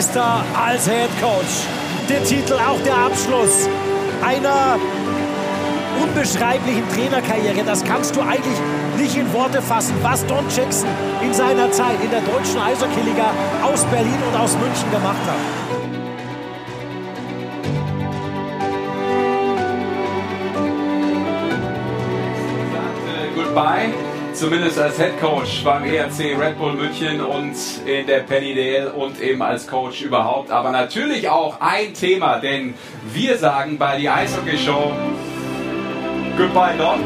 Meister als Head Coach. Der Titel, auch der Abschluss einer unbeschreiblichen Trainerkarriere. Das kannst du eigentlich nicht in Worte fassen, was Don Jackson in seiner Zeit in der deutschen Eishockey-Liga aus Berlin und aus München gemacht hat. Goodbye zumindest als Head Coach beim ERC Red Bull München und in der Penny DL und eben als Coach überhaupt. Aber natürlich auch ein Thema, denn wir sagen bei die Eishockey Show Goodbye Don.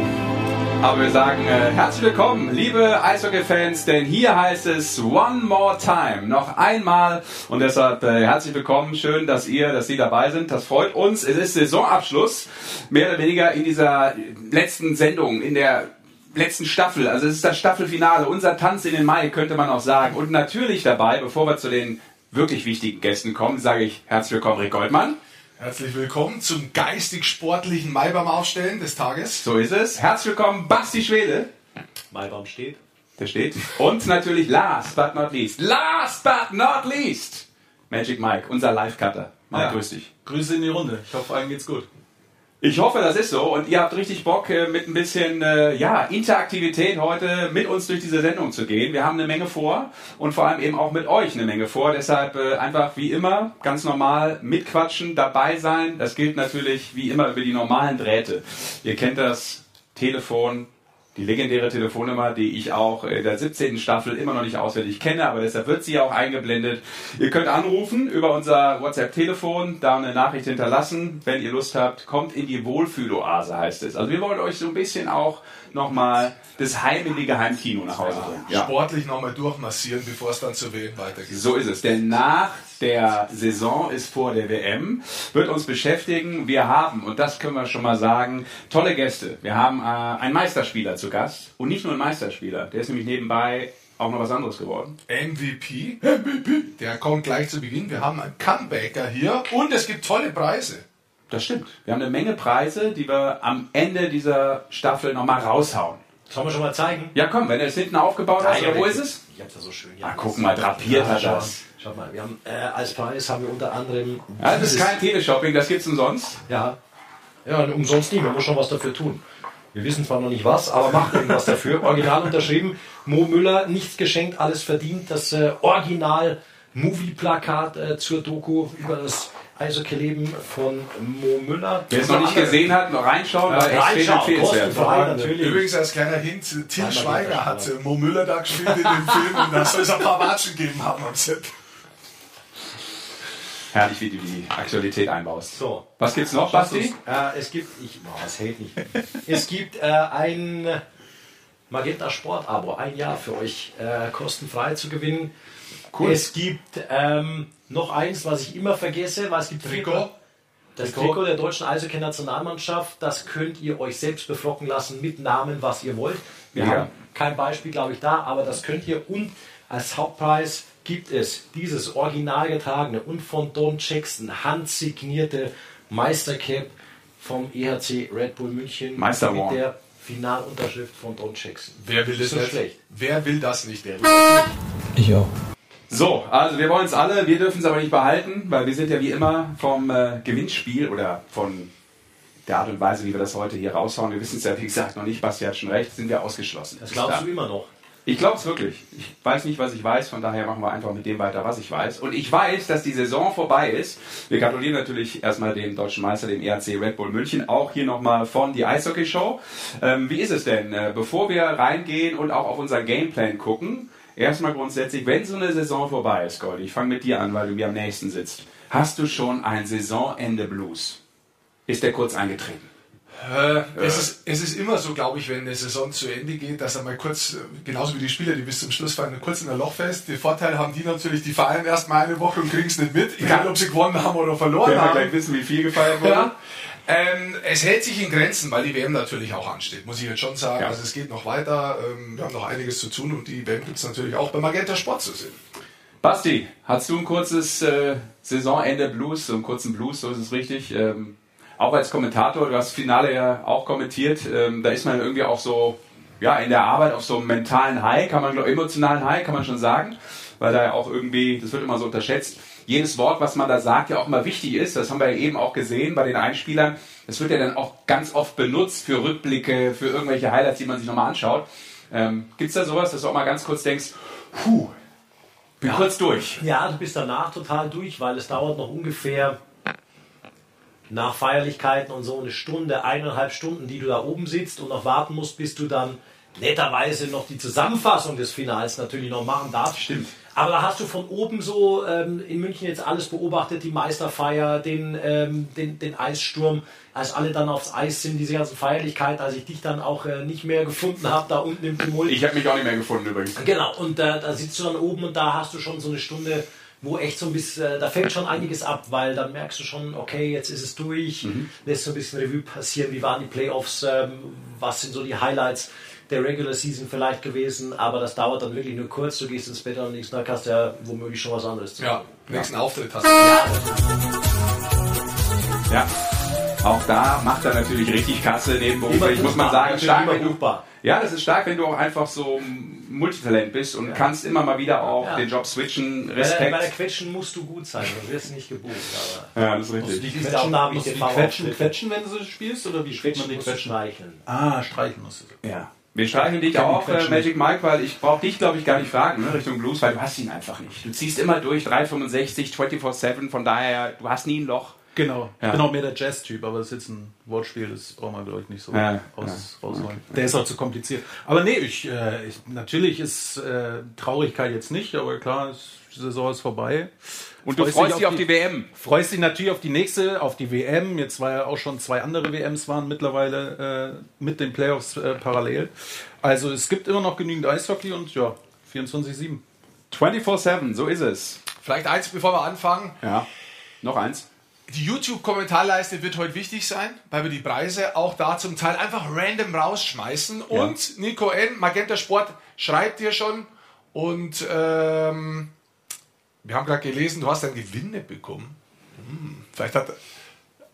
Aber wir sagen äh, herzlich willkommen, liebe Eishockey-Fans, denn hier heißt es One More Time, noch einmal. Und deshalb äh, herzlich willkommen, schön, dass ihr, dass Sie dabei sind. Das freut uns. Es ist Saisonabschluss, mehr oder weniger in dieser letzten Sendung, in der letzten Staffel. Also es ist das Staffelfinale, unser Tanz in den Mai, könnte man auch sagen. Und natürlich dabei, bevor wir zu den wirklich wichtigen Gästen kommen, sage ich herzlich willkommen, Rick Goldmann. Herzlich willkommen zum geistig-sportlichen Maibaum aufstellen des Tages. So ist es. Herzlich willkommen, Basti Schwede. Maibaum steht. Der steht. Und natürlich last but not least, last but not least, Magic Mike, unser Live-Cutter. Mike, ja. grüß dich. Grüße in die Runde. Ich hoffe, allen geht's gut. Ich hoffe, das ist so und ihr habt richtig Bock, äh, mit ein bisschen äh, ja, Interaktivität heute mit uns durch diese Sendung zu gehen. Wir haben eine Menge vor und vor allem eben auch mit euch eine Menge vor. Deshalb äh, einfach wie immer ganz normal mitquatschen, dabei sein. Das gilt natürlich wie immer über die normalen Drähte. Ihr kennt das Telefon, die legendäre Telefonnummer, die ich auch in der 17. Staffel immer noch nicht auswendig kenne, aber deshalb wird sie auch eingeblendet. Ihr könnt anrufen über unser WhatsApp-Telefon, da eine Nachricht hinterlassen. Wenn ihr Lust habt, kommt in die Wohlfühloase, heißt es. Also wir wollen euch so ein bisschen auch nochmal das Heim in die Geheimkino nach Hause bringen. Ja. Sportlich nochmal durchmassieren, bevor es dann zu WM weitergeht. So ist es. Denn nach der Saison ist vor der WM, wird uns beschäftigen. Wir haben, und das können wir schon mal sagen, tolle Gäste. Wir haben äh, einen Meisterspieler zu Gast. Und nicht nur einen Meisterspieler, der ist nämlich nebenbei auch noch was anderes geworden. MVP. MVP. Der kommt gleich zu Beginn. Wir haben einen Comebacker hier und es gibt tolle Preise. Das stimmt. Wir haben eine Menge Preise, die wir am Ende dieser Staffel nochmal raushauen. Sollen wir schon mal zeigen? Ja, komm, wenn er es hinten aufgebaut hat, wo ist es? Ich hab's ja so schön. Ja, ah, guck mal, drapiert hat das. Schaut mal, wir haben äh, als Preis haben wir unter anderem. Ja, das ist kein Teleshopping, das gibt's umsonst. Ja. Ja, umsonst nicht, man muss schon was dafür tun. Wir wissen zwar noch nicht was, aber macht irgendwas dafür. Original unterschrieben. Mo Müller, nichts geschenkt, alles verdient. Das äh, Original Movie-Plakat äh, zur Doku über das Eishockey-Leben von Mo Müller. Wer es noch nicht gesehen hat, noch reinschauen, ja, weil reinschauen, kostenfrei natürlich. Übrigens als kleiner Hint, Till Schweiger hat Mo Müller da gespielt in dem Film und da soll es ein paar Watschen gegeben haben am Set. Herrlich, wie du die Aktualität einbaust. So. Was gibt's noch, Basti? Äh, es gibt, ich, oh, es hält nicht. es gibt äh, ein Magenta Sport Abo, ein Jahr für euch äh, kostenfrei zu gewinnen. Cool. Es gibt ähm, noch eins, was ich immer vergesse, weil es gibt Trikot. Das Trikot. Trikot der deutschen Eishockey-Nationalmannschaft, das könnt ihr euch selbst beflocken lassen mit Namen, was ihr wollt. Wir ja. haben kein Beispiel, glaube ich, da, aber das könnt ihr. Und als Hauptpreis gibt es dieses original getragene und von Don Jackson handsignierte Meistercap vom EHC Red Bull München Meister mit der Finalunterschrift von Don Jackson. Wer will das, das nicht? Schlecht. Wer will das nicht? Ich auch. So, also wir wollen es alle, wir dürfen es aber nicht behalten, weil wir sind ja wie immer vom äh, Gewinnspiel oder von der Art und Weise, wie wir das heute hier raushauen, wir wissen es ja wie gesagt noch nicht, Basti hat schon recht, sind wir ausgeschlossen. Das glaubst du immer noch. Ich glaube es wirklich. Ich weiß nicht, was ich weiß, von daher machen wir einfach mit dem weiter, was ich weiß. Und ich weiß, dass die Saison vorbei ist. Wir gratulieren natürlich erstmal dem deutschen Meister, dem ERC Red Bull München, auch hier nochmal von die Eishockey Show. Ähm, wie ist es denn, äh, bevor wir reingehen und auch auf unseren Gameplan gucken? Erstmal grundsätzlich, wenn so eine Saison vorbei ist, Gold, ich fange mit dir an, weil du mir am nächsten sitzt. Hast du schon ein Saisonende Blues? Ist der kurz eingetreten? Äh, es, ist, es ist immer so, glaube ich, wenn eine Saison zu Ende geht, dass er mal kurz, genauso wie die Spieler, die bis zum Schluss fallen, kurz in ein Loch fest. Den Vorteil haben die natürlich, die feiern erst mal eine Woche und kriegen es nicht mit, egal ob sie gewonnen haben oder verloren Wenn haben. Wir gleich wissen, wie viel gefeiert wurde. Ja. Ähm, es hält sich in Grenzen, weil die WM natürlich auch ansteht, muss ich jetzt schon sagen. Ja. Also es geht noch weiter, ähm, wir haben noch einiges zu tun und die WM gibt es natürlich auch bei Magenta Sport zu sehen. Basti, hast du ein kurzes äh, Saisonende Blues, so einen kurzen Blues, so ist es richtig? Ähm, auch als Kommentator, du hast das Finale ja auch kommentiert, ähm, da ist man irgendwie auch so, ja, in der Arbeit auf so einem mentalen High, kann man, glaube emotionalen High, kann man schon sagen, weil da ja auch irgendwie, das wird immer so unterschätzt, jedes Wort, was man da sagt, ja auch immer wichtig ist. Das haben wir ja eben auch gesehen bei den Einspielern. Das wird ja dann auch ganz oft benutzt für Rückblicke, für irgendwelche Highlights, die man sich nochmal anschaut. Ähm, Gibt es da sowas, dass du auch mal ganz kurz denkst, puh, bin ja. kurz durch? Ja, du bist danach total durch, weil es dauert noch ungefähr nach Feierlichkeiten und so eine Stunde, eineinhalb Stunden, die du da oben sitzt und noch warten musst, bis du dann netterweise noch die Zusammenfassung des Finals natürlich noch machen darfst. Stimmt. Aber da hast du von oben so ähm, in München jetzt alles beobachtet, die Meisterfeier, den, ähm, den, den Eissturm, als alle dann aufs Eis sind, diese ganzen Feierlichkeiten, als ich dich dann auch äh, nicht mehr gefunden habe, da unten im Tumult. Ich habe mich auch nicht mehr gefunden übrigens. Genau, und äh, da sitzt du dann oben und da hast du schon so eine Stunde, wo echt so ein bisschen, äh, da fällt schon einiges ab, weil dann merkst du schon, okay, jetzt ist es durch, mhm. lässt so ein bisschen Revue passieren, wie waren die Playoffs, ähm, was sind so die Highlights der Regular Season vielleicht gewesen, aber das dauert dann wirklich nur kurz. Du gehst ins Bett und am nächsten Tag hast du ja womöglich schon was anderes zu Ja, nächsten Auftritt hast du. Ja. ja. Auch da macht er natürlich richtig Kasse nebenberuflich, muss man sagen. Stark, wenn du, ja, das ist stark, wenn du auch einfach so Multitalent bist und ja. kannst immer mal wieder auch ja. den Job switchen. Respekt. Bei der, bei der Quetschen musst du gut sein, du wirst nicht gebucht. Aber ja, das ist richtig. Die quetschen, auch musst du die quetschen, quetschen, wenn du spielst oder wie schlägt man die quetschen? Streicheln. Ah, streicheln musst du. Ja. Wir streichen dich auch, äh, Magic Mike, weil ich brauche dich, glaube ich, gar nicht fragen, ne, Richtung Blues, weil du hast ihn einfach nicht. Du ziehst immer durch, 365, 24-7, von daher, du hast nie ein Loch. Genau, ja. bin auch mehr der Jazz-Typ, aber das ist jetzt ein Wortspiel, das brauchen wir, glaube ich, nicht so ja, aus, ja. rausholen. Der ist auch zu kompliziert. Aber nee, ich, äh, ich natürlich ist äh, Traurigkeit jetzt nicht, aber klar, die Saison ist vorbei. Und du freust dich auf die, die, WM. Freust dich natürlich auf die nächste, auf die WM. Jetzt war ja auch schon zwei andere WMs waren mittlerweile äh, mit den Playoffs äh, parallel. Also es gibt immer noch genügend Eishockey und ja, 24-7. 24-7, so ist es. Vielleicht eins, bevor wir anfangen. Ja, noch eins. Die YouTube-Kommentarleiste wird heute wichtig sein, weil wir die Preise auch da zum Teil einfach random rausschmeißen. Ja. Und Nico N., Magenta Sport, schreibt dir schon. Und ähm, wir haben gerade gelesen, du hast ein Gewinne bekommen. Hm, vielleicht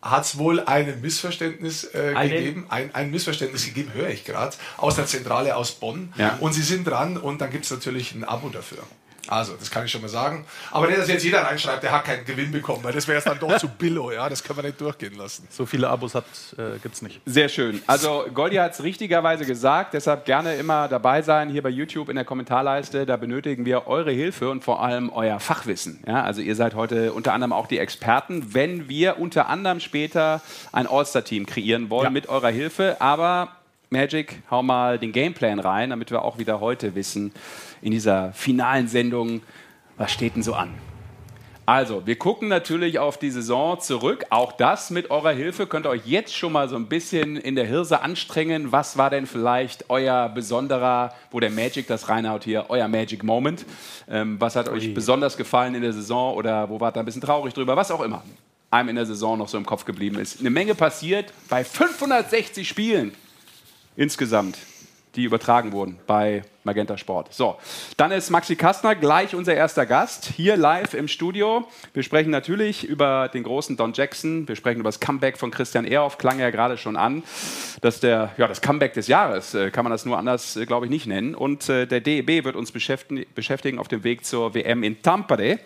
hat es wohl ein Missverständnis äh, gegeben. Ein, ein, Missverständnis gegeben, höre ich gerade, aus der Zentrale aus Bonn. Ja. Und sie sind dran und dann gibt es natürlich ein Abo dafür. Also, das kann ich schon mal sagen. Aber nicht, dass jetzt jeder reinschreibt, der hat keinen Gewinn bekommen, weil das wäre jetzt dann doch zu billo, ja, das können wir nicht durchgehen lassen. So viele Abos äh, gibt es nicht. Sehr schön. Also, Goldi hat es richtigerweise gesagt, deshalb gerne immer dabei sein, hier bei YouTube in der Kommentarleiste. Da benötigen wir eure Hilfe und vor allem euer Fachwissen. Ja, also, ihr seid heute unter anderem auch die Experten, wenn wir unter anderem später ein All-Star-Team kreieren wollen ja. mit eurer Hilfe. Aber Magic, hau mal den Gameplan rein, damit wir auch wieder heute wissen, in dieser finalen Sendung, was steht denn so an? Also, wir gucken natürlich auf die Saison zurück. Auch das mit eurer Hilfe könnt ihr euch jetzt schon mal so ein bisschen in der Hirse anstrengen. Was war denn vielleicht euer besonderer, wo der Magic das reinhaut hier, euer Magic Moment? Ähm, was hat euch besonders gefallen in der Saison oder wo wart ihr ein bisschen traurig drüber? Was auch immer einem in der Saison noch so im Kopf geblieben ist. Eine Menge passiert bei 560 Spielen insgesamt die übertragen wurden bei Magenta Sport. So, dann ist Maxi Kastner gleich unser erster Gast hier live im Studio. Wir sprechen natürlich über den großen Don Jackson. Wir sprechen über das Comeback von Christian Ehrhoff. Klang ja gerade schon an, dass der ja das Comeback des Jahres äh, kann man das nur anders, äh, glaube ich, nicht nennen. Und äh, der DEB wird uns beschäftigen, beschäftigen auf dem Weg zur WM in Tampere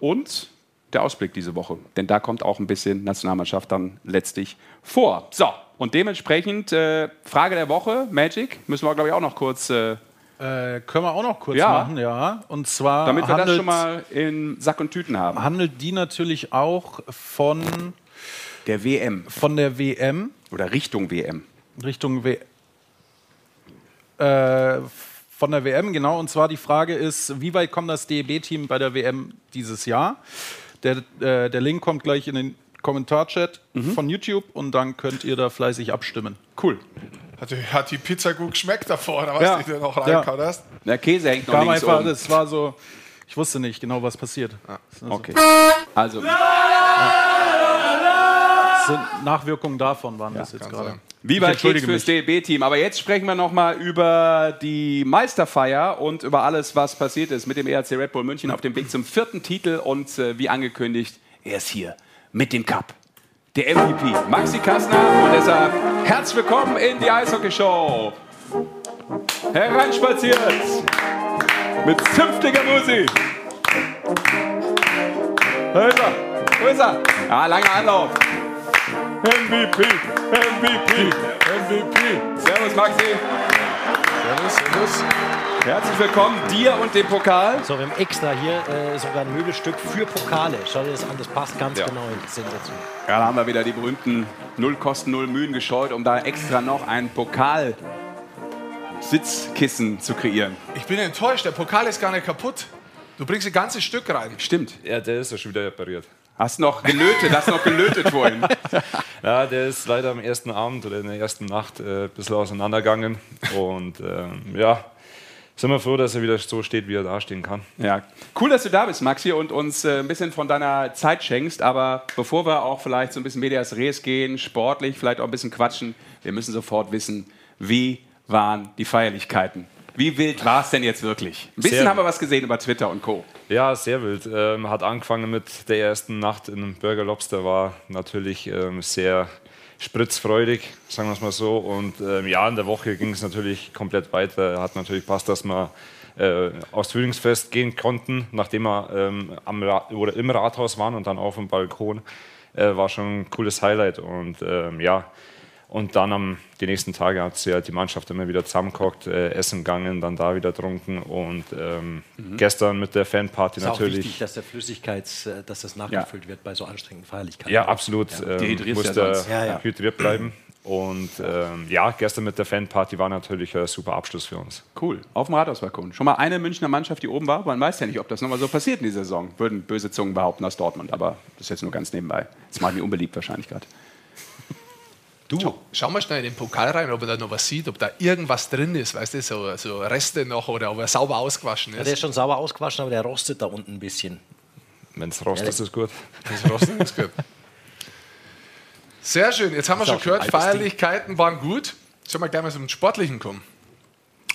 und der Ausblick diese Woche, denn da kommt auch ein bisschen Nationalmannschaft dann letztlich vor. So, und dementsprechend, äh, Frage der Woche, Magic, müssen wir, glaube ich, auch noch kurz. Äh, äh, können wir auch noch kurz ja. machen, ja. Und zwar. Damit wir handelt, das schon mal in Sack und Tüten haben. Handelt die natürlich auch von. Der WM. Von der WM. Oder Richtung WM. Richtung WM. Äh, von der WM, genau. Und zwar die Frage ist, wie weit kommt das DEB-Team bei der WM dieses Jahr? Der, äh, der Link kommt gleich in den Kommentarchat mhm. von YouTube und dann könnt ihr da fleißig abstimmen. Cool. Hat die, hat die Pizza gut geschmeckt davor, oder was ja. du noch reinkaut hast? Der Käse hängt noch Kam einfach, um. Das war so, ich wusste nicht genau, was passiert. Ah, okay. Also. Ja. sind Nachwirkungen davon waren ja, das jetzt gerade. Wie weit geht's fürs DLB-Team? Aber jetzt sprechen wir nochmal über die Meisterfeier und über alles, was passiert ist mit dem ERC Red Bull München auf dem Weg zum vierten Titel und äh, wie angekündigt, er ist hier mit dem Cup. Der MVP, Maxi Kassner und deshalb herzlich willkommen in die Eishockey-Show. Hereinspaziert mit zünftiger Musik. Da ist er, wo ist er? Ja, langer Anlauf. MVP, MVP, MVP. Servus Maxi. Servus, servus. Herzlich willkommen dir und dem Pokal. So, wir haben extra hier äh, sogar ein Möbelstück für Pokale. Schau dir das an, das passt ganz ja. genau in die Sensation. Ja, da haben wir wieder die berühmten Null Kosten, Null Mühen gescheut, um da extra noch einen Pokal Sitzkissen zu kreieren. Ich bin enttäuscht, der Pokal ist gar nicht kaputt. Du bringst ein ganzes Stück rein. Stimmt. Ja, der ist ja schon wieder repariert. Hast noch gelötet, hast noch gelötet vorhin. Ja, der ist leider am ersten Abend oder in der ersten Nacht äh, ein bisschen auseinandergegangen. Und ähm, ja, sind wir froh, dass er wieder so steht, wie er dastehen kann. Ja, cool, dass du da bist, Maxi, und uns äh, ein bisschen von deiner Zeit schenkst. Aber bevor wir auch vielleicht so ein bisschen Medias Res gehen, sportlich, vielleicht auch ein bisschen quatschen, wir müssen sofort wissen, wie waren die Feierlichkeiten? Wie wild war es denn jetzt wirklich? Ein bisschen sehr haben wir was gesehen über Twitter und Co. Ja, sehr wild. Ähm, hat angefangen mit der ersten Nacht in Burger Lobster, war natürlich ähm, sehr spritzfreudig, sagen wir es mal so. Und ähm, ja, in der Woche ging es natürlich komplett weiter. Hat natürlich passt, dass wir äh, aufs Frühlingsfest gehen konnten, nachdem wir ähm, am oder im Rathaus waren und dann auf dem Balkon. Äh, war schon ein cooles Highlight. Und ähm, ja, und dann am, die nächsten Tage hat sie halt die Mannschaft immer wieder zusammengekocht, äh, essen gegangen, dann da wieder trunken und ähm, mhm. gestern mit der Fanparty ist natürlich. Ist wichtig, dass der Flüssigkeits, äh, dass das nachgefüllt ja. wird bei so anstrengenden Feierlichkeiten. Ja, absolut. Ja. Ähm, muss der ja, ja. hydriert bleiben. Und ähm, ja, gestern mit der Fanparty war natürlich ein super Abschluss für uns. Cool. Auf dem Rathausbalkon. Schon mal eine Münchner Mannschaft, die oben war. Man weiß ja nicht, ob das nochmal so passiert in dieser Saison. Würden böse Zungen behaupten aus Dortmund. Aber das ist jetzt nur ganz nebenbei. Das macht mich unbeliebt wahrscheinlich gerade. Du, schau, schau, mal schnell in den Pokal rein, ob er da noch was sieht, ob da irgendwas drin ist, weißt du, so, so Reste noch oder ob er sauber ausgewaschen ist. Ja, der ist schon sauber ausgewaschen, aber der rostet da unten ein bisschen. Wenn es rostet, ist es gut. Wenn es rostet, ist gut. Sehr schön, jetzt haben wir schon gehört, Feierlichkeiten Ding. waren gut. Sollen wir gleich mal zum Sportlichen kommen?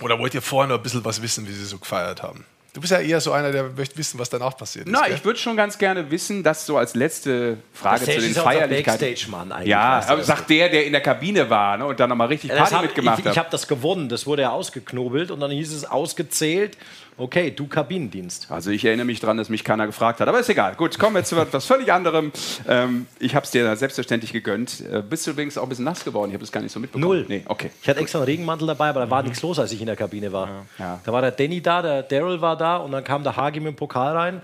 Oder wollt ihr vorher noch ein bisschen was wissen, wie sie so gefeiert haben? Du bist ja eher so einer, der möchte wissen, was danach passiert ist. Na, gell? ich würde schon ganz gerne wissen, dass so als letzte Frage zu den Feierlichkeiten. Backstage-Mann eigentlich. Ja, aber sagt der, der in der Kabine war ne, und dann nochmal richtig Party hab, mitgemacht ich, hat. Ich habe das gewonnen, das wurde ja ausgeknobelt und dann hieß es ausgezählt Okay, du Kabinendienst. Also ich erinnere mich daran, dass mich keiner gefragt hat. Aber ist egal. Gut, kommen wir zu etwas völlig anderem. Ähm, ich habe es dir selbstverständlich gegönnt. Äh, bist du übrigens auch ein bisschen nass geworden? Ich habe es gar nicht so mitbekommen. Null. Nee, okay. Ich hatte extra einen Regenmantel dabei, aber da war mhm. nichts los, als ich in der Kabine war. Ja. Ja. Da war der Danny da, der Daryl war da und dann kam der Hagi mit dem Pokal rein.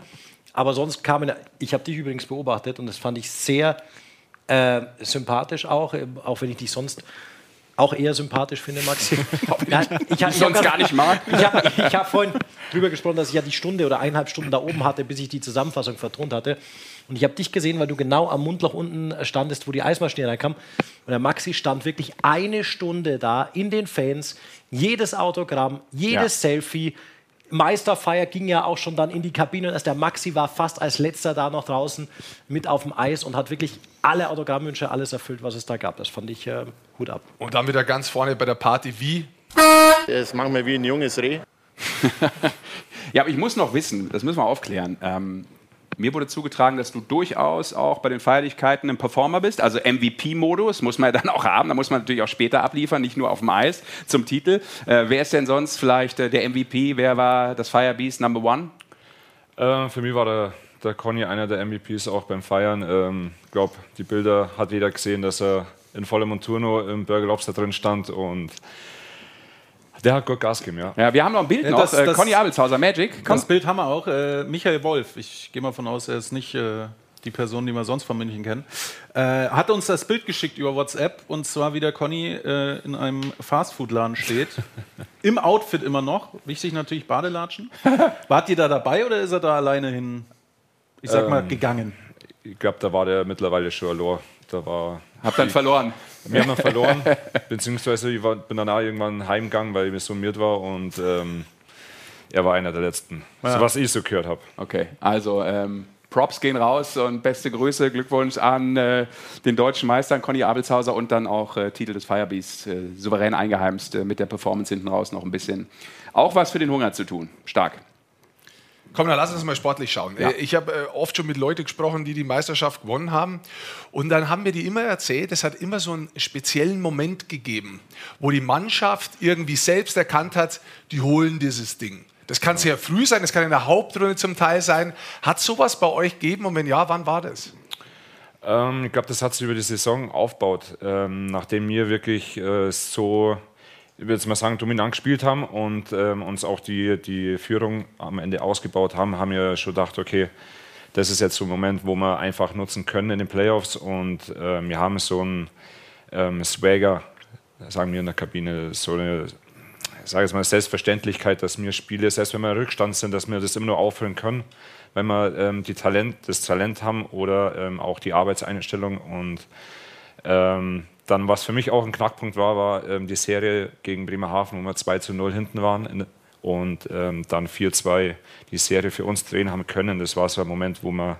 Aber sonst kam, ich habe dich übrigens beobachtet und das fand ich sehr äh, sympathisch auch, äh, auch wenn ich dich sonst auch eher sympathisch finde, Maxi. ja, ich, ich sonst gar nicht mag. Ich habe hab vorhin drüber gesprochen, dass ich ja die Stunde oder eineinhalb Stunden da oben hatte, bis ich die Zusammenfassung vertont hatte. Und ich habe dich gesehen, weil du genau am Mundloch unten standest, wo die Eismaschine reinkam. Und der Maxi stand wirklich eine Stunde da in den Fans. Jedes Autogramm, jedes ja. Selfie. Meisterfeier ging ja auch schon dann in die Kabine. Also der Maxi war fast als letzter da noch draußen mit auf dem Eis und hat wirklich alle Autogrammwünsche, alles erfüllt, was es da gab. Das fand ich äh, Hut ab. Und dann wieder ganz vorne bei der Party, wie? Das machen wir wie ein junges Reh. ja, aber ich muss noch wissen, das müssen wir aufklären. Ähm, mir wurde zugetragen, dass du durchaus auch bei den Feierlichkeiten ein Performer bist, also MVP-Modus, muss man ja dann auch haben, da muss man natürlich auch später abliefern, nicht nur auf dem Eis zum Titel. Äh, wer ist denn sonst vielleicht äh, der MVP? Wer war das Firebeast Number One? Äh, für mich war der, der Conny einer der MVPs auch beim Feiern. Ich ähm, glaube, die Bilder hat jeder gesehen, dass er in vollem Monturno im Burger Lobster drin stand und der hat gut Gas gegeben, ja. Ja, wir haben noch ein Bild noch. Das, äh, Conny Abelshauser, Magic. Komm. Das Bild haben wir auch. Äh, Michael Wolf, ich gehe mal von aus, er ist nicht äh, die Person, die wir sonst von München kennen, äh, hat uns das Bild geschickt über WhatsApp und zwar, wie der Conny äh, in einem Fastfood-Laden steht. Im Outfit immer noch. Wichtig natürlich Badelatschen. Wart ihr da dabei oder ist er da alleine hin, ich sag mal, ähm, gegangen? Ich glaube, da war der mittlerweile schon verloren. Da war. Hab dann verloren. Wir haben dann verloren, beziehungsweise ich war, bin danach irgendwann heimgegangen, weil ich mir summiert war und ähm, er war einer der letzten, ja. so was ich so gehört habe. Okay, also ähm, Props gehen raus und beste Grüße, Glückwunsch an äh, den deutschen Meister, Conny Abelshauser und dann auch äh, Titel des Firebeasts, äh, souverän eingeheimst äh, mit der Performance hinten raus noch ein bisschen. Auch was für den Hunger zu tun. Stark. Komm, dann lass uns mal sportlich schauen. Ja. Ich habe äh, oft schon mit Leuten gesprochen, die die Meisterschaft gewonnen haben. Und dann haben mir die immer erzählt, es hat immer so einen speziellen Moment gegeben, wo die Mannschaft irgendwie selbst erkannt hat, die holen dieses Ding. Das kann sehr früh sein, das kann in der Hauptrunde zum Teil sein. Hat sowas bei euch gegeben und wenn ja, wann war das? Ähm, ich glaube, das hat sich über die Saison aufgebaut, ähm, nachdem wir wirklich äh, so ich würde jetzt mal sagen, dominant gespielt haben und ähm, uns auch die, die Führung am Ende ausgebaut haben, haben wir schon gedacht, okay, das ist jetzt so ein Moment, wo wir einfach nutzen können in den Playoffs und ähm, wir haben so einen ähm, Swagger, sagen wir in der Kabine, so eine, jetzt mal, Selbstverständlichkeit, dass wir Spiele, selbst wenn wir im Rückstand sind, dass wir das immer nur aufhören können, wenn wir ähm, die Talent, das Talent haben oder ähm, auch die Arbeitseinstellung und ähm, dann, was für mich auch ein Knackpunkt war, war ähm, die Serie gegen Bremerhaven, wo wir 2 zu 0 hinten waren und ähm, dann 4-2 die Serie für uns drehen haben können. Das war so ein Moment, wo wir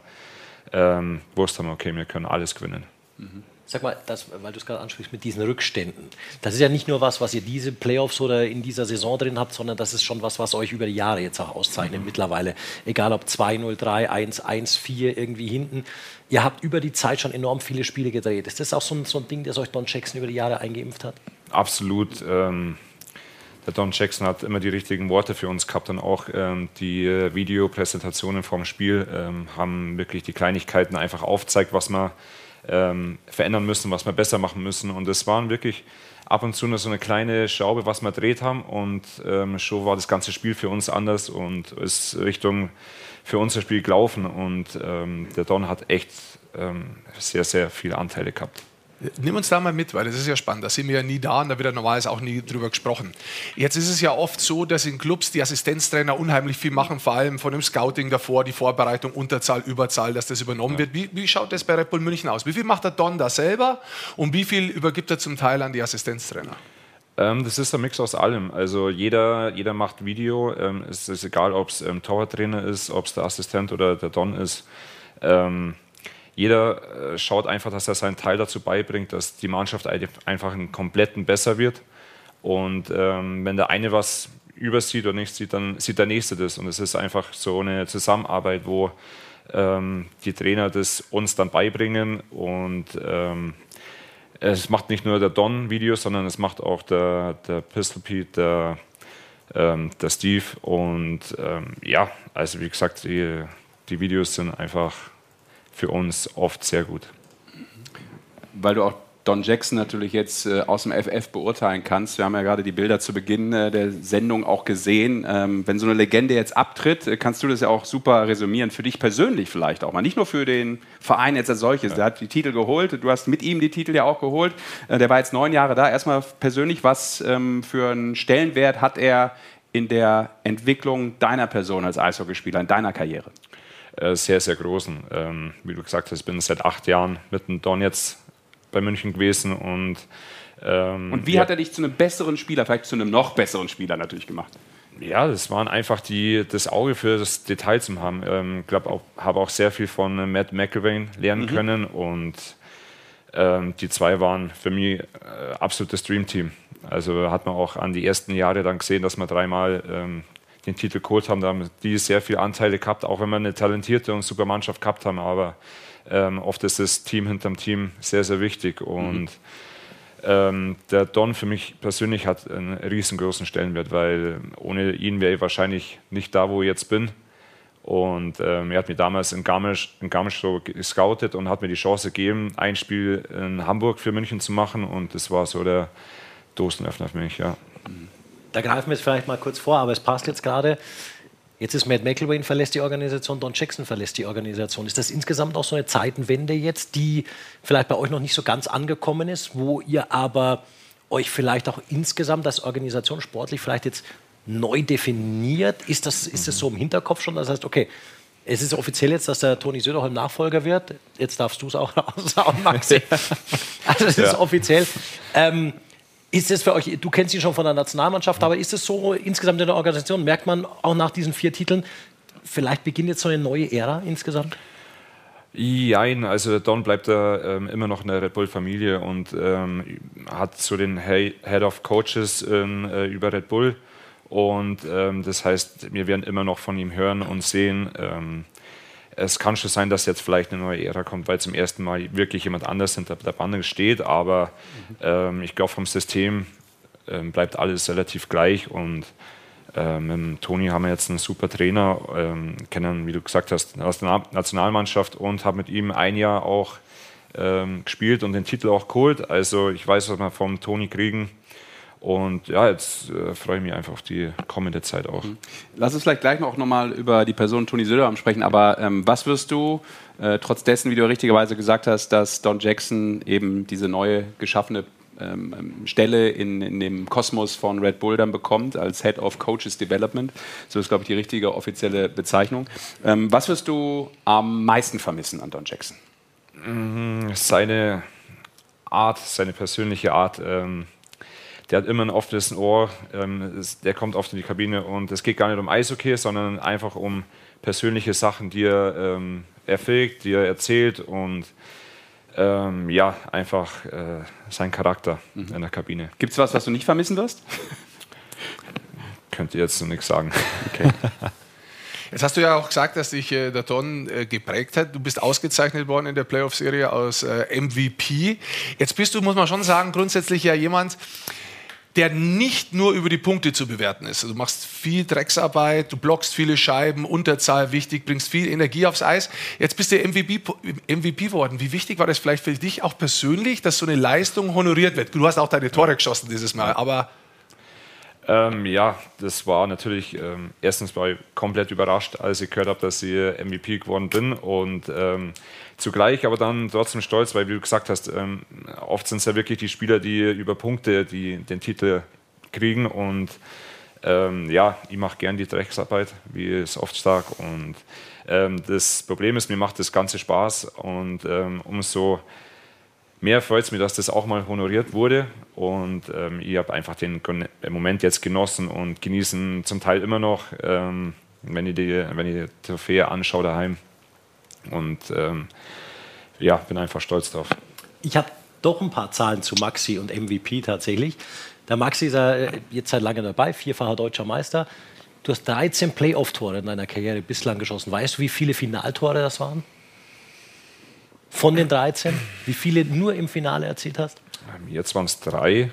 ähm, wussten, okay, wir können alles gewinnen. Mhm. Sag mal, das, weil du es gerade ansprichst mit diesen Rückständen. Das ist ja nicht nur was, was ihr diese Playoffs oder in dieser Saison drin habt, sondern das ist schon was, was euch über die Jahre jetzt auch auszeichnet mhm. mittlerweile. Egal ob 2-0, 3, 1, 1, 4 irgendwie hinten. Ihr habt über die Zeit schon enorm viele Spiele gedreht. Ist das auch so ein, so ein Ding, das euch Don Jackson über die Jahre eingeimpft hat? Absolut. Ähm, der Don Jackson hat immer die richtigen Worte für uns gehabt und auch ähm, die äh, Videopräsentationen vom Spiel ähm, haben wirklich die Kleinigkeiten einfach aufgezeigt, was man ähm, verändern müssen, was wir besser machen müssen. Und es waren wirklich ab und zu nur so eine kleine Schraube, was wir dreht haben. Und ähm, schon war das ganze Spiel für uns anders und ist Richtung für unser Spiel gelaufen. Und ähm, der Don hat echt ähm, sehr, sehr viele Anteile gehabt. Nimm uns da mal mit, weil das ist ja spannend. Da sind wir ja nie da und da wird ja normalerweise auch nie drüber gesprochen. Jetzt ist es ja oft so, dass in Clubs die Assistenztrainer unheimlich viel machen, vor allem von dem Scouting davor, die Vorbereitung, Unterzahl, Überzahl, dass das übernommen ja. wird. Wie, wie, schaut das bei Red Bull München aus? Wie viel macht der Don da selber und wie viel übergibt er zum Teil an die Assistenztrainer? Ähm, das ist ein Mix aus allem. Also jeder, jeder macht Video. Ähm, es ist egal, ob es ähm, Torwarttrainer ist, ob es der Assistent oder der Don ist. Ähm, jeder äh, schaut einfach, dass er seinen Teil dazu beibringt, dass die Mannschaft einfach einen kompletten besser wird. Und ähm, wenn der eine was übersieht oder nicht sieht, dann sieht der nächste das. Und es ist einfach so eine Zusammenarbeit, wo ähm, die Trainer das uns dann beibringen. Und ähm, es macht nicht nur der Don Videos, sondern es macht auch der, der Pistol Pete, der, ähm, der Steve. Und ähm, ja, also wie gesagt, die, die Videos sind einfach für uns oft sehr gut. Weil du auch Don Jackson natürlich jetzt äh, aus dem FF beurteilen kannst. Wir haben ja gerade die Bilder zu Beginn äh, der Sendung auch gesehen. Ähm, wenn so eine Legende jetzt abtritt, äh, kannst du das ja auch super resümieren. Für dich persönlich vielleicht auch mal. Nicht nur für den Verein jetzt als solches. Ja. Der hat die Titel geholt. Du hast mit ihm die Titel ja auch geholt. Äh, der war jetzt neun Jahre da. Erstmal persönlich, was ähm, für einen Stellenwert hat er in der Entwicklung deiner Person als Eishockeyspieler, in deiner Karriere? Äh, sehr, sehr großen. Ähm, wie du gesagt hast, ich bin seit acht Jahren mit dem Don jetzt bei München gewesen und ähm, und wie ja. hat er dich zu einem besseren Spieler, vielleicht zu einem noch besseren Spieler natürlich gemacht? Ja, das waren einfach die, das Auge für das Detail zu haben. Ich ähm, glaube, auch, habe auch sehr viel von Matt McElwain lernen mhm. können und ähm, die zwei waren für mich äh, absolutes Dreamteam. Also hat man auch an die ersten Jahre dann gesehen, dass wir dreimal ähm, den Titel geholt haben. Da haben die sehr viele Anteile gehabt, auch wenn wir eine talentierte und super Mannschaft gehabt haben. Aber ähm, oft ist das Team hinterm Team sehr, sehr wichtig. Und mhm. ähm, der Don für mich persönlich hat einen riesengroßen Stellenwert, weil ohne ihn wäre ich wahrscheinlich nicht da, wo ich jetzt bin. Und ähm, er hat mir damals in Garmisch, in Garmisch so gescoutet und hat mir die Chance gegeben, ein Spiel in Hamburg für München zu machen. Und das war so der Dosenöffner für mich, ja. Da greifen wir jetzt vielleicht mal kurz vor, aber es passt jetzt gerade. Jetzt ist Matt McElwain verlässt die Organisation, Don Jackson verlässt die Organisation. Ist das insgesamt auch so eine Zeitenwende jetzt, die vielleicht bei euch noch nicht so ganz angekommen ist, wo ihr aber euch vielleicht auch insgesamt als Organisation sportlich vielleicht jetzt neu definiert? Ist das, ist das so im Hinterkopf schon? Das heißt, okay, es ist offiziell jetzt, dass der Toni Söderholm Nachfolger wird. Jetzt darfst du es auch raushauen, Maxi. Also es ist ja. offiziell. Ähm, ist es für euch, du kennst ihn schon von der Nationalmannschaft, aber ist es so insgesamt in der Organisation, merkt man auch nach diesen vier Titeln, vielleicht beginnt jetzt so eine neue Ära insgesamt? Jein, also Don bleibt da ähm, immer noch in der Red Bull-Familie und ähm, hat so den Head of Coaches ähm, äh, über Red Bull. Und ähm, das heißt, wir werden immer noch von ihm hören und sehen. Ähm, es kann schon sein, dass jetzt vielleicht eine neue Ära kommt, weil zum ersten Mal wirklich jemand anders hinter der Bande steht. Aber ähm, ich glaube, vom System bleibt alles relativ gleich und äh, mit Toni haben wir jetzt einen super Trainer, ähm, kennen, wie du gesagt hast, aus der Nationalmannschaft und habe mit ihm ein Jahr auch ähm, gespielt und den Titel auch geholt. Also ich weiß, was wir vom Toni kriegen. Und ja, jetzt äh, freue ich mich einfach auf die kommende Zeit auch. Mhm. Lass uns vielleicht gleich noch mal über die Person Toni Söderbaum sprechen. Aber ähm, was wirst du, äh, trotz dessen, wie du richtigerweise gesagt hast, dass Don Jackson eben diese neue geschaffene ähm, ähm, Stelle in, in, dem Kosmos von Red Bull dann bekommt als Head of Coaches Development. So ist, glaube ich, die richtige offizielle Bezeichnung. Ähm, was wirst du am meisten vermissen an Don Jackson? Mhm, seine Art, seine persönliche Art. Ähm, der hat immer ein offenes Ohr. Ähm, der kommt oft in die Kabine und es geht gar nicht um Eishockey, sondern einfach um persönliche Sachen, die er ähm, erfähigt, die er erzählt und ähm, ja, einfach äh, sein Charakter mhm. in der Kabine. Gibt es was, was du nicht vermissen wirst? Könnte jetzt noch nichts sagen. Okay. Jetzt hast du ja auch gesagt, dass dich äh, der Don äh, geprägt hat. Du bist ausgezeichnet worden in der Playoff-Serie als äh, MVP. Jetzt bist du, muss man schon sagen, grundsätzlich ja jemand, der nicht nur über die Punkte zu bewerten ist. Also du machst viel Drecksarbeit, du blockst viele Scheiben, Unterzahl wichtig, bringst viel Energie aufs Eis. Jetzt bist du MVP, MVP geworden. Wie wichtig war das vielleicht für dich auch persönlich, dass so eine Leistung honoriert wird? Du hast auch deine Tore geschossen dieses Mal, aber ähm, ja, das war natürlich, ähm, erstens war ich komplett überrascht, als ich gehört habe, dass ich MVP geworden bin und ähm, zugleich aber dann trotzdem stolz, weil wie du gesagt hast, ähm, oft sind es ja wirklich die Spieler, die über Punkte die den Titel kriegen und ähm, ja, ich mache gern die Drecksarbeit, wie es oft sagt und ähm, das Problem ist, mir macht das Ganze Spaß und umso mehr freut es mich, dass das auch mal honoriert wurde. Und ähm, ich habe einfach den Moment jetzt genossen und genießen zum Teil immer noch, ähm, wenn, ich die, wenn ich die Trophäe anschaue daheim. Und ähm, ja, bin einfach stolz drauf. Ich habe doch ein paar Zahlen zu Maxi und MVP tatsächlich. Der Maxi ist ja äh, jetzt seit langem dabei, vierfacher deutscher Meister. Du hast 13 Playoff-Tore in deiner Karriere bislang geschossen. Weißt du, wie viele Finaltore das waren? Von den 13, wie viele nur im Finale erzielt hast? Jetzt waren es drei.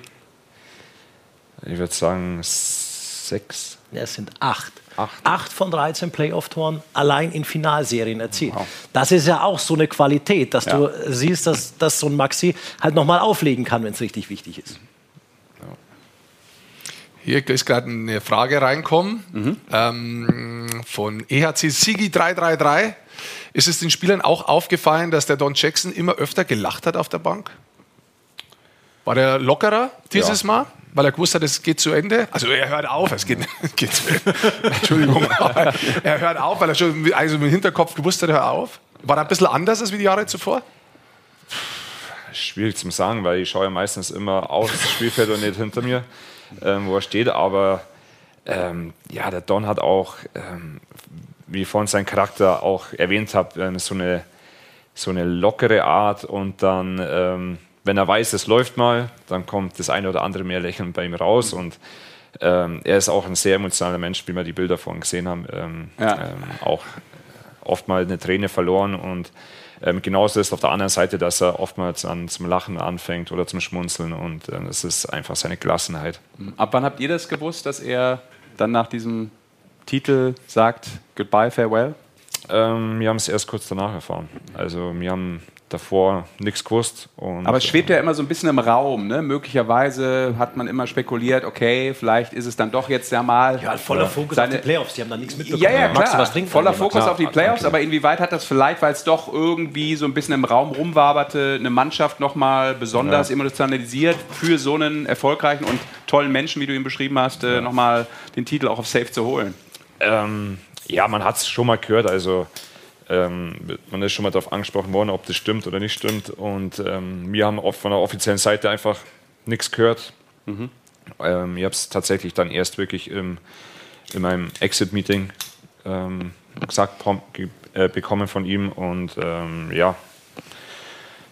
Ich würde sagen sechs. Ja, es sind acht. acht. Acht von 13 Playoff-Toren allein in Finalserien erzielt. Wow. Das ist ja auch so eine Qualität, dass ja. du siehst, dass, dass so ein Maxi halt nochmal auflegen kann, wenn es richtig wichtig ist. Hier ist gerade eine Frage reinkommen mhm. ähm, von EHC Sigi 333. Ist es den Spielern auch aufgefallen, dass der Don Jackson immer öfter gelacht hat auf der Bank? War der lockerer dieses ja. Mal? Weil er gewusst hat, es geht zu Ende. Also er hört auf, es geht, geht zu Ende. Entschuldigung, er hört auf, weil er schon also im Hinterkopf gewusst hat, er hört auf. War er ein bisschen anders als wie die Jahre zuvor? Schwierig zu sagen, weil ich schaue ja meistens immer aus das Spielfeld und nicht hinter mir, ähm, wo er steht. Aber ähm, ja, der Don hat auch ähm, wie ich vorhin seinen Charakter auch erwähnt habe, ähm, so eine, so eine lockere Art und dann, ähm, wenn er weiß, es läuft mal, dann kommt das eine oder andere mehr Lächeln bei ihm raus und ähm, er ist auch ein sehr emotionaler Mensch, wie wir die Bilder vorhin gesehen haben. Ähm, ja. Ähm, auch oftmals eine Träne verloren und ähm, genauso ist auf der anderen Seite, dass er oftmals an, zum Lachen anfängt oder zum Schmunzeln und ähm, das ist einfach seine Gelassenheit. Ab wann habt ihr das gewusst, dass er dann nach diesem Titel sagt Goodbye, Farewell? Ähm, wir haben es erst kurz danach erfahren. Also wir haben davor nichts gewusst. Aber es schwebt ja immer so ein bisschen im Raum. Ne? Möglicherweise hat man immer spekuliert, okay, vielleicht ist es dann doch jetzt ja mal. Ja, voller Fokus seine, auf die Playoffs. Die haben da nichts mitbekommen. Ja, ja, klar. Was trinken, voller Fokus klar. auf die Playoffs. Okay. Aber inwieweit hat das vielleicht, weil es doch irgendwie so ein bisschen im Raum rumwaberte, eine Mannschaft nochmal besonders ja. emotionalisiert für so einen erfolgreichen und tollen Menschen, wie du ihn beschrieben hast, äh, ja. nochmal den Titel auch auf Safe zu holen? Ähm, ja, man hat es schon mal gehört. Also ähm, man ist schon mal darauf angesprochen worden, ob das stimmt oder nicht stimmt. Und ähm, wir haben oft von der offiziellen Seite einfach nichts gehört. Mhm. Ähm, ich habe es tatsächlich dann erst wirklich im, in meinem Exit-Meeting ähm, gesagt äh, bekommen von ihm und ähm, ja,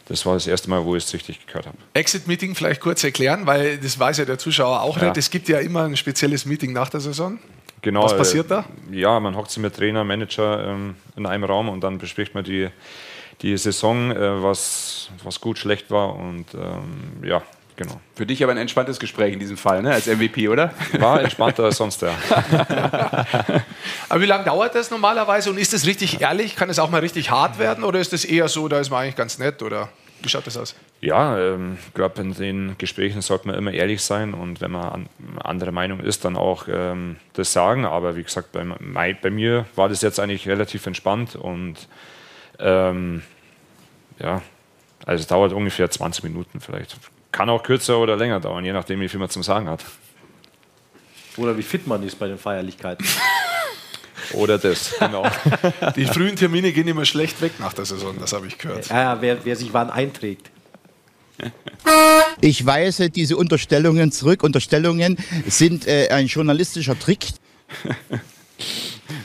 das war das erste Mal, wo ich es richtig gehört habe. Exit-Meeting vielleicht kurz erklären, weil das weiß ja der Zuschauer auch ja. nicht. Es gibt ja immer ein spezielles Meeting nach der Saison. Genau. Was passiert da? Äh, ja, man hockt sich mit Trainer, Manager ähm, in einem Raum und dann bespricht man die, die Saison, äh, was, was gut, schlecht war und ähm, ja, Genau. Für dich aber ein entspanntes Gespräch in diesem Fall, ne? als MVP, oder? War entspannter als sonst, ja. aber wie lange dauert das normalerweise und ist das richtig ehrlich? Kann es auch mal richtig hart werden oder ist das eher so, da ist man eigentlich ganz nett oder wie schaut das aus? Ja, ähm, ich glaube, in den Gesprächen sollte man immer ehrlich sein und wenn man an, anderer Meinung ist, dann auch ähm, das sagen. Aber wie gesagt, bei, bei, mir war das jetzt eigentlich relativ entspannt und ähm, ja, also es dauert ungefähr 20 Minuten vielleicht. Kann auch kürzer oder länger dauern, je nachdem, wie viel man zum Sagen hat. Oder wie fit man ist bei den Feierlichkeiten. Oder das, genau. Die frühen Termine gehen immer schlecht weg nach der Saison, das habe ich gehört. Ja, wer, wer sich wann einträgt. Ich weise diese Unterstellungen zurück. Unterstellungen sind äh, ein journalistischer Trick.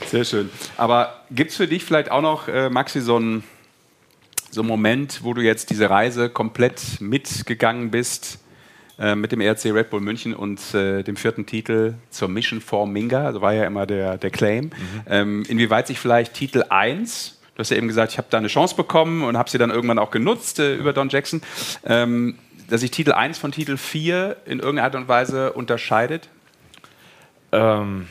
Sehr schön. Aber gibt es für dich vielleicht auch noch, äh, Maxi, so einen so Moment, wo du jetzt diese Reise komplett mitgegangen bist äh, mit dem RC Red Bull München und äh, dem vierten Titel zur Mission for Minga, also war ja immer der, der Claim. Mhm. Ähm, inwieweit sich vielleicht Titel 1 Du hast ja eben gesagt, ich habe da eine Chance bekommen und habe sie dann irgendwann auch genutzt äh, über Don Jackson. Ähm, dass sich Titel 1 von Titel 4 in irgendeiner Art und Weise unterscheidet? Ähm,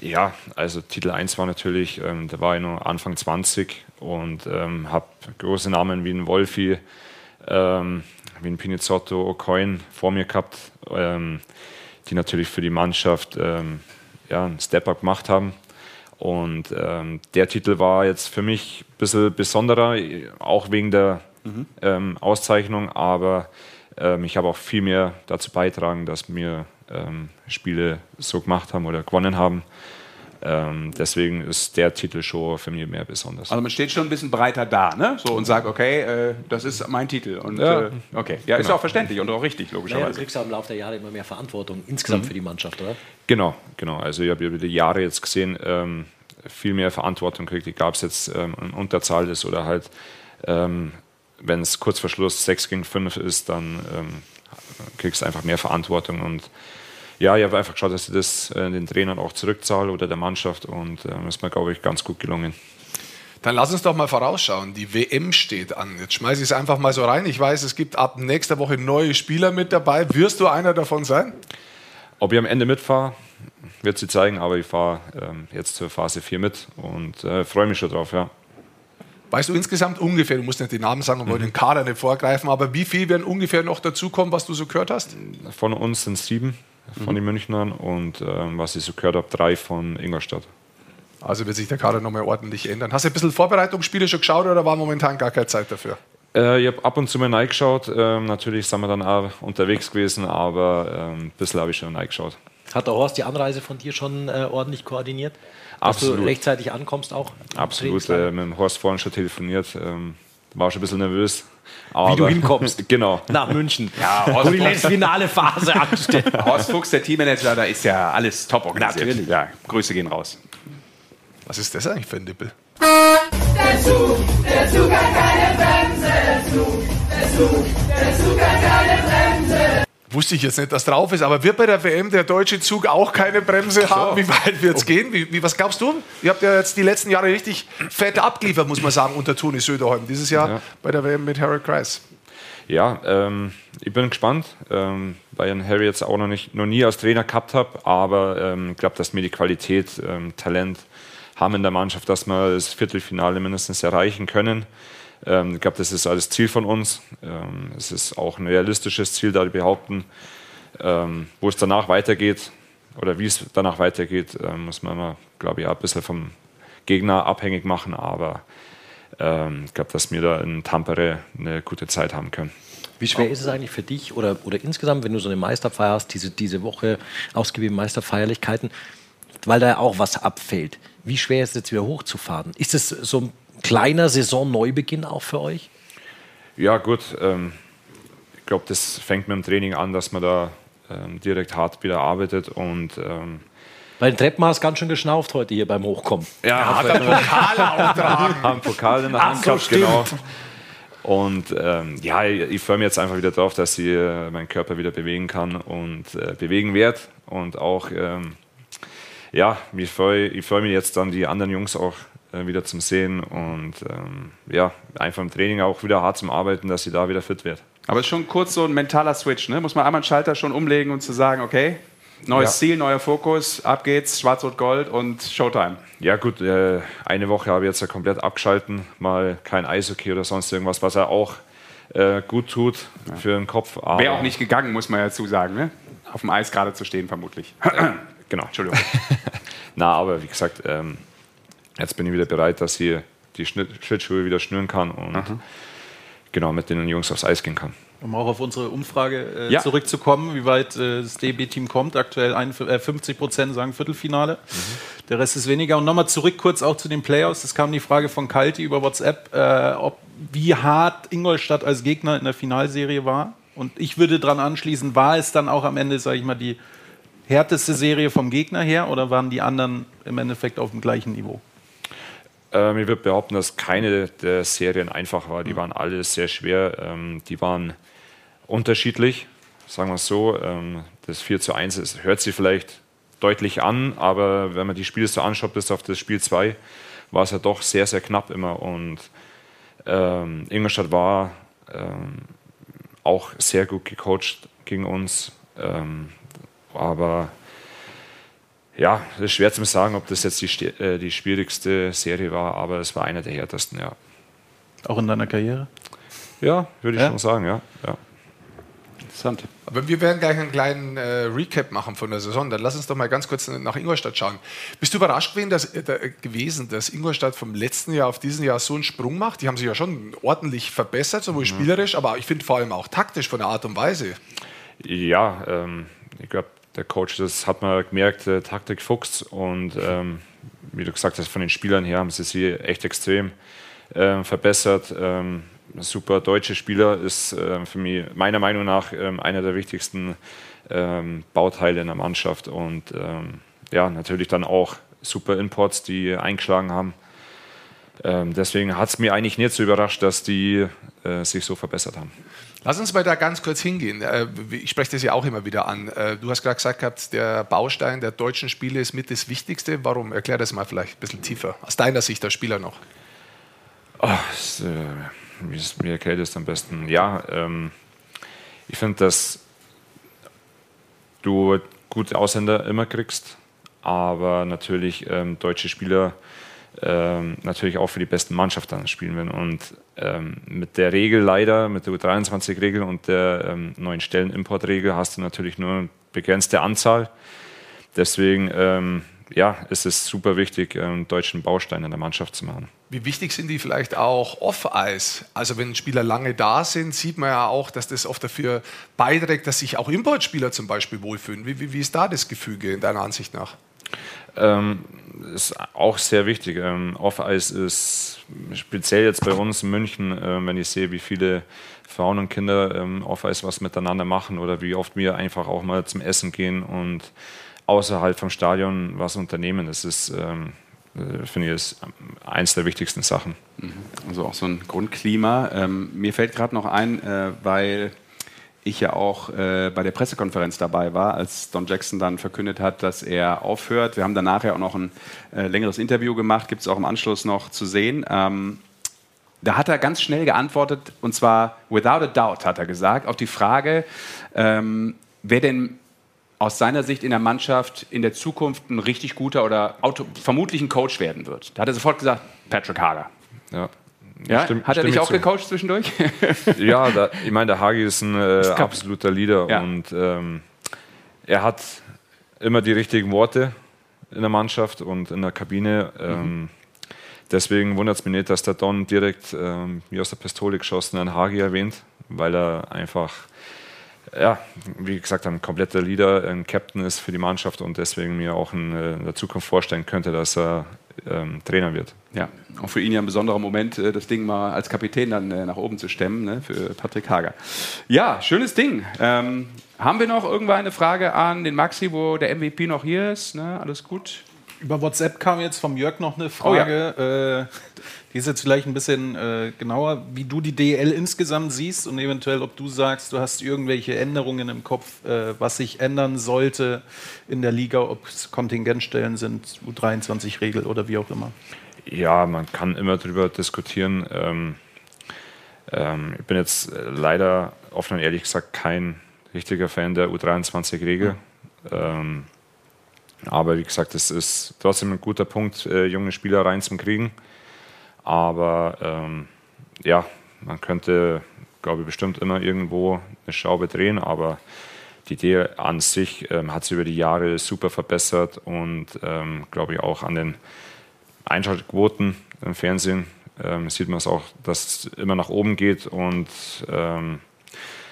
ja, also Titel 1 war natürlich, ähm, da war ich noch Anfang 20 und ähm, habe große Namen wie ein Wolfi, ähm, wie ein Pinizotto, O'Coin vor mir gehabt, ähm, die natürlich für die Mannschaft ähm, ja, einen Step-Up gemacht haben. Und ähm, der Titel war jetzt für mich ein bisschen besonderer, auch wegen der mhm. ähm, Auszeichnung, aber ähm, ich habe auch viel mehr dazu beitragen, dass wir ähm, Spiele so gemacht haben oder gewonnen haben. Ähm, deswegen ist der Titel schon für mich mehr besonders. Also man steht schon ein bisschen breiter da, ne? So und sagt, okay, äh, das ist mein Titel. Und ja, äh, okay, ja, genau. ist auch verständlich und auch richtig, logischerweise. Naja, du kriegst ja im Laufe der Jahre immer mehr Verantwortung insgesamt mhm. für die Mannschaft, oder? Genau, genau. Also ich habe über die Jahre jetzt gesehen, ähm, viel mehr Verantwortung kriegt. Egal, ob es jetzt ähm, eine Unterzahl ist oder halt, ähm, wenn es kurz vor Schluss 6 gegen 5 ist, dann ähm, kriegst du einfach mehr Verantwortung und ja, ich habe einfach geschaut, dass ich das äh, den Trainern auch zurückzahle oder der Mannschaft und äh, das ist mir, glaube ich, ganz gut gelungen. Dann lass uns doch mal vorausschauen. Die WM steht an. Jetzt schmeiße ich es einfach mal so rein. Ich weiß, es gibt ab nächster Woche neue Spieler mit dabei. Wirst du einer davon sein? Ob ich am Ende mitfahre, wird sie zeigen, aber ich fahre ähm, jetzt zur Phase 4 mit und äh, freue mich schon drauf, ja. Weißt du insgesamt ungefähr, du musst nicht die Namen sagen und mhm. den Kader nicht vorgreifen, aber wie viel werden ungefähr noch dazukommen, was du so gehört hast? Von uns sind sieben von mhm. den Münchnern und ähm, was ich so gehört habe, drei von Ingolstadt. Also wird sich der Kader nochmal ordentlich ändern. Hast du ein bisschen Vorbereitungsspiele schon geschaut oder war momentan gar keine Zeit dafür? Äh, ich habe ab und zu mal reingeschaut. Ähm, natürlich sind wir dann auch unterwegs gewesen, aber ähm, ein bisschen habe ich schon reingeschaut. Hat der Horst die Anreise von dir schon äh, ordentlich koordiniert? Dass Absolut. du rechtzeitig ankommst auch? Absolut. Äh, mit dem Horst vorhin schon telefoniert. Ähm, war schon ein bisschen nervös. Aber, Wie du hinkommst. genau. Nach München. Ja, Horst wo die letzte finale Phase ansteht. Horst Fuchs, der Teammanager, da ist ja alles top organisiert. Natürlich. Ja, Grüße gehen raus. Was ist das eigentlich für ein Nippel? Der Zug, der Zug hat keine Bremse. Der Zug, der Zug, der Zug hat keine Bremse. Wusste ich jetzt nicht, dass drauf ist, aber wird bei der WM der deutsche Zug auch keine Bremse haben? Wie weit wird es oh. gehen? Wie, wie, was glaubst du? Ihr habt ja jetzt die letzten Jahre richtig fett abgeliefert, muss man sagen, unter Toni Söderholm. Dieses Jahr ja. bei der WM mit Harold Kreis. Ja, ähm, ich bin gespannt, ähm, weil ich Harry jetzt auch noch, nicht, noch nie als Trainer gehabt habe, aber ähm, ich glaube, dass mir die Qualität, ähm, Talent haben in der Mannschaft, dass wir das Viertelfinale mindestens erreichen können. Ähm, ich glaube, das ist alles Ziel von uns. Ähm, es ist auch ein realistisches Ziel, da wir behaupten, ähm, wo es danach weitergeht oder wie es danach weitergeht, muss man immer, glaube ich, ein bisschen vom Gegner abhängig machen. Aber ich glaube, dass wir da in Tampere eine gute Zeit haben können. Wie schwer ist es eigentlich für dich oder, oder insgesamt, wenn du so eine Meisterfeier hast, diese, diese Woche ausgewiesen Meisterfeierlichkeiten, weil da ja auch was abfällt? Wie schwer ist es jetzt wieder hochzufahren? Ist es so ein kleiner Saisonneubeginn auch für euch? Ja, gut. Ähm, ich glaube, das fängt mit dem Training an, dass man da ähm, direkt hart wieder arbeitet und ähm, Bei den Treppen hast du ganz schön geschnauft heute hier beim Hochkommen. Ja, hat er Pokal auftragen. Haben Pokal in der Hand so, gehabt, genau. Und ähm, ja, ich, ich freue mich jetzt einfach wieder darauf, dass ich äh, meinen Körper wieder bewegen kann und äh, bewegen werde. Und auch, ähm, ja, ich freue ich freu mich jetzt dann, die anderen Jungs auch äh, wieder zum Sehen und ähm, ja, einfach im Training auch wieder hart zum Arbeiten, dass sie da wieder fit wird. Aber es ist schon kurz so ein mentaler Switch, ne? Muss man einmal einen Schalter schon umlegen und zu sagen, okay, neues ja. Ziel, neuer Fokus, ab geht's, Schwarz-Rot-Gold und Showtime. Ja gut, äh, eine Woche habe ich jetzt ja komplett abgeschalten, mal kein Eishockey oder sonst irgendwas, was er auch äh, gut tut ja. für den Kopf. Wäre auch nicht gegangen, muss man ja dazu sagen, ne? Auf dem Eis gerade zu stehen, vermutlich. genau. Entschuldigung. Na, aber wie gesagt, ähm, jetzt bin ich wieder bereit, dass ich die Schlittschuhe wieder schnüren kann und mhm. genau mit den Jungs aufs Eis gehen kann. Um auch auf unsere Umfrage äh, ja. zurückzukommen, wie weit äh, das DB-Team kommt. Aktuell ein, äh, 50 Prozent sagen Viertelfinale. Mhm. Der Rest ist weniger. Und nochmal zurück kurz auch zu den Playoffs. Es kam die Frage von Kalti über WhatsApp, äh, ob, wie hart Ingolstadt als Gegner in der Finalserie war. Und ich würde daran anschließen, war es dann auch am Ende, sage ich mal, die härteste Serie vom Gegner her oder waren die anderen im Endeffekt auf dem gleichen Niveau? Ähm, ich würde behaupten, dass keine der Serien einfach war. Die mhm. waren alle sehr schwer. Ähm, die waren unterschiedlich, sagen wir es so. Ähm, das 4 zu 1 ist, hört sich vielleicht deutlich an, aber wenn man die Spiele so anschaut, bis auf das Spiel 2, war es ja doch sehr, sehr knapp immer. Und ähm, Ingolstadt war ähm, auch sehr gut gecoacht gegen uns. Ähm, aber ja, es ist schwer zu sagen, ob das jetzt die, äh, die schwierigste Serie war, aber es war eine der härtesten, ja. Auch in deiner Karriere? Ja, würde ich ja? schon sagen, ja. ja. Interessant. Aber wir werden gleich einen kleinen äh, Recap machen von der Saison. Dann lass uns doch mal ganz kurz nach Ingolstadt schauen. Bist du überrascht gewesen dass, äh, gewesen, dass Ingolstadt vom letzten Jahr auf diesen Jahr so einen Sprung macht? Die haben sich ja schon ordentlich verbessert, sowohl mhm. spielerisch, aber ich finde vor allem auch taktisch von der Art und Weise. Ja, ähm, ich glaube, der Coach, das hat man gemerkt, äh, Taktik Fuchs und ähm, wie du gesagt hast, von den Spielern her haben sie sie echt extrem äh, verbessert. Ähm, super deutsche Spieler ist äh, für mich meiner Meinung nach äh, einer der wichtigsten ähm, Bauteile in der Mannschaft und ähm, ja, natürlich dann auch super Imports, die eingeschlagen haben. Ähm, deswegen hat es mir eigentlich nicht so überrascht, dass die äh, sich so verbessert haben. Lass uns mal da ganz kurz hingehen. Äh, ich spreche das ja auch immer wieder an. Äh, du hast gerade gesagt, gehabt, der Baustein der deutschen Spiele ist mit das Wichtigste. Warum? Erklär das mal vielleicht ein bisschen tiefer. Aus deiner Sicht als Spieler noch. Oh, das, wie, erklärt es am besten? Ja, ähm, ich finde, dass du gute Ausländer immer kriegst, aber natürlich ähm, deutsche Spieler ähm, natürlich auch für die besten Mannschaften spielen werden. Und ähm, mit der Regel leider, mit der U23-Regel und der ähm, neuen Stellenimportregel hast du natürlich nur eine begrenzte Anzahl. Deswegen ähm, ja, ist es super wichtig, einen deutschen Baustein in der Mannschaft zu machen. Wie wichtig sind die vielleicht auch off-Eis? Also wenn Spieler lange da sind, sieht man ja auch, dass das oft dafür beiträgt, dass sich auch Importspieler zum Beispiel wohlfühlen. Wie, wie, wie ist da das Gefüge in deiner Ansicht nach? Ähm, ist auch sehr wichtig. Ähm, Off-Eis ist speziell jetzt bei uns in München, äh, wenn ich sehe, wie viele Frauen und Kinder ähm, Off-Eis was miteinander machen oder wie oft wir einfach auch mal zum Essen gehen und außerhalb vom Stadion was unternehmen. Das ist ähm, äh, finde ich, ist eins der wichtigsten Sachen. Mhm. Also auch so ein Grundklima. Ähm, mir fällt gerade noch ein, äh, weil ich ja auch äh, bei der Pressekonferenz dabei war, als Don Jackson dann verkündet hat, dass er aufhört. Wir haben danach ja auch noch ein äh, längeres Interview gemacht, gibt es auch im Anschluss noch zu sehen. Ähm, da hat er ganz schnell geantwortet, und zwar without a doubt hat er gesagt, auf die Frage, ähm, wer denn aus seiner Sicht in der Mannschaft in der Zukunft ein richtig guter oder auto, vermutlich ein Coach werden wird. Da hat er sofort gesagt, Patrick Hager. Ja. Ja, Stimm, hat er dich auch zu. gecoacht zwischendurch? ja, da, ich meine, der Hagi ist ein äh, absoluter Leader ja. und ähm, er hat immer die richtigen Worte in der Mannschaft und in der Kabine. Ähm, mhm. Deswegen wundert es mich nicht, dass der Don direkt ähm, wie aus der Pistole geschossen einen Hagi erwähnt, weil er einfach ja, wie gesagt, ein kompletter Leader, ein Captain ist für die Mannschaft und deswegen mir auch in, äh, in der Zukunft vorstellen könnte, dass er ähm, Trainer wird. Ja, auch für ihn ja ein besonderer Moment, äh, das Ding mal als Kapitän dann äh, nach oben zu stemmen, ne, für Patrick Hager. Ja, schönes Ding. Ähm, Haben wir noch irgendwann eine Frage an den Maxi, wo der MVP noch hier ist? Ne? Alles gut? Über WhatsApp kam jetzt vom Jörg noch eine Frage. Oh ja. äh, ist jetzt vielleicht ein bisschen äh, genauer, wie du die DL insgesamt siehst und eventuell, ob du sagst, du hast irgendwelche Änderungen im Kopf, äh, was sich ändern sollte in der Liga, ob es Kontingentstellen sind, U23-Regel oder wie auch immer. Ja, man kann immer darüber diskutieren. Ähm, ähm, ich bin jetzt leider offen und ehrlich gesagt kein richtiger Fan der U23-Regel. Mhm. Ähm, aber wie gesagt, es ist trotzdem ein guter Punkt, äh, junge Spieler reinzukriegen. Aber ähm, ja, man könnte, glaube ich, bestimmt immer irgendwo eine Schraube drehen, aber die Idee an sich ähm, hat sich über die Jahre super verbessert und ähm, glaube ich auch an den Einschaltquoten im Fernsehen ähm, sieht man es auch, dass es immer nach oben geht und ähm,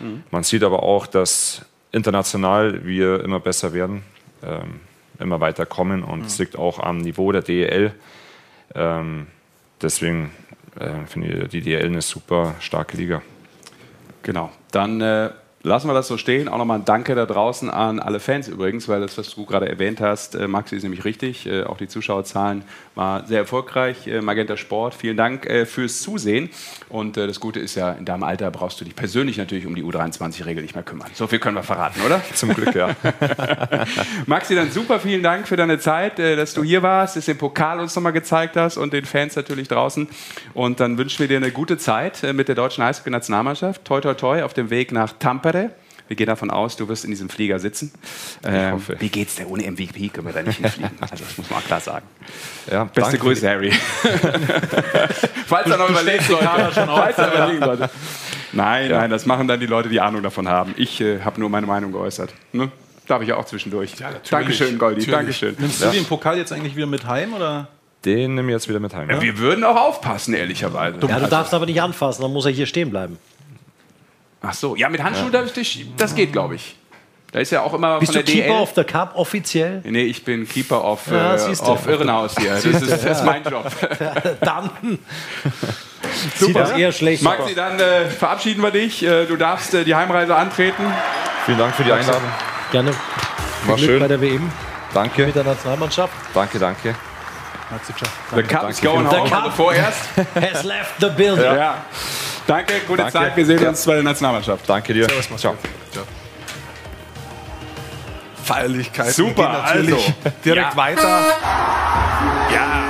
mhm. man sieht aber auch, dass international wir immer besser werden. Ähm, immer weiter kommen und es mhm. liegt auch am Niveau der DEL. Deswegen äh, finde ich die DEL eine super starke Liga. Genau. Dann äh, lassen wir das so stehen. Auch nochmal ein Danke da draußen an alle Fans übrigens, weil das, was du gerade erwähnt hast, äh, Maxi, ist nämlich richtig. Äh, auch die Zuschauerzahlen waren sehr erfolgreich. Äh, Magenta Sport, vielen Dank fürs Zusehen. Und das Gute ist ja, in deinem Alter brauchst du dich persönlich natürlich um die U23-Regel nicht mehr kümmern. So viel können wir verraten, oder? Zum Glück, ja. Maxi, dann super vielen Dank für deine Zeit, dass du hier warst, dass du den Pokal uns nochmal gezeigt hast und den Fans natürlich draußen. Und dann wünschen wir dir eine gute Zeit mit der deutschen Eishockey-Nationalmannschaft. Toi, toi, toi auf dem Weg nach Tampere. Erde. Wir gehen davon aus, du wirst in diesem Flieger sitzen. Ähm, wie geht's dir ohne MVP? Können wir da nicht hinfliegen. Also das muss man auch klar sagen. Ja, Beste Grüße, Harry. Falls er noch überlegt, Leute. Falls er überlegt, Leute. Nein, ja. nein, das machen dann die Leute, die Ahnung davon haben. Ich äh, habe nur meine Meinung geäußert. Ne? Darf ich ja auch zwischendurch. Ja, Dankeschön, Goldi. Natürlich. Dankeschön. Nimmst du den Pokal jetzt eigentlich wieder mit heim? Oder? Den nehme ich jetzt wieder mit heim. Ja, wir würden auch aufpassen, ehrlicherweise. Ja, du darfst aber nicht anfassen, dann muss er hier stehen bleiben. Ach so, ja, mit Handschuhen, ja. das geht, glaube ich. Da ist ja auch immer Bist von der du Keeper DL. of the Cup offiziell? Nee, ich bin Keeper of, ja, äh, auf Irrenhaus hier. Das ist, das ist mein Job. dann. Super. Das eher schlecht. Maxi, dann äh, verabschieden wir dich. Äh, du darfst äh, die Heimreise antreten. Vielen Dank für die Einladung. Gerne. War schön. bei der WM. Danke. Mit der Nationalmannschaft. Danke, danke. The Cup is going home. Also vorerst. Has left the building. Ja. ja. Danke, gute Danke. Zeit. Wir sehen ja. uns bei der Nationalmannschaft. Danke dir. Servus, Ciao. Ciao. Feierlichkeit. Super, also direkt ja. weiter. Ja.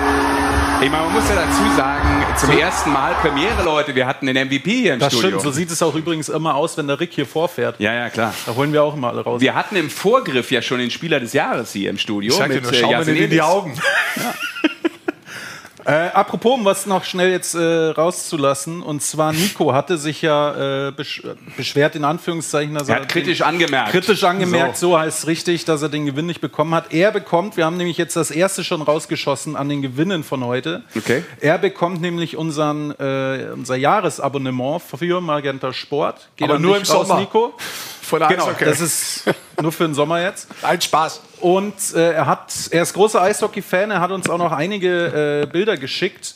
Ich meine, man muss ja dazu sagen, zum so. ersten Mal Premiere, Leute. Wir hatten den MVP hier im das Studio. Stimmt, so sieht es auch übrigens immer aus, wenn der Rick hier vorfährt. Ja, ja, klar. Da holen wir auch immer alle raus. Wir hatten im Vorgriff ja schon den Spieler des Jahres hier im Studio. Ich sag dir nur, schau äh, mir in die Augen. Ja. Äh, apropos, um was noch schnell jetzt äh, rauszulassen, und zwar Nico hatte sich ja äh, besch beschwert, in Anführungszeichen, dass er, er kritisch angemerkt. Kritisch angemerkt, so. so heißt es richtig, dass er den Gewinn nicht bekommen hat. Er bekommt, wir haben nämlich jetzt das erste schon rausgeschossen an den Gewinnen von heute. Okay. Er bekommt nämlich unseren, äh, unser Jahresabonnement für Magenta Sport. Geht Aber nur im raus, Sommer. Nico. Von der genau, das ist nur für den Sommer jetzt. Ein Spaß. Und äh, er, hat, er ist großer Eishockey-Fan, er hat uns auch noch einige äh, Bilder geschickt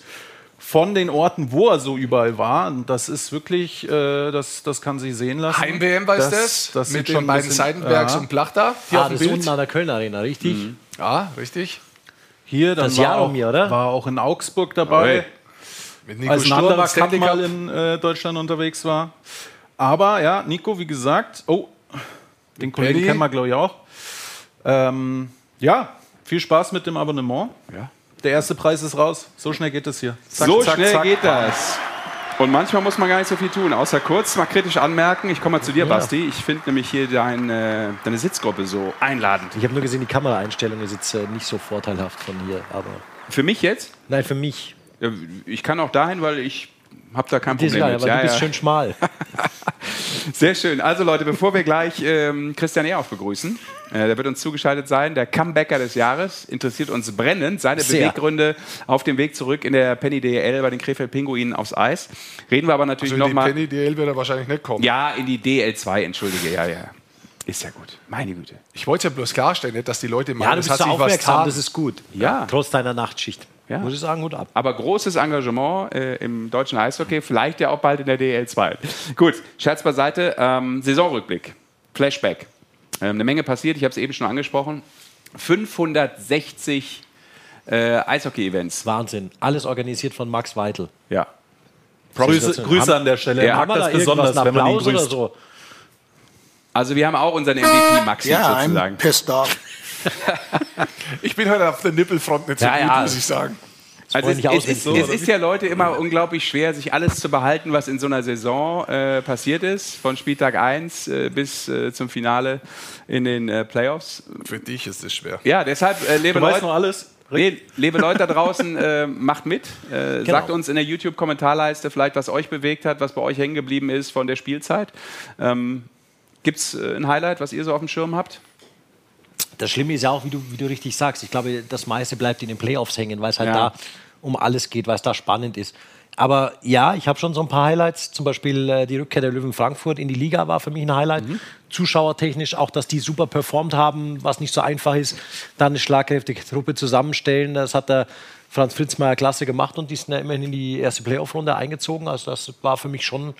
von den Orten, wo er so überall war. Und das ist wirklich, äh, das, das kann sich sehen lassen. Heim-WM war das, das, das Mit den beiden Seidenbergs ja. und Plachta. Hier ah, das ist unten an der Kölner Arena, richtig? Mhm. Ja, richtig. Hier, dann das war, auch, mir, oder? war auch in Augsburg dabei. Mit Nico als ein anderer Cup mal in äh, Deutschland unterwegs war. Aber ja, Nico, wie gesagt, oh, den Kollegen Penny. kennen wir, glaube ich, auch. Ähm, ja, viel Spaß mit dem Abonnement. Ja. Der erste Preis ist raus. So schnell geht es hier. Zack, so zack, schnell zack. geht das. Und manchmal muss man gar nicht so viel tun, außer kurz mal kritisch anmerken. Ich komme mal zu dir, ja. Basti. Ich finde nämlich hier deine, deine Sitzgruppe so einladend. Ich habe nur gesehen, die Kameraeinstellung ist jetzt äh, nicht so vorteilhaft von hier. Aber für mich jetzt? Nein, für mich. Ich kann auch dahin, weil ich habe da kein Problem mit. Aber ja, du bist ja. schön schmal. Sehr schön. Also Leute, bevor wir gleich ähm, Christian Ehrhoff begrüßen, äh, der wird uns zugeschaltet sein, der Comebacker des Jahres, interessiert uns brennend seine Sehr. Beweggründe auf dem Weg zurück in der Penny DL bei den Krefeld Pinguinen aufs Eis. Reden wir aber natürlich also nochmal... In die Penny DL wird er wahrscheinlich nicht kommen. Ja, in die DL2, entschuldige, ja, ja. Ist ja gut. Meine Güte. Ich wollte ja bloß klarstellen, dass die Leute meinen, ja, du bist das hat aufmerksam, das ist gut. Ja. Trotz deiner Nachtschicht. Ja. Muss ich sagen, gut ab. Aber großes Engagement äh, im deutschen Eishockey, vielleicht ja auch bald in der DL2. Gut, Scherz beiseite. Ähm, Saisonrückblick. Flashback. Ähm, eine Menge passiert, ich habe es eben schon angesprochen. 560 äh, Eishockey-Events. Wahnsinn. Alles organisiert von Max Weitel. Ja. Grüße, Grüße an der Stelle. Ja. Er mag das besonders, wenn man ihn Applaus oder grüßt. so? Also wir haben auch unseren MVP Maxi Ja, sozusagen. I'm pissed off. Ich bin heute auf der Nippelfront nicht so Ja, gut, ja. muss ich sagen. Also es, nicht es, ist, so, es ist ja Leute immer unglaublich schwer, sich alles zu behalten, was in so einer Saison äh, passiert ist, von Spieltag 1 äh, bis äh, zum Finale in den äh, Playoffs. Für dich ist es schwer. Ja, deshalb, äh, liebe Du weißt Leute, noch alles? Nee, liebe Leute da draußen, äh, macht mit. Äh, Sagt uns in der YouTube-Kommentarleiste vielleicht, was euch bewegt hat, was bei euch hängen geblieben ist von der Spielzeit. Ähm, Gibt es äh, ein Highlight, was ihr so auf dem Schirm habt? Das Schlimme ist ja auch, wie du, wie du richtig sagst, ich glaube, das meiste bleibt in den Playoffs hängen, weil es halt Ja. da um alles geht, weil es da spannend ist. Aber ja, ich habe schon so ein paar Highlights. Zum Beispiel äh, die Rückkehr der Löwen Frankfurt in die Liga war für mich ein Highlight. Zuschauertechnisch auch, dass die super performt haben, was nicht so einfach ist. Dann eine schlagkräftige Truppe zusammenstellen. Das hat der Franz Fritzmeier klasse gemacht und die sind ja immerhin in die erste Playoff-Runde eingezogen. Also das war für mich schon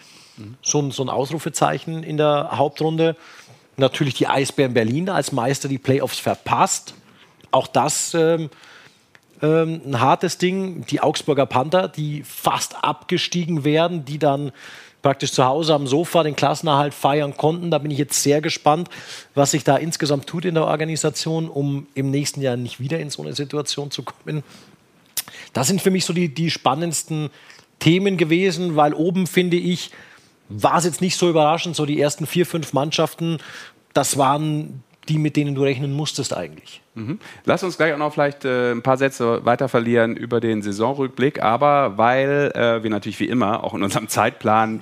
so ein, so ein Ausrufezeichen in der Hauptrunde. Natürlich die Eisbären Berlin als Meister die Playoffs verpasst. Auch das ähm, ähm, ein hartes Ding. Die Augsburger Panther, die fast abgestiegen werden, die dann praktisch zu Hause am Sofa den Klassenerhalt feiern konnten. Da bin ich jetzt sehr gespannt, was sich da insgesamt tut in der Organisation, um im nächsten Jahr nicht wieder in so eine Situation zu kommen. Das sind für mich so die, die spannendsten Themen gewesen, weil oben finde ich, war es jetzt nicht so überraschend, so die ersten vier, fünf Mannschaften, das waren die, mit denen du rechnen musstest eigentlich. Mhm. Lass uns gleich auch noch vielleicht äh, ein paar Sätze weiter verlieren über den Saisonrückblick, aber weil äh, wir natürlich wie immer auch in unserem Zeitplan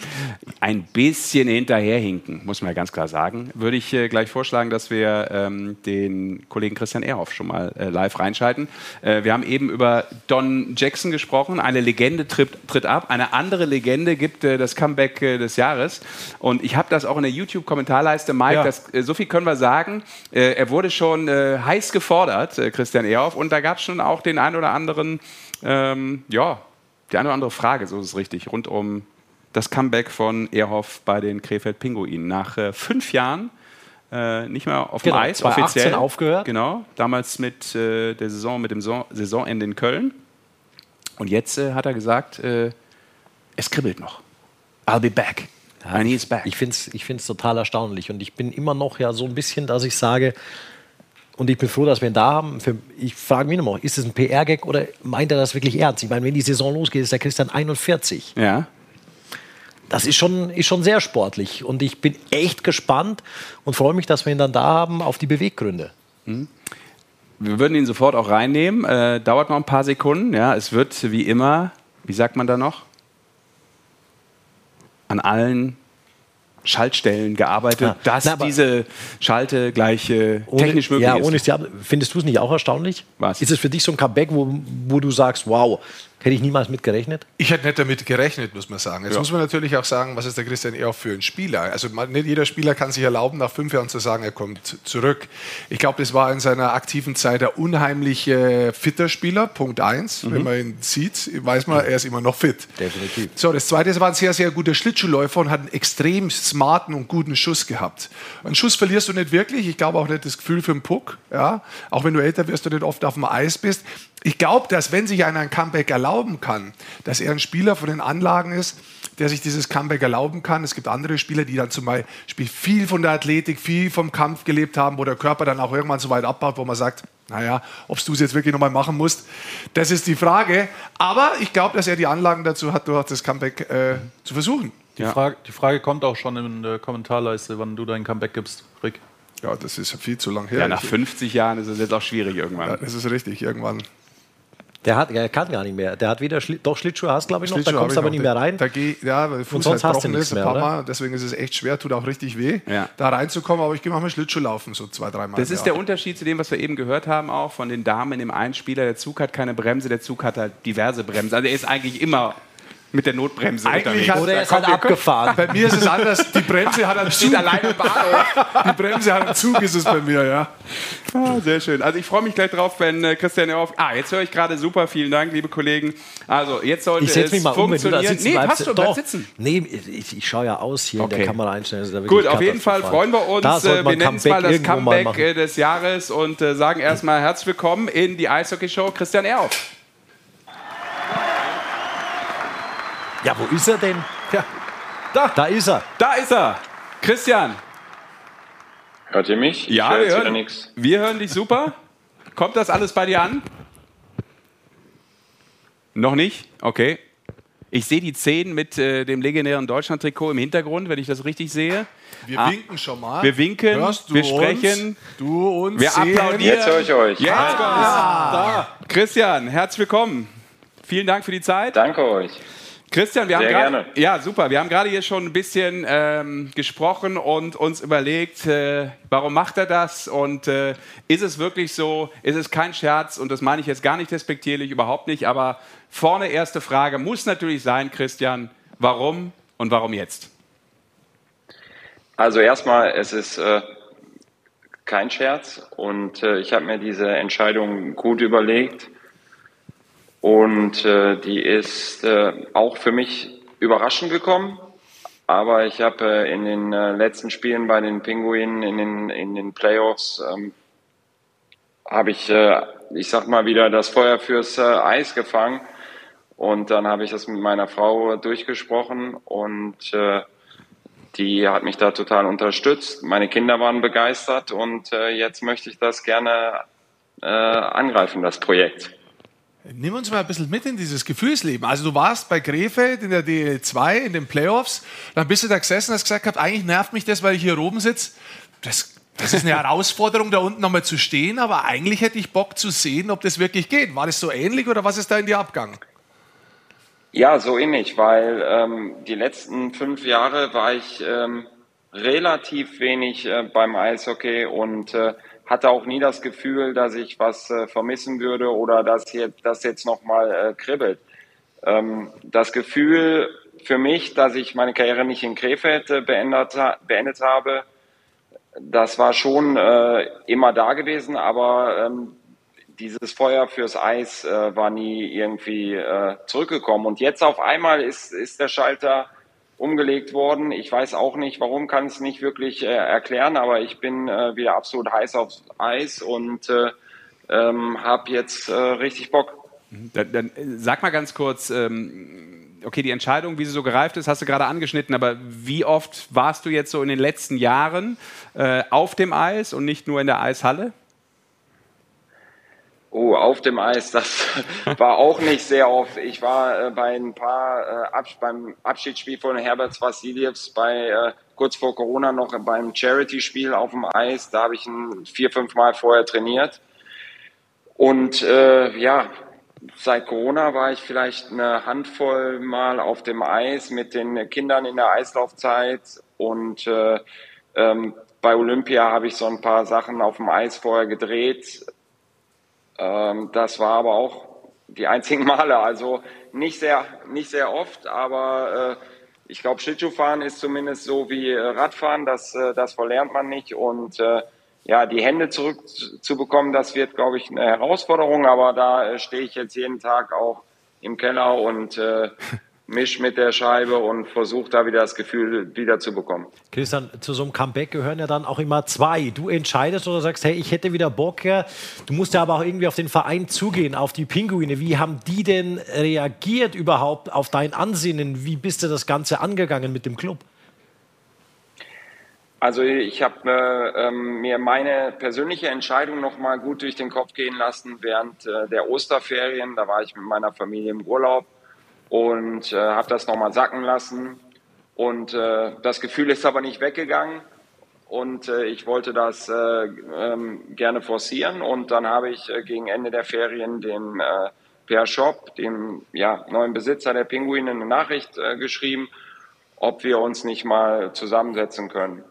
ein bisschen hinterherhinken, muss man ja ganz klar sagen, würde ich äh, gleich vorschlagen, dass wir ähm, den Kollegen Christian Ehrhoff schon mal äh, live reinschalten. Äh, wir haben eben über Don Jackson gesprochen, eine Legende tritt, tritt ab, eine andere Legende gibt äh, das Comeback des Jahres und ich habe das auch in der YouTube-Kommentarleiste, Mike, Ja. das, so viel können wir sagen, er wurde schon heiß gefordert, äh, Christian Ehrhoff, und da gab es schon auch den ein oder anderen, ähm, ja, die eine oder andere Frage, so ist es richtig, rund um das Comeback von Ehrhoff bei den Krefeld Pinguinen. Nach äh, fünf Jahren äh, nicht mehr auf dem Genau, Eis 2018 offiziell. aufgehört. Genau, damals mit äh, der Saison, mit dem Saison Saisonende in Köln. Und jetzt äh, hat er gesagt, äh, es kribbelt noch. I'll be back. And he's back. Ich finde es ich find's total erstaunlich und ich bin immer noch ja so ein bisschen, dass ich sage, und ich bin froh, dass wir ihn da haben. Für, ich frage mich nochmal, ist es ein PR-Gag oder meint er das wirklich ernst? Ich meine, wenn die Saison losgeht, ist der Christian 41. ja. Das ist schon, ist schon sehr sportlich und ich bin echt gespannt und freue mich, dass wir ihn dann da haben auf die Beweggründe. Wir würden ihn sofort auch reinnehmen. Äh, dauert noch ein paar Sekunden. Ja, es wird wie immer, wie sagt man da noch? An allen Schaltstellen gearbeitet, Ja. dass Na, diese Schalte gleich äh, Ohne- technisch möglich ja, ist. ohne findest du es nicht auch erstaunlich? Was? Ist es für dich so ein Comeback, wo, wo du sagst, wow, hätte ich niemals mit gerechnet? Ich hätte nicht damit gerechnet, muss man sagen. Jetzt Ja. muss man natürlich auch sagen, was ist der Christian Ehrhoff für ein Spieler? Also nicht jeder Spieler kann sich erlauben, nach fünf Jahren zu sagen, er kommt zurück. Ich glaube, das war in seiner aktiven Zeit ein unheimlich äh, fitter Spieler, Punkt eins. Wenn man ihn sieht, weiß man, er ist immer noch fit. Definitiv. So, das zweite, es war ein sehr, sehr guter Schlittschuhläufer und hat einen extrem smarten und guten Schuss gehabt. Einen Schuss verlierst du nicht wirklich. Ich glaube auch nicht das Gefühl für den Puck. Ja? Auch wenn du älter wirst, du nicht oft auf dem Eis bist. Ich glaube, dass wenn sich einer ein Comeback erlauben kann, dass er ein Spieler von den Anlagen ist, der sich dieses Comeback erlauben kann. Es gibt andere Spieler, die dann zum Beispiel viel von der Athletik, viel vom Kampf gelebt haben, wo der Körper dann auch irgendwann so weit abbaut, wo man sagt, naja, ob du es jetzt wirklich nochmal machen musst, das ist die Frage. Aber ich glaube, dass er die Anlagen dazu hat, durch das Comeback äh, zu versuchen. Die, Ja. Frage, die Frage kommt auch schon in der Kommentarleiste, wann du dein Comeback gibst, Rick. Ja, das ist viel zu lang her. ja, nach Ich- 50 Jahren ist es jetzt auch schwierig irgendwann. ja, das ist richtig, irgendwann. Der, hat, der kann gar nicht mehr. Der hat wieder Schli doch Schlittschuhe, hast glaube ich noch, da kommst du aber ich nicht mehr rein. Da, da geh, ja, weil Fuß sonst halt hast du nichts ist, ein mehr? Mal. Deswegen ist es echt schwer, tut auch richtig weh, Ja. da reinzukommen. Aber ich gehe manchmal Schlittschuh laufen, so zwei, dreimal. Das ist der Unterschied zu dem, was wir eben gehört haben, auch von den Damen im Einspieler. Der Zug hat keine Bremse, der Zug hat halt diverse Bremsen. Also er ist eigentlich immer mit der Notbremse Eigentlich unterwegs. hat- Oder er ist halt abgefahren. Bei mir ist es anders. Die Bremse hat einen Zug. alleine im Bahnhof. Die Bremse hat einen Zug, ist es bei mir, ja. Ah, sehr schön. Also ich freue mich gleich drauf, wenn äh, Christian auf. Ah, jetzt höre ich gerade super. Vielen Dank, liebe Kollegen. Also jetzt sollte Ich setze es mich mal um, wenn du da sitzen nee, bleibst. passt schon, bleib Doch. sitzen. Nee, ich, ich schaue ja aus hier in Okay. der Kamera einstellen. Gut, auf jeden Fall freuen wir uns. Äh, man wir nennen es Comeback mal das mal Comeback machen. äh, des Jahres und äh, sagen erstmal herzlich willkommen in die Eishockey-Show Christian Erhoff. Ja, wo ist er denn? Ja. Da. Da ist er. Da ist er. Christian. Hört ihr mich? Ja, ich höre wir jetzt wieder hören, nichts. wir hören dich super. Kommt das alles bei dir an? Noch nicht? Okay. Ich sehe die 10 mit äh, dem legendären Deutschland-Trikot im Hintergrund, wenn ich das richtig sehe. Wir Ah. winken schon mal. Wir winken, Hörst du wir uns? sprechen, Du uns. wir sehen. applaudieren. Jetzt höre ich euch. Jetzt kommt's. Da. Christian, herzlich willkommen. Vielen Dank für die Zeit. Danke euch. Christian, wir haben Sehr gerade, gerne. ja super, wir haben gerade hier schon ein bisschen ähm, gesprochen und uns überlegt, äh, warum macht er das? Und äh, ist es wirklich so, ist es kein Scherz? Und das meine ich jetzt gar nicht respektierlich, überhaupt nicht, aber vorne erste Frage muss natürlich sein, Christian, warum und warum jetzt? Also erstmal, es ist äh, kein Scherz. Und äh, ich habe mir diese Entscheidung gut überlegt und äh, die ist äh, auch für mich überraschend gekommen. Aber ich habe äh, in den äh, letzten Spielen bei den Pinguinen in den, in den Playoffs ähm, habe ich, äh, ich sag mal wieder das Feuer fürs äh, Eis gefangen und dann habe ich das mit meiner Frau durchgesprochen und äh, die hat mich da total unterstützt. Meine Kinder waren begeistert und äh, jetzt möchte ich das gerne äh, angreifen, das Projekt. Nimm uns mal ein bisschen mit in dieses Gefühlsleben. Also du warst bei Krefeld in der DL2 in den Playoffs, dann bist du da gesessen und hast gesagt, gehabt, eigentlich nervt mich das, weil ich hier oben sitze. Das, das ist eine Herausforderung, da unten nochmal zu stehen, aber eigentlich hätte ich Bock zu sehen, ob das wirklich geht. War das so ähnlich oder was ist da in dir abgegangen? Ja, so ähnlich, weil ähm, die letzten fünf Jahre war ich ähm, relativ wenig äh, beim Eishockey und äh, hatte auch nie das Gefühl, dass ich was äh, vermissen würde oder dass jetzt, das jetzt nochmal äh, kribbelt. Ähm, das Gefühl für mich, dass ich meine Karriere nicht in Krefeld äh, beendet, beendet habe, das war schon äh, immer da gewesen, aber ähm, dieses Feuer fürs Eis äh, war nie irgendwie äh, zurückgekommen. Und jetzt auf einmal ist, ist der Schalter umgelegt worden. Ich weiß auch nicht, warum, kann es nicht wirklich äh, erklären, aber ich bin äh, wieder absolut heiß aufs Eis und äh, ähm, habe jetzt äh, richtig Bock. Dann, dann äh, sag mal ganz kurz, ähm, okay, die Entscheidung, wie sie so gereift ist, hast du gerade angeschnitten, aber wie oft warst du jetzt so in den letzten Jahren äh, auf dem Eis und nicht nur in der Eishalle? Oh, auf dem Eis, das war auch nicht sehr oft. Ich war äh, bei ein paar äh, Abs beim Abschiedsspiel von Herbert Vassilievs bei äh, kurz vor Corona noch beim Charity-Spiel auf dem Eis. Da habe ich ihn vier, fünf Mal vorher trainiert. Und äh, ja, seit Corona war ich vielleicht eine Handvoll Mal auf dem Eis mit den Kindern in der Eislaufzeit und äh, ähm, bei Olympia habe ich so ein paar Sachen auf dem Eis vorher gedreht. Ähm, das war aber auch die einzigen Male, also nicht sehr, nicht sehr oft, aber äh, ich glaube, Schlittschuhfahren ist zumindest so wie äh, Radfahren, das, äh, das verlernt man nicht und äh, ja, die Hände zurückzubekommen, das wird, glaube ich, eine Herausforderung, aber da äh, stehe ich jetzt jeden Tag auch im Keller und äh, misch mit der Scheibe und versuche da wieder das Gefühl wieder zu bekommen. Christian, zu so einem Comeback gehören ja dann auch immer zwei. Du entscheidest oder sagst, hey, ich hätte wieder Bock. Ja. Du musst ja aber auch irgendwie auf den Verein zugehen, auf die Pinguine. Wie haben die denn reagiert überhaupt auf dein Ansinnen? Wie bist du das Ganze angegangen mit dem Club? Also ich habe äh, ähm, mir meine persönliche Entscheidung noch mal gut durch den Kopf gehen lassen während äh, der Osterferien. Da war ich mit meiner Familie im Urlaub und äh, habe das noch mal sacken lassen. Und äh, das Gefühl ist aber nicht weggegangen. Und äh, ich wollte das äh, ähm, gerne forcieren. Und dann habe ich äh, gegen Ende der Ferien dem äh, Per Shop, dem ja, neuen Besitzer der Pinguine, eine Nachricht äh, geschrieben, ob wir uns nicht mal zusammensetzen können.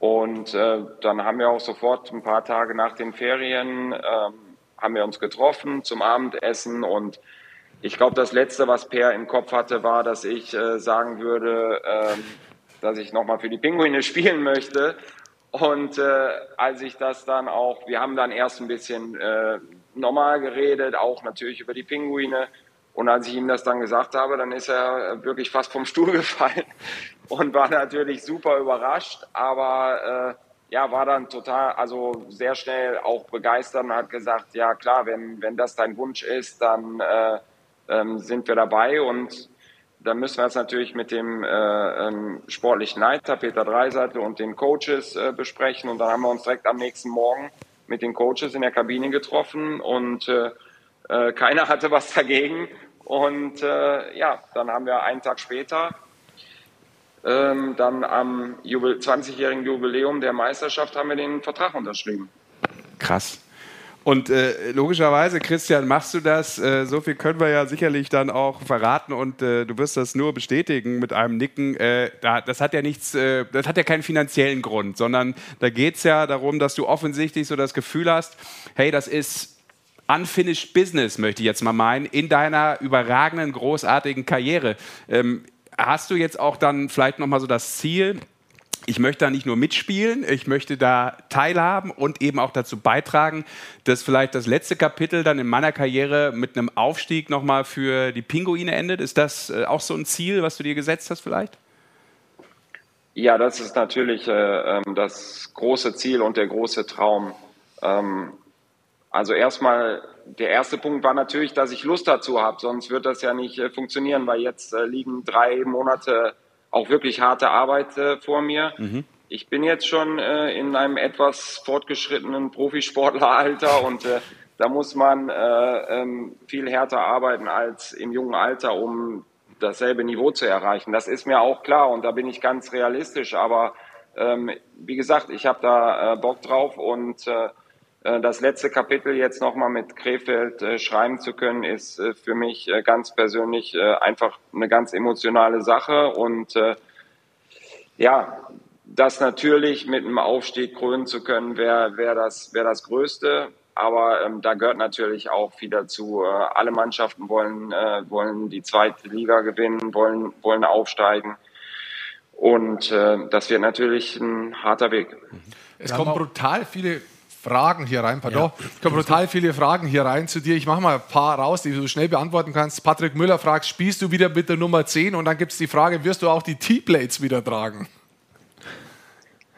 Und äh, dann haben wir auch sofort ein paar Tage nach den Ferien ähm, haben wir uns getroffen zum Abendessen und ich glaube, das Letzte, was Per im Kopf hatte, war, dass ich äh, sagen würde, ähm, dass ich nochmal für die Pinguine spielen möchte. Und äh, als ich das dann auch, wir haben dann erst ein bisschen äh, normal geredet, auch natürlich über die Pinguine. Und als ich ihm das dann gesagt habe, dann ist er wirklich fast vom Stuhl gefallen und war natürlich super überrascht. Aber äh, ja, war dann total, also sehr schnell auch begeistert und hat gesagt, ja klar, wenn, wenn das dein Wunsch ist, dann äh, ähm, sind wir dabei und dann müssen wir es natürlich mit dem äh, ähm, sportlichen Leiter Peter Dreiseitel und den Coaches äh, besprechen und dann haben wir uns direkt am nächsten Morgen mit den Coaches in der Kabine getroffen und äh, äh keiner hatte was dagegen und äh, ja, dann haben wir einen Tag später ähm, dann am 20-jährigen Jubiläum der Meisterschaft haben wir den Vertrag unterschrieben. Krass. Und äh, logischerweise, Christian, machst du das? Äh, so viel können wir ja sicherlich dann auch verraten und äh, du wirst das nur bestätigen mit einem Nicken. Äh, da, das hat ja nichts, äh, das hat ja keinen finanziellen Grund, sondern da geht es ja darum, dass du offensichtlich so das Gefühl hast, hey, das ist unfinished business, möchte ich jetzt mal meinen, in deiner überragenden, großartigen Karriere. Ähm, hast du jetzt auch dann vielleicht nochmal so das Ziel, ich möchte da nicht nur mitspielen, ich möchte da teilhaben und eben auch dazu beitragen, dass vielleicht das letzte Kapitel dann in meiner Karriere mit einem Aufstieg nochmal für die Pinguine endet. Ist das äh, auch so ein Ziel, was du dir gesetzt hast vielleicht? Ja, das ist natürlich äh, ähm, das große Ziel und der große Traum. Ähm, also erstmal, der erste Punkt war natürlich, dass ich Lust dazu habe, sonst wird das ja nicht äh, funktionieren, weil jetzt äh, liegen drei Monate auch wirklich harte Arbeit äh, vor mir. Mhm. Ich bin jetzt schon äh, in einem etwas fortgeschrittenen Profisportleralter und äh, da muss man äh, ähm, viel härter arbeiten als im jungen Alter, um dasselbe Niveau zu erreichen. Das ist mir auch klar und da bin ich ganz realistisch. Aber ähm, wie gesagt, ich habe da äh, Bock drauf und äh, das letzte Kapitel jetzt nochmal mit Krefeld äh, schreiben zu können, ist äh, für mich äh, ganz persönlich äh, einfach eine ganz emotionale Sache und äh, ja, das natürlich mit einem Aufstieg krönen zu können, wäre wär das, wär das Größte. Aber ähm, da gehört natürlich auch viel dazu. Äh, alle Mannschaften wollen, äh, wollen die zweite Liga gewinnen, wollen, wollen aufsteigen. Und äh, das wird natürlich ein harter Weg. Es kommen brutal viele Fragen hier rein, pardon. Ja. Es kommen brutal viele Fragen hier rein zu dir. Ich mache mal ein paar raus, die du schnell beantworten kannst. Patrick Müller fragt, spielst du wieder mit der Nummer 10? Und dann gibt es die Frage, wirst du auch die T-Blades wieder tragen?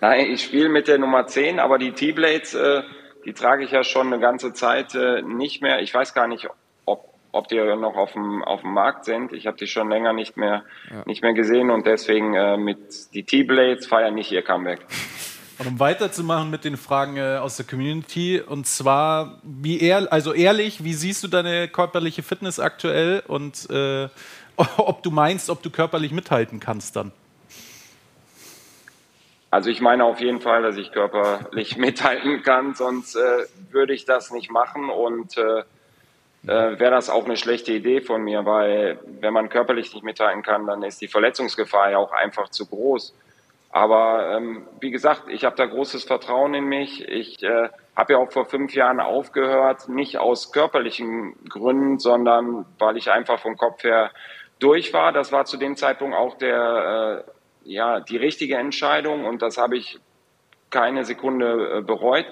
Nein, ich spiele mit der Nummer 10, aber die T-Blades, äh, die trage ich ja schon eine ganze Zeit äh, nicht mehr. Ich weiß gar nicht, ob, ob die noch auf dem, auf dem Markt sind. Ich habe die schon länger nicht mehr, ja. nicht mehr gesehen und deswegen äh, mit die T-Blades feiern nicht ihr Comeback. Und um weiterzumachen mit den Fragen äh, aus der Community, und zwar, wie ehr, also ehrlich, wie siehst du deine körperliche Fitness aktuell und äh, ob du meinst, ob du körperlich mithalten kannst dann? Also ich meine auf jeden Fall, dass ich körperlich mithalten kann, sonst äh, würde ich das nicht machen und äh, äh, wäre das auch eine schlechte Idee von mir, weil wenn man körperlich nicht mithalten kann, dann ist die Verletzungsgefahr ja auch einfach zu groß. Aber ähm, wie gesagt, ich habe da großes Vertrauen in mich. Ich äh, habe ja auch vor fünf Jahren aufgehört, nicht aus körperlichen Gründen, sondern weil ich einfach vom Kopf her durch war. Das war zu dem Zeitpunkt auch der, äh, ja, die richtige Entscheidung und das habe ich keine Sekunde äh, bereut.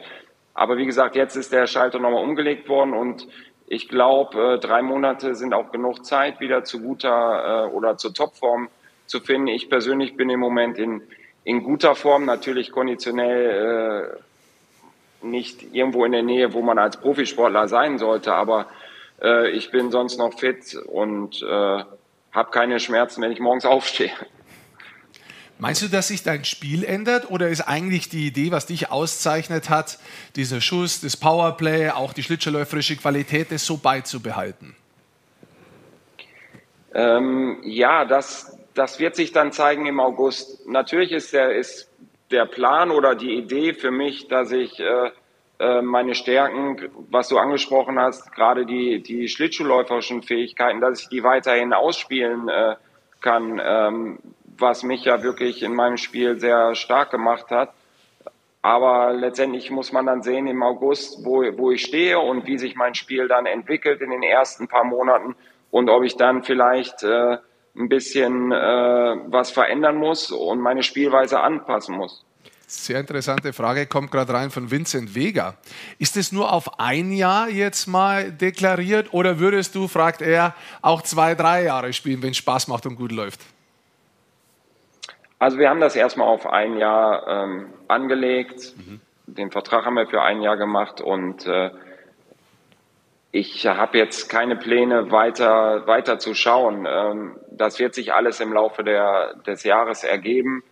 Aber wie gesagt, jetzt ist der Schalter nochmal umgelegt worden und ich glaube, äh, drei Monate sind auch genug Zeit, wieder zu guter äh, oder zur Topform zu finden. Ich persönlich bin im Moment in in guter Form, natürlich konditionell äh, nicht irgendwo in der Nähe, wo man als Profisportler sein sollte, aber äh, ich bin sonst noch fit und äh, habe keine Schmerzen, wenn ich morgens aufstehe. Meinst du, dass sich dein Spiel ändert oder ist eigentlich die Idee, was dich auszeichnet hat, dieser Schuss, das Powerplay, auch die schlittschuhläuferische Qualität, das so beizubehalten? Ähm, ja, das, das wird sich dann zeigen im August. Natürlich ist der, ist der Plan oder die Idee für mich, dass ich äh, äh, meine Stärken, was du angesprochen hast, gerade die, die Schlittschuhläuferischen Fähigkeiten, dass ich die weiterhin ausspielen äh, kann, ähm, was mich ja wirklich in meinem Spiel sehr stark gemacht hat. Aber letztendlich muss man dann sehen im August, wo, wo ich stehe und wie sich mein Spiel dann entwickelt in den ersten paar Monaten und ob ich dann vielleicht äh, ein bisschen äh, was verändern muss und meine Spielweise anpassen muss. Sehr interessante Frage, kommt gerade rein von Vincent Vega. Ist es nur auf ein Jahr jetzt mal deklariert oder würdest du, fragt er, auch zwei, drei Jahre spielen, wenn es Spaß macht und gut läuft? Also wir haben das erstmal auf ein Jahr ähm, angelegt. Mhm. Den Vertrag haben wir für ein Jahr gemacht und äh, ich habe jetzt keine Pläne weiter, weiter zu schauen. Ähm, das wird sich alles im Laufe der, des Jahres ergeben.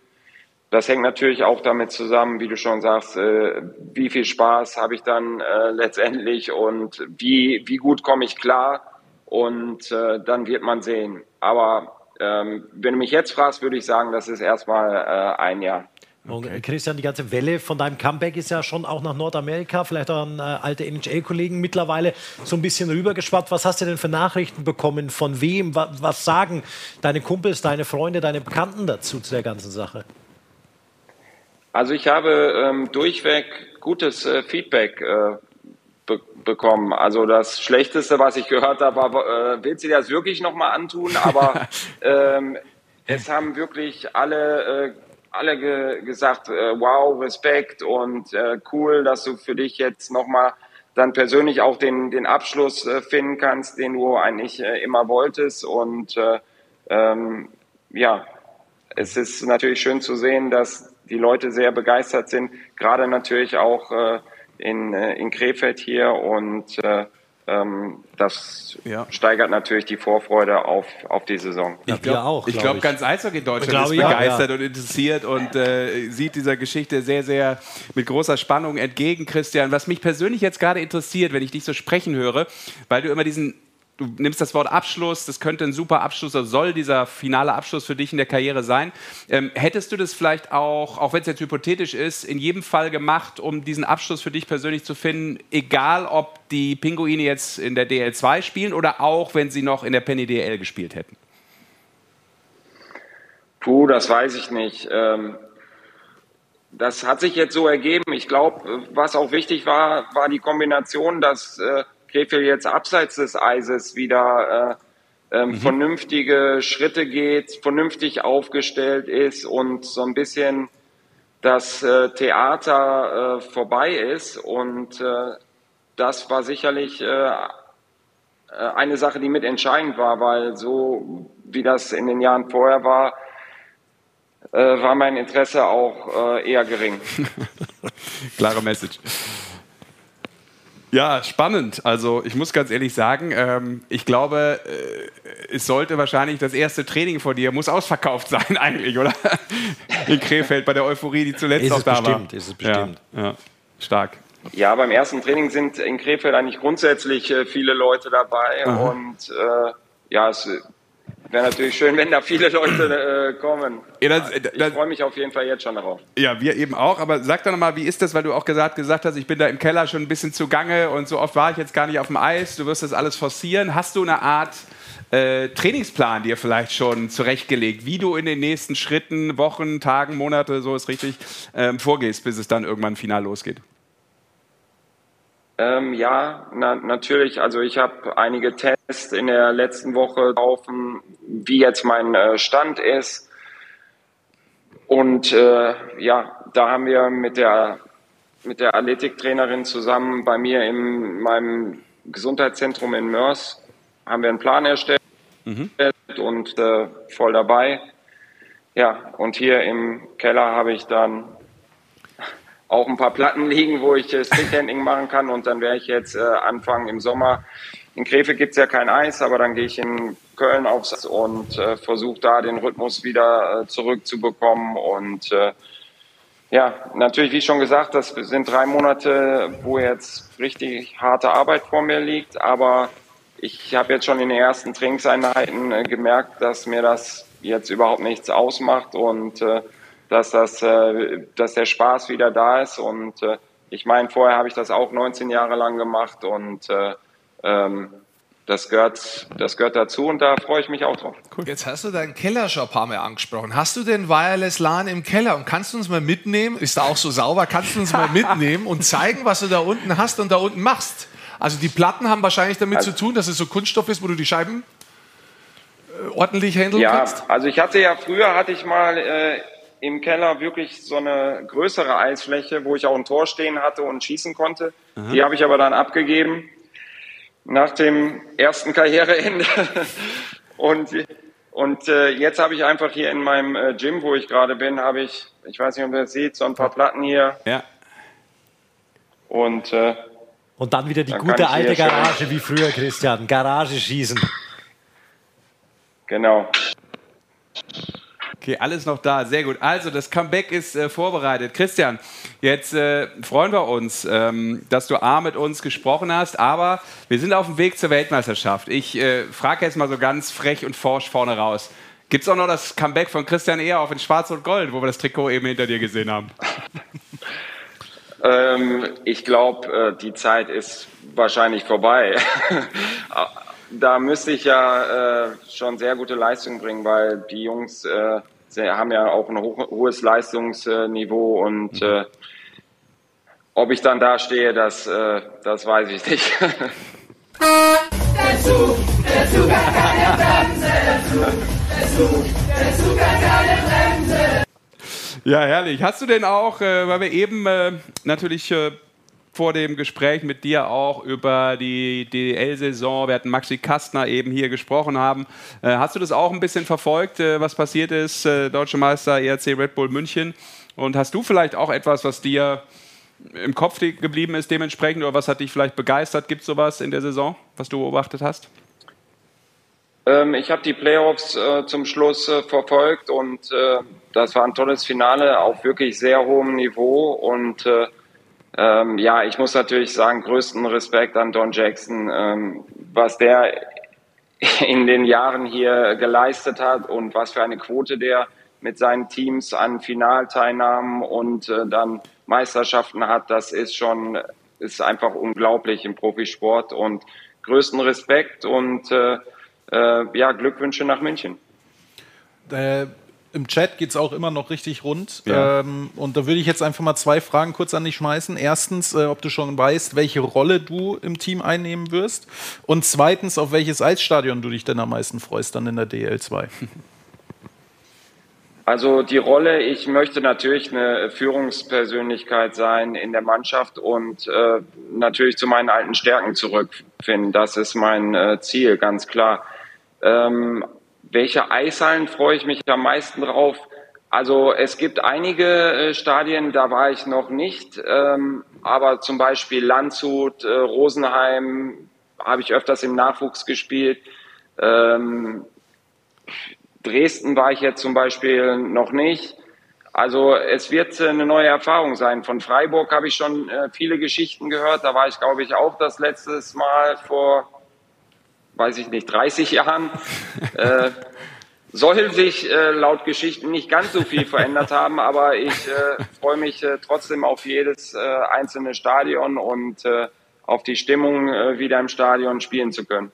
Das hängt natürlich auch damit zusammen, wie du schon sagst, äh, wie viel Spaß habe ich dann äh, letztendlich und wie, wie gut komme ich klar. Und äh, dann wird man sehen. Aber ähm, wenn du mich jetzt fragst, würde ich sagen, das ist erstmal äh, ein Jahr. Okay. Christian, die ganze Welle von deinem Comeback ist ja schon auch nach Nordamerika, vielleicht auch an äh, alte NHL-Kollegen mittlerweile so ein bisschen rübergeschwappt. Was hast du denn für Nachrichten bekommen? Von wem? Was, was sagen deine Kumpels, deine Freunde, deine Bekannten dazu zu der ganzen Sache? Also ich habe ähm, durchweg gutes äh, Feedback äh, be bekommen. Also das Schlechteste, was ich gehört habe, war, äh, willst du dir das wirklich nochmal antun? Aber ähm, es haben wirklich alle, äh, alle ge gesagt, äh, wow, Respekt und äh, cool, dass du für dich jetzt nochmal dann persönlich auch den, den Abschluss äh, finden kannst, den du eigentlich äh, immer wolltest. Und äh, ähm, ja, es ist natürlich schön zu sehen, dass die Leute sehr begeistert sind, gerade natürlich auch äh, in, in Krefeld hier und das ja. steigert natürlich die Vorfreude auf, auf die Saison. Ich glaube, glaub, glaub, ganz Eishockey Deutschland ist begeistert ja, ja. und interessiert und äh, sieht dieser Geschichte sehr, sehr mit großer Spannung entgegen, Christian. Was mich persönlich jetzt gerade interessiert, wenn ich dich so sprechen höre, weil du immer diesen du nimmst das Wort Abschluss, das könnte ein super Abschluss oder soll dieser finale Abschluss für dich in der Karriere sein. Ähm, hättest du das vielleicht auch, auch wenn es jetzt hypothetisch ist, in jedem Fall gemacht, um diesen Abschluss für dich persönlich zu finden, egal ob die Pinguine jetzt in der DL2 spielen oder auch wenn sie noch in der Penny DL gespielt hätten? Puh, das weiß ich nicht. Ähm das hat sich jetzt so ergeben. Ich glaube, was auch wichtig war, war die Kombination, dass äh, Krefeld jetzt abseits des Eises wieder äh, ähm, mhm. vernünftige Schritte geht, vernünftig aufgestellt ist und so ein bisschen das äh, Theater äh, vorbei ist. Und äh, das war sicherlich äh, äh, eine Sache, die mit entscheidend war, weil so wie das in den Jahren vorher war, war mein Interesse auch eher gering. Klare Message. Ja, spannend. Also ich muss ganz ehrlich sagen, ähm, ich glaube, äh, es sollte wahrscheinlich das erste Training von dir muss ausverkauft sein eigentlich, oder? In Krefeld bei der Euphorie, die zuletzt ist noch da bestimmt, war. Ist es bestimmt. Ja, ja, stark. Ja, beim ersten Training sind in Krefeld eigentlich grundsätzlich äh, viele Leute dabei Aha. und äh, ja, es Wäre natürlich schön, wenn da viele Leute äh, kommen. Ja, das, das, ich freue mich auf jeden Fall jetzt schon darauf. Ja, wir eben auch. Aber sag doch nochmal, wie ist das, weil du auch gesagt, gesagt hast, ich bin da im Keller schon ein bisschen zugange und so oft war ich jetzt gar nicht auf dem Eis. Du wirst das alles forcieren. Hast du eine Art äh, Trainingsplan dir vielleicht schon zurechtgelegt, wie du in den nächsten Schritten, Wochen, Tagen, Monate, so ist richtig, ähm, vorgehst, bis es dann irgendwann final losgeht? Ähm, ja, na, natürlich. Also ich habe einige Tests in der letzten Woche laufen, wie jetzt mein äh, Stand ist. Und äh, ja, da haben wir mit der mit der Athletiktrainerin zusammen bei mir in meinem Gesundheitszentrum in Mörs haben wir einen Plan erstellt mhm. und äh, voll dabei. Ja, und hier im Keller habe ich dann auch ein paar Platten liegen, wo ich äh, Stickhandling machen kann. Und dann werde ich jetzt äh, anfangen im Sommer. In Krefeld gibt's ja kein Eis, aber dann gehe ich in Köln aufs und äh, versuche da den Rhythmus wieder äh, zurückzubekommen. Und äh, ja, natürlich, wie schon gesagt, das sind drei Monate, wo jetzt richtig harte Arbeit vor mir liegt. Aber ich habe jetzt schon in den ersten Trainingseinheiten äh, gemerkt, dass mir das jetzt überhaupt nichts ausmacht und äh, dass, das, äh, dass der Spaß wieder da ist. Und äh, ich meine, vorher habe ich das auch 19 Jahre lang gemacht und äh, ähm, das gehört, das gehört dazu und da freue ich mich auch drauf. Cool. Jetzt hast du deinen Keller schon ein paar Mal angesprochen. Hast du den Wireless LAN im Keller und kannst du uns mal mitnehmen? Ist da auch so sauber? Kannst du uns mal mitnehmen und zeigen, was du da unten hast und da unten machst? Also die Platten haben wahrscheinlich damit also, zu tun, dass es so Kunststoff ist, wo du die Scheiben ordentlich handeln ja, kannst? also ich hatte ja früher hatte ich mal äh, im Keller wirklich so eine größere Eisfläche, wo ich auch ein Tor stehen hatte und schießen konnte. Mhm. Die habe ich aber dann abgegeben nach dem ersten Karriereende. und und äh, jetzt habe ich einfach hier in meinem äh, Gym, wo ich gerade bin, habe ich, ich weiß nicht, ob ihr das seht, so ein paar Platten hier. Ja. Und äh, Und dann wieder die Dann gute alte Garage wie früher, Christian. Garage schießen. genau. Okay, alles noch da, sehr gut. Also das Comeback ist äh, vorbereitet. Christian, jetzt äh, freuen wir uns, ähm, dass du A mit uns gesprochen hast, aber wir sind auf dem Weg zur Weltmeisterschaft. Ich äh, frage jetzt mal so ganz frech und forsch vorne raus. Gibt es auch noch das Comeback von Christian Eher auf in Schwarz und Gold, wo wir das Trikot eben hinter dir gesehen haben? Ähm, ich glaube, äh, die Zeit ist wahrscheinlich vorbei. da müsste ich ja äh, schon sehr gute Leistung bringen, weil die Jungs äh, sie haben ja auch ein hoch, hohes Leistungsniveau und äh, ob ich dann da stehe, das, äh, das weiß ich nicht. Der Zug, der Zug hat keine Bremse. Der Zug, der Zug, der Zug hat keine Bremse. Ja, herrlich. Hast du denn auch, äh, weil wir eben äh, natürlich äh, vor dem Gespräch mit dir auch über die DL-Saison, wir hatten Maxi Kastner eben hier gesprochen haben, äh, hast du das auch ein bisschen verfolgt, äh, was passiert ist, äh, Deutsche Meister ERC Red Bull München? Und hast du vielleicht auch etwas, was dir im Kopf geblieben ist dementsprechend oder was hat dich vielleicht begeistert? Gibt es sowas in der Saison, was du beobachtet hast? Ähm, ich habe die Playoffs äh, zum Schluss äh, verfolgt und äh, das war ein tolles Finale auf wirklich sehr hohem Niveau und ähm, ja, ich muss natürlich sagen, größten Respekt an Don Jackson, ähm, was der in den Jahren hier geleistet hat und was für eine Quote der mit seinen Teams an Finalteilnahmen und äh, dann Meisterschaften hat, das ist schon, ist einfach unglaublich im Profisport und größten Respekt und äh, äh, ja, Glückwünsche nach München. Im Chat geht es auch immer noch richtig rund. Ja. Ähm, und da würde ich jetzt einfach mal zwei Fragen kurz an dich schmeißen. Erstens, äh, ob du schon weißt, welche Rolle du im Team einnehmen wirst. Und zweitens, auf welches Eisstadion du dich denn am meisten freust dann in der DL2. Also die Rolle, ich möchte natürlich eine Führungspersönlichkeit sein in der Mannschaft und äh, natürlich zu meinen alten Stärken zurückfinden. Das ist mein äh, Ziel, ganz klar. Ähm, welche Eishallen freue ich mich am meisten drauf? Also es gibt einige äh, Stadien, da war ich noch nicht, ähm, aber zum Beispiel Landshut, äh, Rosenheim habe ich öfters im Nachwuchs gespielt. Ähm, Dresden war ich jetzt zum Beispiel noch nicht. Also es wird äh, eine neue Erfahrung sein. Von Freiburg habe ich schon äh, viele Geschichten gehört. Da war ich, glaube ich, auch das letzte Mal vor, weiß ich nicht, 30 Jahren. äh, soll sich äh, laut Geschichten nicht ganz so viel verändert haben, aber ich äh, freue mich äh, trotzdem auf jedes äh, einzelne Stadion und äh, auf die Stimmung, äh, wieder im Stadion spielen zu können.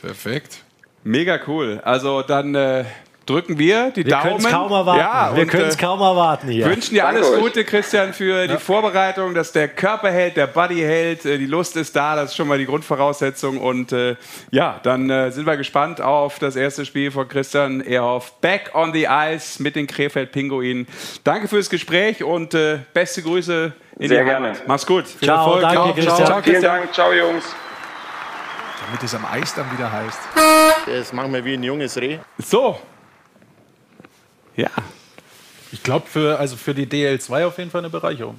Perfekt. Mega cool. Also dann äh, drücken wir die Wir Daumen. kaum erwarten. Ja, wir können es äh, kaum erwarten hier. Wünschen dir alles. Gute, Christian, für die Vorbereitung, dass der Körper hält, der Body hält, äh, die Lust ist da, das ist schon mal die Grundvoraussetzung. Und äh, ja, dann äh, sind wir gespannt auf das erste Spiel von Christian Ehrhoff. Back on the Ice mit den Krefeld-Pinguinen. Danke fürs Gespräch und äh, beste Grüße in Sehr die Heimat. gerne. Mach's gut. Viel Ciao, Erfolg. danke, ciao, Christian. Ciao, Vielen Christian. Dank, ciao Jungs. Damit es am Eis dann wieder heißt. Das machen wir wie ein junges Reh. So. Ja. Ich glaube, für, also für die DL2 auf jeden Fall eine Bereicherung.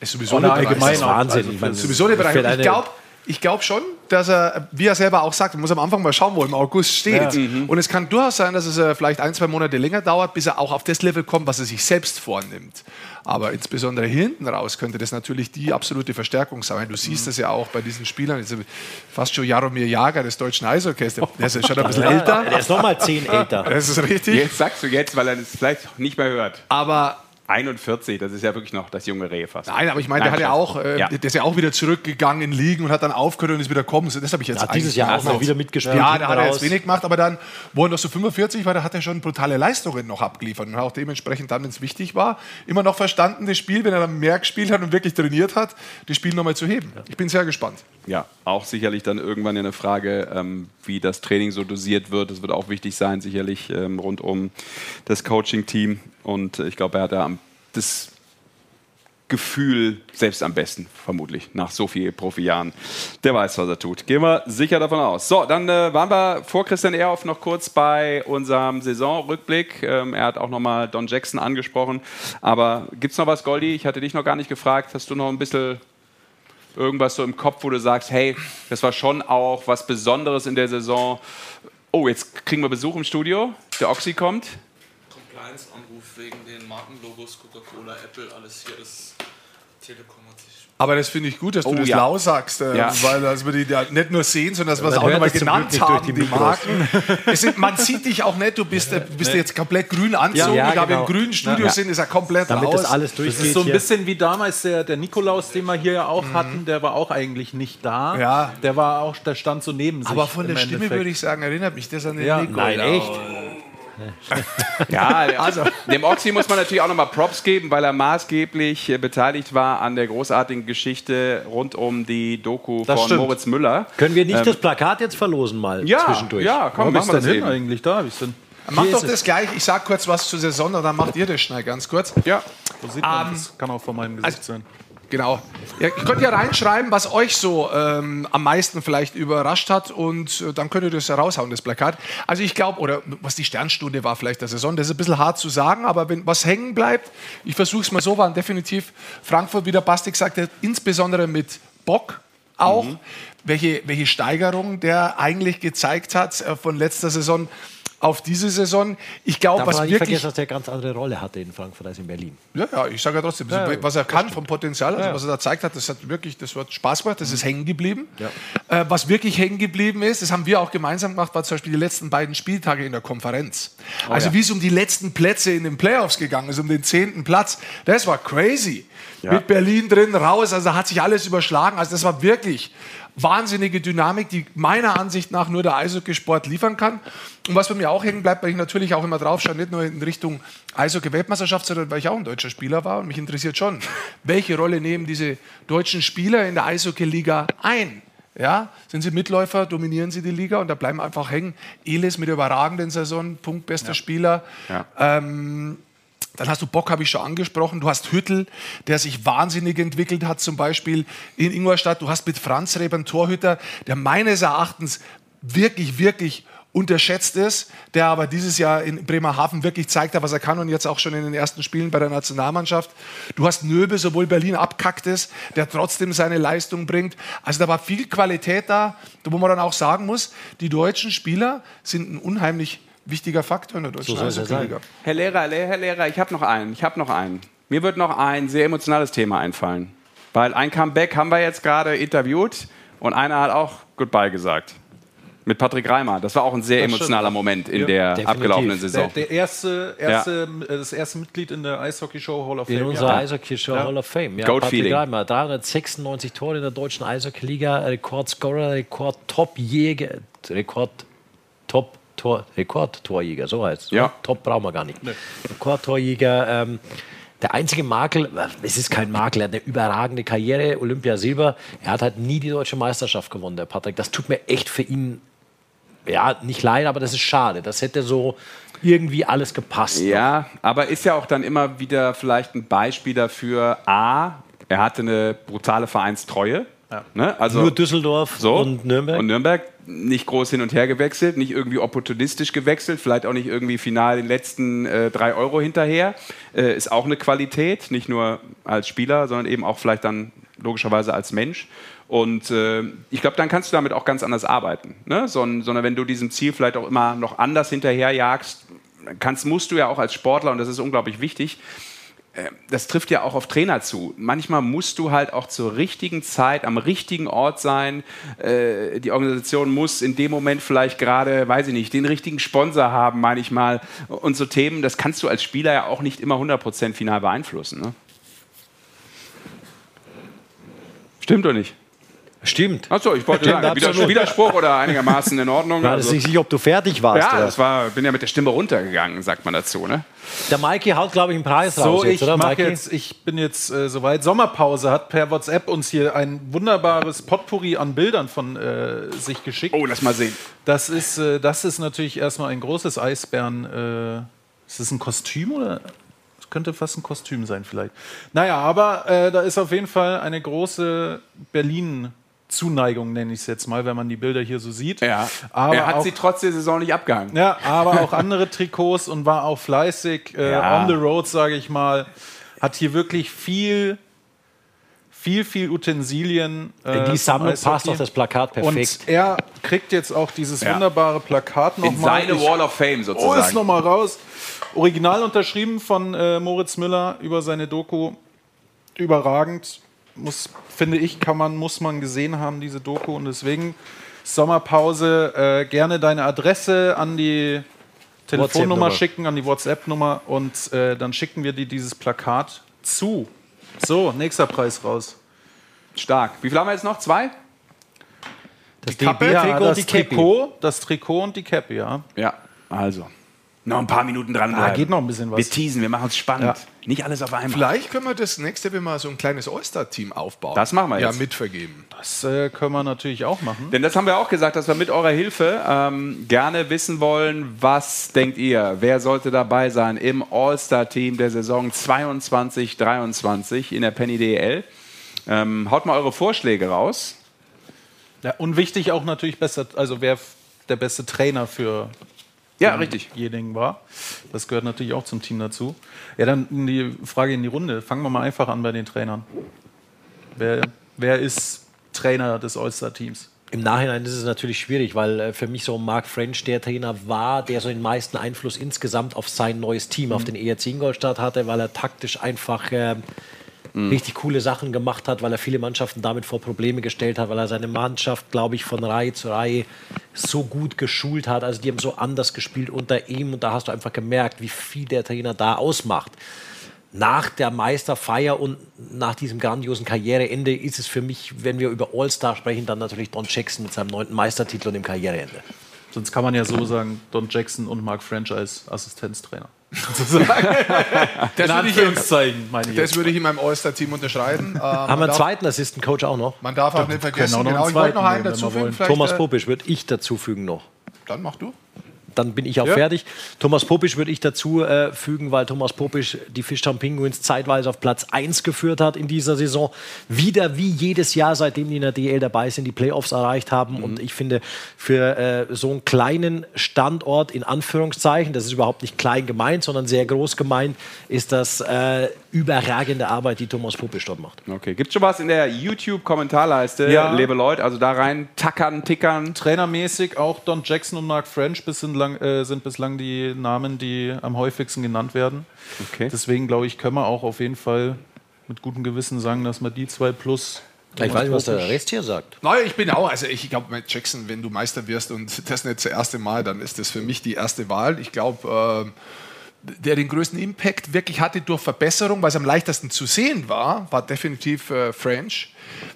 Ist sowieso eine allgemein Bereicherung. auch. Wahnsinn. Also Sowieso eine Bereicherung. für Ich glaube ich glaub schon, dass er, wie er selber auch sagt, man muss am Anfang mal schauen, wo er im August steht. Und es kann durchaus sein, dass es äh, vielleicht ein, zwei Monate länger dauert, bis er auch auf das Level kommt, was er sich selbst vornimmt. Aber insbesondere hinten raus könnte das natürlich die absolute Verstärkung sein. Du siehst das ja auch bei diesen Spielern, jetzt fast schon Jaromir Jager des deutschen Eishockeys, der ist ja schon ein bisschen älter. Der ist nochmal zehn älter. Das ist richtig. Jetzt sagst du jetzt, weil er es vielleicht nicht mehr hört. Aber 41, das ist ja wirklich noch das junge Reh fast. Nein, aber ich meine, der hat ja auch, äh, ja. der ist ja auch wieder zurückgegangen in Ligen und hat dann aufgehört und ist wieder gekommen. Das habe ich jetzt ja, dieses Jahr auch noch wieder mitgespielt. Ja, da hat er jetzt wenig gemacht, aber dann, wo er noch so 45 war, da hat er schon brutale Leistungen noch abgeliefert und auch dementsprechend dann, wenn es wichtig war, immer noch verstanden, das Spiel, wenn er dann mehr gespielt hat und wirklich trainiert hat, das Spiel nochmal zu heben. Ich bin sehr gespannt. Ja, auch sicherlich dann irgendwann eine Frage, ähm, wie das Training so dosiert wird. Das wird auch wichtig sein, sicherlich ähm, rund um das Coaching-Team. Und ich glaube, er hat da das Gefühl selbst am besten, vermutlich, nach so vielen Profijahren. Der weiß, was er tut. Gehen wir sicher davon aus. So, dann äh, waren wir vor Christian Ehrhoff noch kurz bei unserem Saisonrückblick. Ähm, er hat auch nochmal Don Jackson angesprochen. Aber gibt es noch was, Goldi? Ich hatte dich noch gar nicht gefragt. Hast du noch ein bisschen irgendwas so im Kopf, wo du sagst, hey, das war schon auch was Besonderes in der Saison? Oh, jetzt kriegen wir Besuch im Studio. Der Oxy kommt. Compliance-Anruf wegen den Markenlogos Coca-Cola, Apple, alles hier ist Telekom. Aber das finde ich gut, dass du oh, das ja. lau sagst, äh, ja. weil dass wir die da nicht nur sehen, sondern dass wir es auch nochmal genannt haben, die, die Marken. sind, man sieht dich auch nicht, du bist, äh, bist nee. jetzt komplett grün anzogen, ja, da wir im grünen Studio sind, ist er komplett Damit raus. Das, alles durchgeht das ist so ein bisschen wie damals der, der Nikolaus, den wir hier ja auch mhm. hatten, der war auch eigentlich nicht da. Ja. Der war auch, der stand so neben sich. Aber von der Stimme würde ich sagen, erinnert mich das an den ja. Nikolaus. Nein, echt? Ja, also dem Oxy muss man natürlich auch nochmal Props geben, weil er maßgeblich äh, beteiligt war an der großartigen Geschichte rund um die Doku das von stimmt. Moritz Müller. Können wir nicht ähm, das Plakat jetzt verlosen mal ja, zwischendurch? Ja, komm, Wo ist denn hin eigentlich da? Wie ist denn? Mach doch das gleich. Ich sag kurz was zur Saison, dann macht ihr das schnell ganz kurz. Ja. So sieht man, um, das kann auch vor meinem Gesicht also, sein. Genau. Ja, ihr könnt ja reinschreiben, was euch so ähm, am meisten vielleicht überrascht hat und äh, dann könnt ihr das raushauen, das Plakat. Also ich glaube, oder was die Sternstunde war vielleicht der Saison, das ist ein bisschen hart zu sagen, aber wenn was hängen bleibt, ich versuche es mal so, waren definitiv Frankfurt, wie der Bastik sagte, insbesondere mit Bock auch, mhm. welche, welche Steigerung der eigentlich gezeigt hat äh, von letzter Saison auf diese Saison. Ich glaube, was wirklich... vergessen, dass er eine ganz andere Rolle hatte in Frankfurt als in Berlin. Ja, ja ich sage ja trotzdem, ja, was er kann vom Potenzial, also ja. was er da zeigt hat, das hat wirklich, das wird Spaß gemacht, das ist hängen geblieben. Äh, was wirklich hängen geblieben ist, das haben wir auch gemeinsam gemacht, war zum Beispiel die letzten beiden Spieltage in der Konferenz. Oh, also wie es um die letzten Plätze in den Playoffs gegangen ist, um den zehnten Platz, das war crazy. Mit Berlin drin, raus, also da hat sich alles überschlagen. Also das war wirklich wahnsinnige Dynamik, die meiner Ansicht nach nur der Eishockeysport liefern kann. Und was bei mir auch hängen bleibt, weil ich natürlich auch immer drauf schaue, nicht nur in Richtung Eishockey-Weltmeisterschaft, sondern weil ich auch ein deutscher Spieler war und mich interessiert schon, welche Rolle nehmen diese deutschen Spieler in der Eishockey-Liga ein? Ja, sind sie Mitläufer, dominieren sie die Liga und da bleiben einfach hängen. Elis mit der überragenden Saison, punktbester ja. Spieler. Ja. Ähm, dann hast du Bock, habe ich schon angesprochen. Du hast Hüttel, der sich wahnsinnig entwickelt hat, zum Beispiel in Ingolstadt. Du hast mit Franz Reber einen Torhüter, der meines Erachtens wirklich, wirklich unterschätzt ist, der aber dieses Jahr in Bremerhaven wirklich zeigt hat, was er kann und jetzt auch schon in den ersten Spielen bei der Nationalmannschaft. Du hast Nöbe, sowohl Berlin abkackt ist, der trotzdem seine Leistung bringt. Also da war viel Qualität da, wo man dann auch sagen muss, die deutschen Spieler sind ein unheimlich wichtiger Faktor in der deutschen so Eishockey-Liga. Herr Lehrer, Herr Lehrer, ich habe noch einen. Ich habe noch einen. Mir wird noch ein sehr emotionales Thema einfallen. Weil ein Comeback haben wir jetzt gerade interviewt und einer hat auch Goodbye gesagt. Mit Patrick Reimer. Das war auch ein sehr das emotionaler stimmt. Moment in ja, der definitiv. abgelaufenen Saison. Der, der erste, erste, ja. das erste Mitglied in der Eishockey-Show Hall of Fame. In unserer ja. Eishockey-Show Hall of Fame. Ja, Patrick Reimer, 396 Tore in der deutschen Eishockey-Liga, Rekordscorer, Rekord-Top-Jäger, Rekord-Top Tor, Rekordtorjäger, so heißt es. Ja. Top brauchen wir gar nicht. Nee. Rekordtorjäger. Ähm, der einzige Makel, es ist kein Makel, er hat eine überragende Karriere, Olympia Silber. Er hat halt nie die deutsche Meisterschaft gewonnen, der Patrick. Das tut mir echt für ihn, ja, nicht leid, aber das ist schade. Das hätte so irgendwie alles gepasst. Ja, noch. aber ist ja auch dann immer wieder vielleicht ein Beispiel dafür, A, er hatte eine brutale Vereinstreue. Ja. Ne? Also, Nur Düsseldorf so, und Nürnberg. Und Nürnberg nicht groß hin und her gewechselt, nicht irgendwie opportunistisch gewechselt, vielleicht auch nicht irgendwie final den letzten äh, drei Euro hinterher. Äh, ist auch eine Qualität, nicht nur als Spieler, sondern eben auch vielleicht dann logischerweise als Mensch. Und äh, ich glaube, dann kannst du damit auch ganz anders arbeiten. Ne? So, sondern wenn du diesem Ziel vielleicht auch immer noch anders hinterherjagst, kannst, musst du ja auch als Sportler, und das ist unglaublich wichtig, das trifft ja auch auf Trainer zu. Manchmal musst du halt auch zur richtigen Zeit am richtigen Ort sein. Äh, die Organisation muss in dem Moment vielleicht gerade, weiß ich nicht, den richtigen Sponsor haben, manchmal. Und so Themen, das kannst du als Spieler ja auch nicht immer 100% final beeinflussen. Ne? Stimmt oder nicht? Stimmt. Achso, ich wollte Stimmt, sagen, Widerspruch, Widerspruch oder einigermaßen in Ordnung. War das Also- nicht sicher, ob du fertig warst? ja, oder? das war, bin ja mit der Stimme runtergegangen, sagt man dazu. Ne? Der Maiki haut, glaube ich, einen Preis raus So, jetzt, ich, oder Maiki? jetzt, ich bin jetzt äh, soweit. Sommerpause hat per WhatsApp uns hier ein wunderbares Potpourri an Bildern von äh, sich geschickt. Oh, lass mal sehen. Das ist, äh, das ist natürlich erstmal ein großes Eisbären. Äh, ist das ein Kostüm oder? Das könnte fast ein Kostüm sein, vielleicht. Naja, aber äh, da ist auf jeden Fall eine große Berlin-Zuneigung, nenne ich es jetzt mal, wenn man die Bilder hier so sieht. Ja. aber er hat auch, sie trotz der Saison nicht abgehangen. ja, aber auch andere Trikots und war auch fleißig äh, Ja. on the road, sage ich mal. Hat hier wirklich viel, viel, viel Utensilien. äh, In die Sammlung passt doch das Plakat perfekt. Und er kriegt jetzt auch dieses Ja. wunderbare Plakat In nochmal. seine Wall of Fame Oh, ist sozusagen. nochmal raus. Original unterschrieben von äh, Moritz Müller über seine Doku. Überragend. Muss, finde ich, kann man, muss man gesehen haben, diese Doku. Und deswegen Sommerpause. Äh, gerne deine Adresse an die Telefonnummer schicken, an die WhatsApp-Nummer. Und äh, dann schicken wir dir dieses Plakat zu. So, nächster Preis raus. Stark. Wie viel haben wir jetzt noch? Zwei? Das Kappe, DB-Trikot ja, und das die. Trikot, das Trikot und die Cappy, ja. Ja, also. Noch ein paar Minuten dran. Ah, geht noch ein bisschen was. Wir teasen, wir machen es spannend. Ja. Nicht alles auf einmal. Vielleicht können wir das nächste, wenn wir so ein kleines All-Star-Team aufbauen. Das machen wir Ja, jetzt. mitvergeben. Das äh, können wir natürlich auch machen. Denn das haben wir auch gesagt, dass wir mit eurer Hilfe ähm, gerne wissen wollen, was denkt ihr, wer sollte dabei sein im All-Star-Team der Saison 22-23 in der Penny DL? Ähm, haut mal eure Vorschläge raus. Ja, und wichtig auch natürlich besser, also wer der beste Trainer für Ja, richtig. denjenigen war. Das gehört natürlich auch zum Team dazu. Ja, dann die Frage in die Runde. Fangen wir mal einfach an bei den Trainern. Wer, wer ist Trainer des All-Star-Teams? Im Nachhinein ist es natürlich schwierig, weil äh, für mich so Mark French der Trainer war, der so den meisten Einfluss insgesamt auf sein neues Team, auf den ERC Ingolstadt hatte, weil er taktisch einfach äh, richtig coole Sachen gemacht hat, weil er viele Mannschaften damit vor Probleme gestellt hat, weil er seine Mannschaft, glaube ich, von Reihe zu Reihe so gut geschult hat. Also die haben so anders gespielt unter ihm und da hast du einfach gemerkt, wie viel der Trainer da ausmacht. Nach der Meisterfeier und nach diesem grandiosen Karriereende ist es für mich, wenn wir über All-Star sprechen, dann natürlich Don Jackson mit seinem neunten Meistertitel und dem Karriereende. Sonst kann man ja so sagen, Don Jackson und Mark French als Assistenztrainer. Das In würde ich, Anführungszeichen, meine ich. das würde ich in meinem All-Star-Team unterschreiben. Ähm, Haben wir einen darf- zweiten Assistant Coach auch noch? Man darf auch nicht vergessen, genau, ich wollte noch einen dazufügen. Thomas äh, Popisch würde ich dazufügen noch. Dann mach du. Dann bin ich auch Ja. fertig. Thomas Popisch würde ich dazu äh, fügen, weil Thomas Popisch die Fischtown Penguins zeitweise auf Platz 1 geführt hat in dieser Saison. Wieder wie jedes Jahr, seitdem die in der DL dabei sind, die Playoffs erreicht haben. Und ich finde, für äh, so einen kleinen Standort, in Anführungszeichen, das ist überhaupt nicht klein gemeint, sondern sehr groß gemeint, ist das äh, überragende Arbeit, die Thomas Popisch dort macht. Okay, gibt schon was in der YouTube-Kommentarleiste, Ja. liebe Leute? Also da rein tackern, tickern. Trainermäßig auch Don Jackson und Mark French bis sind, lang, äh, sind bislang die Namen, die am häufigsten genannt werden. Okay. Deswegen glaube ich, können wir auch auf jeden Fall mit gutem Gewissen sagen, dass wir die zwei plus. Ich weiß nicht, was der Rest hier sagt. Naja, ich bin auch, also ich glaube, mit Jackson, wenn du Meister wirst und das nicht das erste Mal, dann ist das für mich die erste Wahl. Ich glaube, ähm, der den größten Impact wirklich hatte durch Verbesserung, weil es am leichtesten zu sehen war, war definitiv äh, French.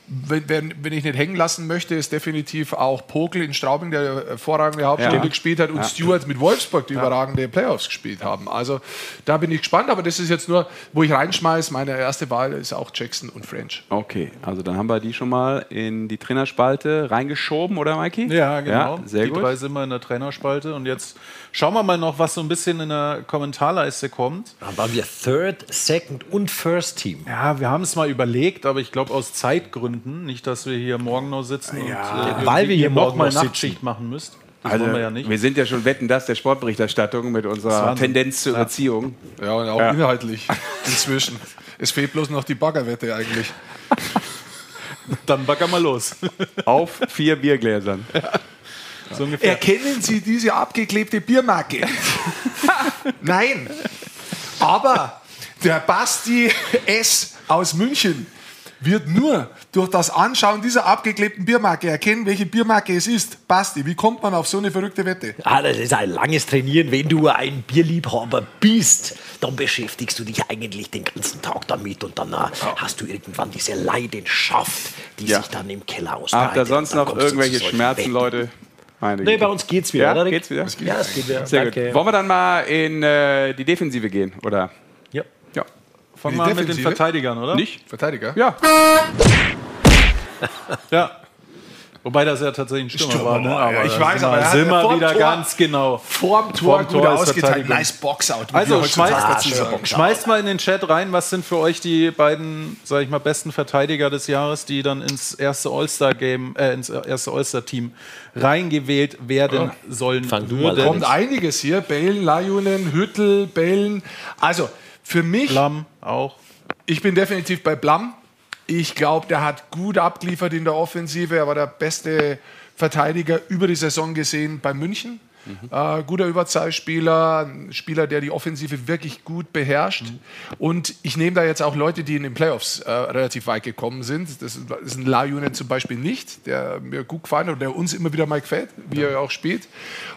Wenn, wenn, wenn ich nicht hängen lassen möchte, ist definitiv auch Pogel in Straubing, der hervorragende Hauptstelle Ja. gespielt hat, und Ja. Stewart mit Wolfsburg, die überragende Playoffs gespielt haben. Also da bin ich gespannt, aber das ist jetzt nur, wo ich reinschmeiße, meine erste Wahl ist auch Jackson und French. Okay, also dann haben wir die schon mal in die Trainerspalte reingeschoben, oder Mikey? Ja, genau. Ja, sehr die gut. drei sind wir in der Trainerspalte. Und jetzt schauen wir mal noch, was so ein bisschen in der Kommentarleiste kommt. Da waren wir Third, Second und First Team. Ja, wir haben es mal überlegt, aber ich glaube aus Zeitgründen, nicht, dass wir hier morgen noch sitzen und äh, Weil wir hier noch morgen mal noch sitzen. Nachtschicht machen müsst. Das Also, wollen wir ja nicht. wir sind ja schon wetten, das der Sportberichterstattung mit unserer. Tendenz zur Erziehung. Ja, und auch Ja. inhaltlich inzwischen. Es fehlt bloß noch die Baggerwette eigentlich. Dann backer mal los. Auf vier Biergläsern. so ungefähr. Erkennen Sie diese abgeklebte Biermarke? Nein. Aber Der Basti S. aus München wird nur durch das Anschauen dieser abgeklebten Biermarke erkennen, welche Biermarke es ist. Basti, wie kommt man auf so eine verrückte Wette? Ah, das ist ein langes Trainieren. Wenn du ein Bierliebhaber bist, dann beschäftigst du dich eigentlich den ganzen Tag damit und dann äh, hast du irgendwann diese Leidenschaft, die Ja. sich dann im Keller ausbreitet. Habt ihr sonst noch irgendwelche Schmerzen, Wetten. Leute? Meine Nee, bei uns geht's wieder, Ja, oder, geht's wieder? Ja, es geht wieder. Sehr Danke. gut. Wollen wir dann mal in äh, die Defensive gehen, oder? Fangen wir an mit den? Verteidigern, oder? Nicht? Verteidiger? Ja. Ja. Wobei das ja tatsächlich ein Stürmer, Stürmer war. Ne? Aber Ich weiß, aber er sind ja wir wieder Tor- ganz genau. Vorm Tor Vorm Tor ist ausgeteilt. Verteidigung. Nice Boxout. Also schmeißt, sagen. schmeißt mal in den Chat rein, was sind für euch die beiden, sag ich mal, besten Verteidiger des Jahres, die dann ins erste All-Star-Game, äh, ins erste All-Star-Team reingewählt werden sollen Fang du mal würden. Kommt einiges hier. Balen, Lajunen, Hüttel, Balen. Also, für mich, Blam auch. ich bin definitiv bei Blam. Ich glaube, der hat gut abgeliefert in der Offensive. Er war der beste Verteidiger über die Saison gesehen bei München. Äh, guter Überzahlspieler, ein Spieler, der die Offensive wirklich gut beherrscht. Und ich nehme da jetzt auch Leute, die in den Playoffs äh, relativ weit gekommen sind. Das ist, ein Lajunen zum Beispiel nicht, der mir gut gefallen hat und der uns immer wieder mal gefällt, wie er auch spielt.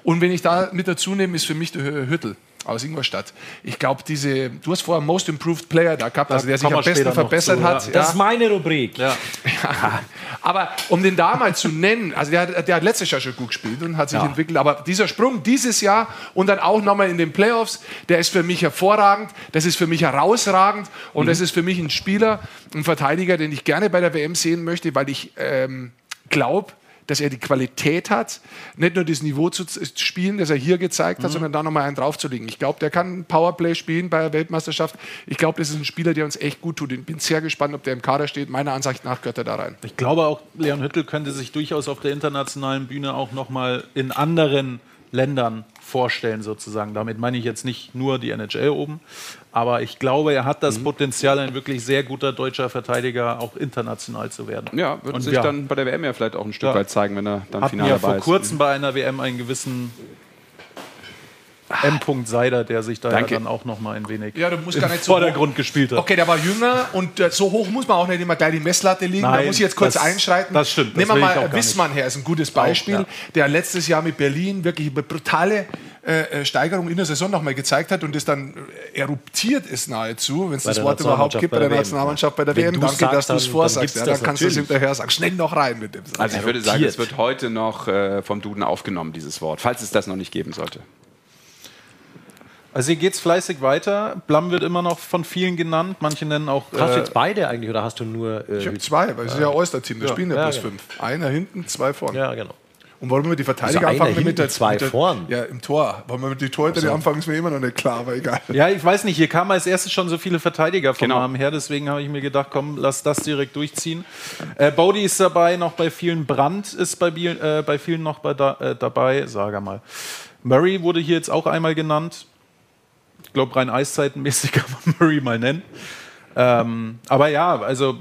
Und wenn ich da mit dazu nehme, ist für mich der Hü- Hüttel aus Ingolstadt. Ich glaube, diese, du hast vorher Most Improved Player da gehabt, also der sich am besten verbessert zu, hat. ja. Das ist meine Rubrik. Ja. Aber um den da mal zu nennen, also der, hat- der hat letztes Jahr schon gut gespielt und hat sich Ja. entwickelt, aber dieser Sprung dieses Jahr und dann auch nochmal in den Playoffs, der ist für mich hervorragend, das ist für mich herausragend und das ist für mich ein Spieler, ein Verteidiger, den ich gerne bei der WM sehen möchte, weil ich ähm, glaube, dass er die Qualität hat, nicht nur das Niveau zu spielen, das er hier gezeigt hat, sondern da nochmal einen draufzulegen. Ich glaube, der kann ein Powerplay spielen bei der Weltmeisterschaft. Ich glaube, das ist ein Spieler, der uns echt gut tut. Ich bin sehr gespannt, ob der im Kader steht. Meiner Ansicht nach gehört er da rein. Ich glaube auch, Leon Hüttel könnte sich durchaus auf der internationalen Bühne auch nochmal in anderen Ländern vorstellen, sozusagen. Damit meine ich jetzt nicht nur die NHL oben, aber ich glaube, er hat das Mhm. Potenzial, ein wirklich sehr guter deutscher Verteidiger auch international zu werden. Ja, wird sich ja, dann bei der WM ja vielleicht auch ein Stück Ja. weit zeigen, wenn er dann hatten final ja dabei vor ist. kurzem bei einer WM einen gewissen M. Seider, der sich da ja dann auch noch mal ein wenig Ja, du musst im gar nicht so Vordergrund gespielt hat. Okay, der war jünger und äh, so hoch muss man auch nicht immer gleich die Messlatte legen. da Nein, muss ich jetzt kurz das- einschreiten. das stimmt, das Nehmen wir auch mal Wissmann her, ist ein gutes Beispiel, ja. der letztes Jahr mit Berlin wirklich eine brutale äh, äh, Steigerung in der Saison nochmal gezeigt hat und das dann eruptiert ist nahezu, wenn es das Wort überhaupt gibt, bei der Nationalmannschaft bei der Wenn WM. Danke, dass sagst, du es vorsagst. dann Ja, das dann kannst du es hinterher sagen. Schnell noch rein mit dem. Also ich würde sagen, es wird heute noch äh, vom Duden aufgenommen, dieses Wort, falls es das noch nicht geben sollte. Also hier geht's fleißig weiter. Blam wird immer noch von vielen genannt. Manche nennen auch. Hast du äh, jetzt beide eigentlich oder hast du nur. Äh, ich habe zwei, weil es ist ja Oyster-Team, da spielen ja, Ja, plus genau. fünf. Einer hinten, zwei vorne. Ja, genau. Und wollen wir mit die Verteidiger Also einer anfangen? mit hinten, zwei mit der, vorn. Ja, im Tor. Wollen wir mit die Torhüter anfangen, ist mir immer noch nicht klar, aber egal. Ja, ich weiß nicht, hier kamen als erstes schon so viele Verteidiger vom Genau. Namen her, deswegen habe ich mir gedacht, komm, lass das direkt durchziehen. Äh, Bodie ist dabei, noch bei vielen Brandt ist bei, äh, bei vielen noch bei da, äh, dabei, sage mal. Murray wurde hier jetzt auch einmal genannt. Ich glaube, rein eiszeitenmäßig kann man Murray mal nennen. Ähm, aber ja, also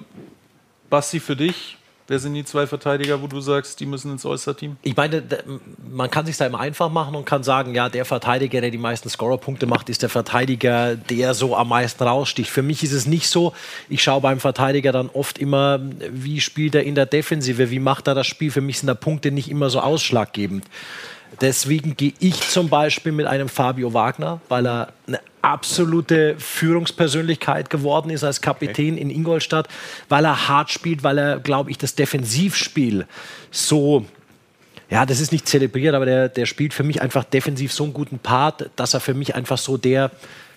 Basti, für dich, wer sind die zwei Verteidiger, wo du sagst, die müssen ins All-Star-Team? Ich meine, man kann sich da immer einfach machen und kann sagen, ja, der Verteidiger, der die meisten Scorerpunkte macht, ist der Verteidiger, der so am meisten raussticht. Für mich ist es nicht so. Ich schaue beim Verteidiger dann oft immer, wie spielt er in der Defensive, wie macht er das Spiel. Für mich sind da Punkte nicht immer so ausschlaggebend. Deswegen gehe ich zum Beispiel mit einem Fabio Wagner, weil er eine absolute Führungspersönlichkeit geworden ist als Kapitän in Ingolstadt, weil er hart spielt, weil er, glaube ich, das Defensivspiel so ja, das ist nicht zelebriert, aber der, der spielt für mich einfach defensiv so einen guten Part, dass er für mich einfach so der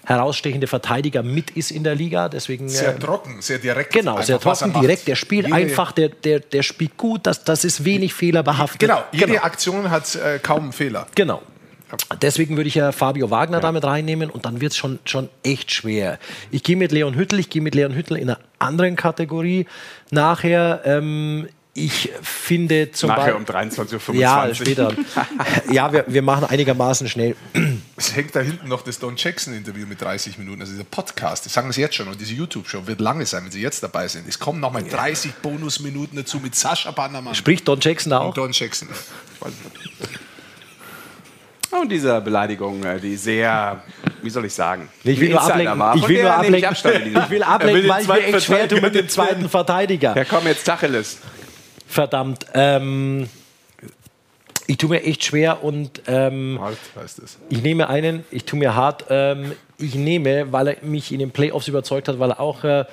herausstechende Verteidiger mit ist in der Liga. Deswegen, Sehr äh, trocken, sehr direkt. Genau, sehr trocken, direkt. Der spielt Jede- einfach, der, der, der spielt gut, das, das ist wenig fehlerbehaftet. Genau, jede Aktion hat äh, kaum Fehler. Genau. Deswegen würde ich ja Fabio Wagner damit reinnehmen und dann wird es schon, schon echt schwer. Ich gehe mit Leon Hüttel, ich gehe mit Leon Hüttel in einer anderen Kategorie nachher. Ähm, ich finde zum Nachher um Beispiel. 23.25 Uhr. Ja, später. ja, wir, wir machen einigermaßen schnell. Es hängt da hinten noch das Don Jackson-Interview mit 30 Minuten. Also dieser Podcast, das sagen sie jetzt schon. Und diese YouTube-Show wird lange sein, wenn sie jetzt dabei sind. Es kommen nochmal 30 Bonusminuten dazu mit Sascha Bannermann Spricht Don Jackson da und auch? Don Jackson. Und diese Beleidigung, äh, die sehr, wie soll ich sagen, Ich will nur ablenken, war, ich will nur ablenken, ich will Er will ablenken den weil ich mir zweiten echt schwer tue mit Verteidiger dem zweiten Verteidiger. Ja, komm, jetzt Tacheles. Verdammt. Ähm, ich tue mir echt schwer und ähm, Hart heißt es. ich nehme einen, ich tue mir hart, ähm, ich nehme, weil er mich in den Playoffs überzeugt hat, weil er auch äh,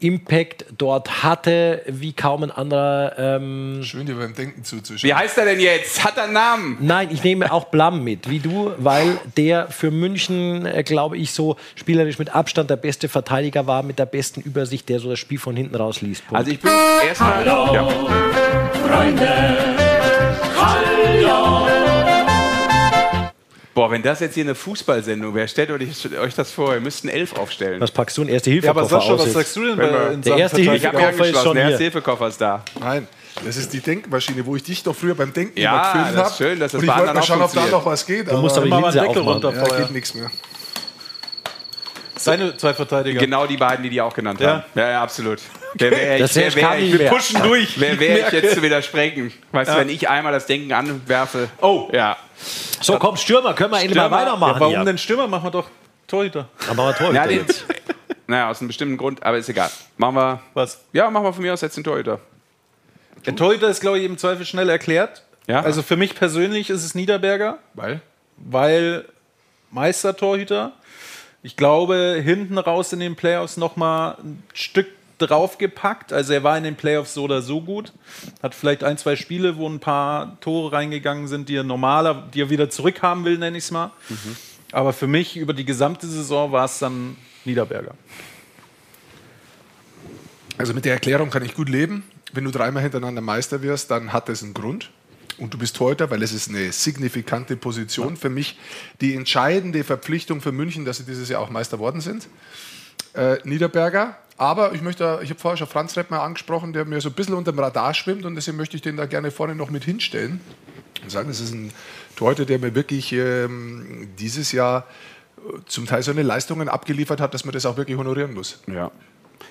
Impact dort hatte, wie kaum ein anderer. Ähm, Schön, dir beim Denken zuzuschauen. Wie heißt er denn jetzt? Hat er einen Namen? Nein, ich nehme auch Blam mit, wie du, weil der für München, äh, glaube ich, so spielerisch mit Abstand der beste Verteidiger war, mit der besten Übersicht, der so das Spiel von hinten raus liest. Punkt. Also ich bin erstmal. Ja. Boah, wenn das jetzt hier eine Fußballsendung wäre, stellt euch, euch das vor, ihr müsst einen Elf aufstellen. was packst du? Ein erste Hilfe Ja, aber Sascha, was sagst du denn bei, in Der erste Ich habe mich Hilfekoffer ist angeschlossen, schon der erste Hilfekoffer ist da. Nein, das ist die Denkmaschine, wo ich dich doch früher beim Denken Ja, immer gefilmt das habe. ist schön, dass das Und ich wollte mal schauen, ob da noch was geht. Du musst aber die Mach mal Linse einen Deckel aufmachen. runter ja, vorher. geht nichts mehr. Seine zwei Verteidiger. Genau die beiden, die die auch genannt Ja. haben. Ja, ja, absolut. Wer wäre ich, Das wer wär ich, nicht mehr. Pushen durch. wer wär ich jetzt zu widersprechen? Weißt Ja. du, wenn ich einmal das Denken anwerfe. Oh. Ja. So, komm, Stürmer, können wir endlich mal Stürmer, Ja, weitermachen. warum hier. denn Stürmer? Machen wir doch Torhüter. Aber mal Torhüter Ja, den, jetzt. naja, aus einem bestimmten Grund, aber ist egal. Machen wir. Was? Ja, machen wir von mir aus jetzt den Torhüter. Der Torhüter ist, glaube ich, im Zweifel schnell erklärt. Ja. Also für mich persönlich ist es Niederberger, Weil? weil Meistertorhüter. Ich glaube, hinten raus in den Playoffs noch mal ein Stück draufgepackt. Also er war in den Playoffs so oder so gut. Hat vielleicht ein, zwei Spiele, wo ein paar Tore reingegangen sind, die er normaler, die er wieder zurückhaben will, nenne ich es mal. Aber für mich über die gesamte Saison war es dann Niederberger. Also mit der Erklärung kann ich gut leben. Wenn du dreimal hintereinander Meister wirst, dann hat das einen Grund. Und du bist Torhüter, weil es ist eine signifikante Position. Für mich die entscheidende Verpflichtung für München, dass sie dieses Jahr auch Meister worden sind. Äh, Niederberger. Aber ich möchte, ich habe vorher schon Franz Repp mal angesprochen, der mir so ein bisschen unter dem Radar schwimmt und deswegen möchte ich den da gerne vorne noch mit hinstellen und sagen, das ist ein Torhüter, der mir wirklich ähm, dieses Jahr äh, zum Teil so eine Leistungen abgeliefert hat, dass man das auch wirklich honorieren muss. Ja.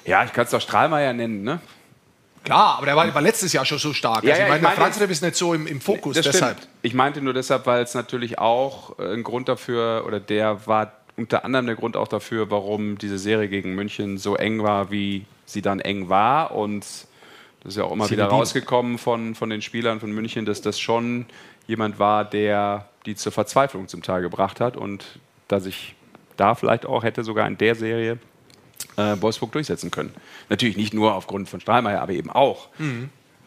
Ja, ich kann es doch Strahlmeier nennen, ne? Klar, aber der war, war letztes Jahr schon so stark. Ja, also ja, ich meine, ich der meine Franz jetzt- Repp ist nicht so im, im Fokus, deshalb. stimmt. Ich meinte nur deshalb, weil es natürlich auch äh, ein Grund dafür, oder der war unter anderem der Grund auch dafür, warum diese Serie gegen München so eng war, wie sie dann eng war. Und das ist ja auch immer wieder Zinedine. rausgekommen von, von den Spielern von München, dass das schon jemand war, der die zur Verzweiflung zum Teil gebracht hat und dass ich da vielleicht auch hätte sogar in der Serie äh, Wolfsburg durchsetzen können. Natürlich nicht nur aufgrund von Strahlmeier, aber eben auch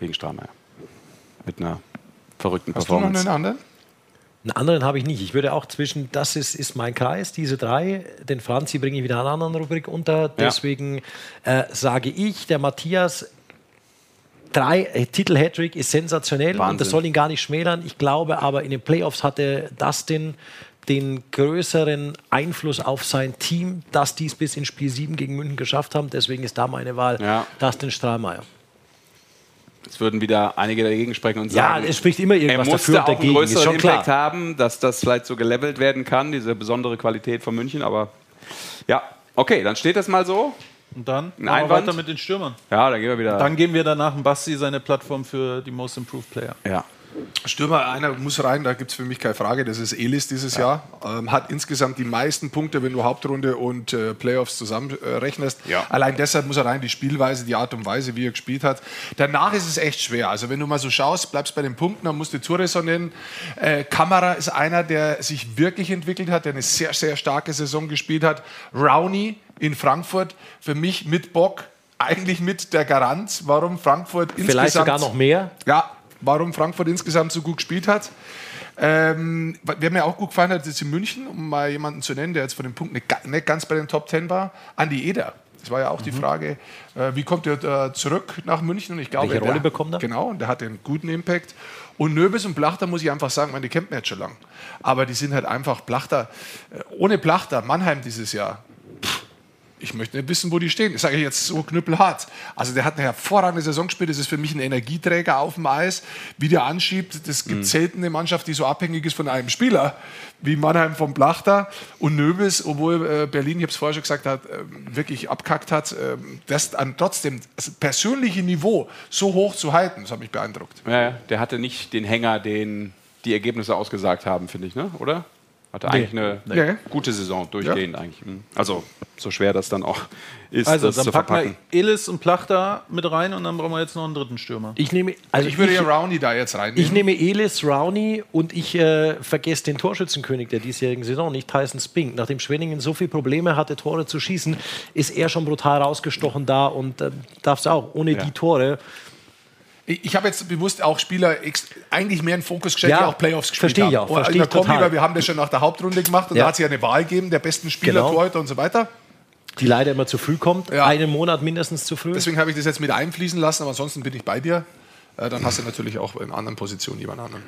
wegen Strahlmeier. Mit einer verrückten Hast du noch Performance. einen anderen? Einen anderen habe ich nicht. Ich würde auch zwischen, das ist, ist mein Kreis, diese drei, den Franzi bringe ich wieder in einer anderen Rubrik unter. Deswegen äh, sage ich, der Matthias, drei äh, Titel Hattrick ist sensationell und Wahnsinn. das soll ihn gar nicht schmälern. Ich glaube aber, in den Playoffs hatte Dustin den größeren Einfluss auf sein Team, dass die es bis in Spiel 7 gegen München geschafft haben. Deswegen ist da meine Wahl Ja. Dustin Strahlmeier. Es würden wieder einige dagegen sprechen und Ja, sagen, es spricht immer er irgendwas musste dafür und auch einen dagegen. Ist größeren schon Impact klar. haben, dass das vielleicht so gelevelt werden kann, diese besondere Qualität von München. Aber ja, okay, dann steht das mal so. Und dann Ein machen wir Einwand? weiter mit den Stürmern. Ja, dann gehen wir wieder. Dann geben wir danach an Basti seine Plattform für die Most Improved Player. ja. Stürmer, einer muss rein, da gibt es für mich keine Frage. Das ist Elis dieses Jahr. Ähm, hat insgesamt die meisten Punkte, wenn du Hauptrunde und äh, Playoffs zusammenrechnest. Äh, rechnest. Ja. Allein deshalb muss er rein, die Spielweise, die Art und Weise, wie er gespielt hat. Danach ist es echt schwer. Also, wenn du mal so schaust, bleibst bei den Punkten, dann musst du Tourisson nennen. Äh, Kamera ist einer, der sich wirklich entwickelt hat, der eine sehr, sehr starke Saison gespielt hat. Rowney in Frankfurt, für mich mit Bock. Eigentlich mit der Garant, warum Frankfurt Vielleicht insgesamt sogar noch mehr. ja, warum Frankfurt insgesamt so gut gespielt hat. Ähm, wer mir auch gut gefallen hat, ist in München, um mal jemanden zu nennen, der jetzt von den Punkten nicht, ga- nicht ganz bei den Top Ten war, Andi Eder. Das war ja auch die Frage, äh, wie kommt er äh, zurück nach München? Und ich glaube, Welche der, Rolle bekommt er? Genau, und der hat einen guten Impact. Und Nöbis und Plachter muss ich einfach sagen, meine, die kämpfen jetzt schon lang. Aber die sind halt einfach Plachter, äh, ohne Plachter, Mannheim dieses Jahr, ich möchte nicht wissen, wo die stehen. Ich sage jetzt so knüppelhart. Also der hat eine hervorragende Saison gespielt. Das ist für mich ein Energieträger auf dem Eis. Wie der anschiebt, das gibt selten eine Mannschaft, die so abhängig ist von einem Spieler wie Mannheim vom Plachter und Nöbis, obwohl äh, Berlin, ich habe es vorher schon gesagt, hat, äh, wirklich abkackt hat, äh, das an trotzdem das persönliche Niveau so hoch zu halten, das hat mich beeindruckt. Ja, der hatte nicht den Hänger, den die Ergebnisse ausgesagt haben, finde ich, ne? oder? Hatte Nee. eigentlich eine Nee. gute Saison durchgehend eigentlich. Mhm. Also so schwer das dann auch ist, Also, das dann zu packen verpacken. wir Elis und Plachter mit rein und dann brauchen wir jetzt noch einen dritten Stürmer. Ich nehme, also ich würde ja Rowney da jetzt reinnehmen. Ich nehme Elis, Rowney und ich äh, vergesse den Torschützenkönig der diesjährigen Saison, nicht Tyson Spink. Nachdem Schwenningen so viele Probleme hatte, Tore zu schießen, ist er schon brutal rausgestochen da und äh, darfst auch ohne die Tore. Ich, habe jetzt bewusst auch Spieler eigentlich mehr in den Fokus gestellt, Ja, die auch Playoffs gespielt verstehe ich auch, verstehe in der ich Kombi, total. weil wir haben das schon nach der Hauptrunde gemacht und Ja. da hat es ja eine Wahl gegeben, der besten Spieler, Genau. Torhüter und so weiter. Die leider immer zu früh kommt, einen Monat mindestens zu früh. Deswegen habe ich das jetzt mit einfließen lassen, aber ansonsten bin ich bei dir. Äh, dann hast du natürlich auch in anderen Positionen jemand anderen.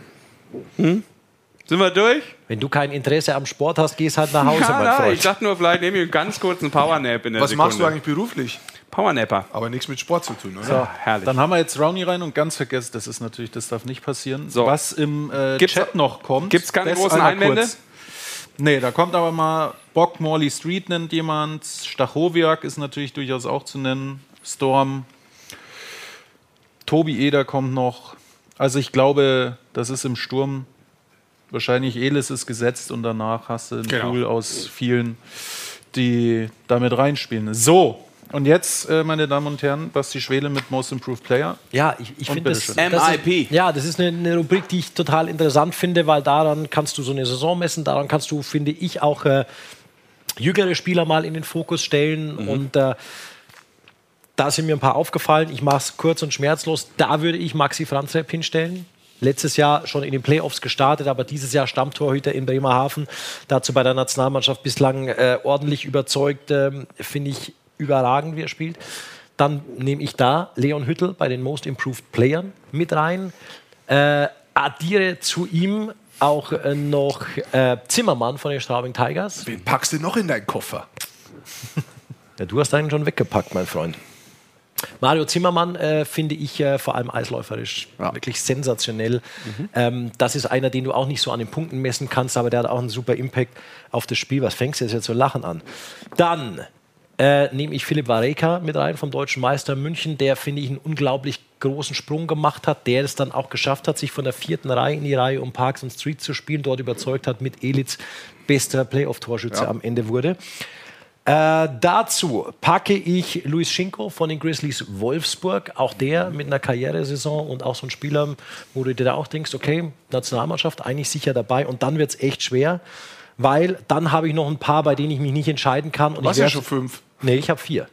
Sind wir durch? Wenn du kein Interesse am Sport hast, gehst halt nach Hause, ja, mein Freund. ich dachte nur, vielleicht nehme ich einen ganz kurzen Powernap in der Was Sekunde. machst du eigentlich beruflich? Powernapper. Aber nichts mit Sport zu tun, oder? So, herrlich. Dann haben wir jetzt Rowney rein und ganz vergessen, das ist natürlich, das darf nicht passieren. So. Was im äh, Gibt's- Chat noch kommt. gibt's keine das großen einmal Einwände? kurz. Nee, da kommt aber mal Bock, Morley Street nennt jemand. Stachowiak ist natürlich durchaus auch zu nennen. Storm. Tobi Eder kommt noch. Also ich glaube, das ist im Sturm wahrscheinlich Elis ist gesetzt und danach hast du einen Genau. Pool aus vielen, die damit reinspielen. So, und jetzt, äh, meine Damen und Herren, Basti Schwele mit Most Improved Player. Ja, ich, ich finde das, das ist, ja, das ist eine, eine Rubrik, die ich total interessant finde, weil daran kannst du so eine Saison messen, daran kannst du, finde ich, auch äh, jüngere Spieler mal in den Fokus stellen Mhm. und äh, da sind mir ein paar aufgefallen. Ich mache es kurz und schmerzlos. Da würde ich Maxi Franzrepp hinstellen. Letztes Jahr schon in den Playoffs gestartet, aber dieses Jahr Stammtorhüter in Bremerhaven. Dazu bei der Nationalmannschaft bislang äh, ordentlich überzeugt. Ähm, Finde ich überragend, wie er spielt. Dann nehme ich da Leon Hüttel bei den Most Improved Playern mit rein. Äh, addiere zu ihm auch äh, noch äh, Zimmermann von den Straubing Tigers. Wen packst du noch in deinen Koffer? Ja, du hast einen schon weggepackt, mein Freund. Mario Zimmermann äh, finde ich äh, vor allem eisläuferisch wirklich sensationell. Ähm, das ist einer, den du auch nicht so an den Punkten messen kannst, aber der hat auch einen super Impact auf das Spiel. Was fängst du jetzt, jetzt so lachen an? Dann äh, nehme ich Philipp Vareka mit rein vom deutschen Meister München, der finde ich einen unglaublich großen Sprung gemacht hat, der es dann auch geschafft hat, sich von der vierten Reihe in die Reihe um Parks und Street zu spielen, dort überzeugt hat, mit Elitz bester Playoff-Torschütze Ja. am Ende wurde. Äh, dazu packe ich Luis Schinko von den Grizzlies Wolfsburg. Auch der mit einer Karrieresaison und auch so ein Spieler, wo du dir da auch denkst, okay, Nationalmannschaft eigentlich sicher dabei. Und dann wird es echt schwer, weil dann habe ich noch ein paar, bei denen ich mich nicht entscheiden kann. Und ich ja schon fünf. Nee, ich habe vier.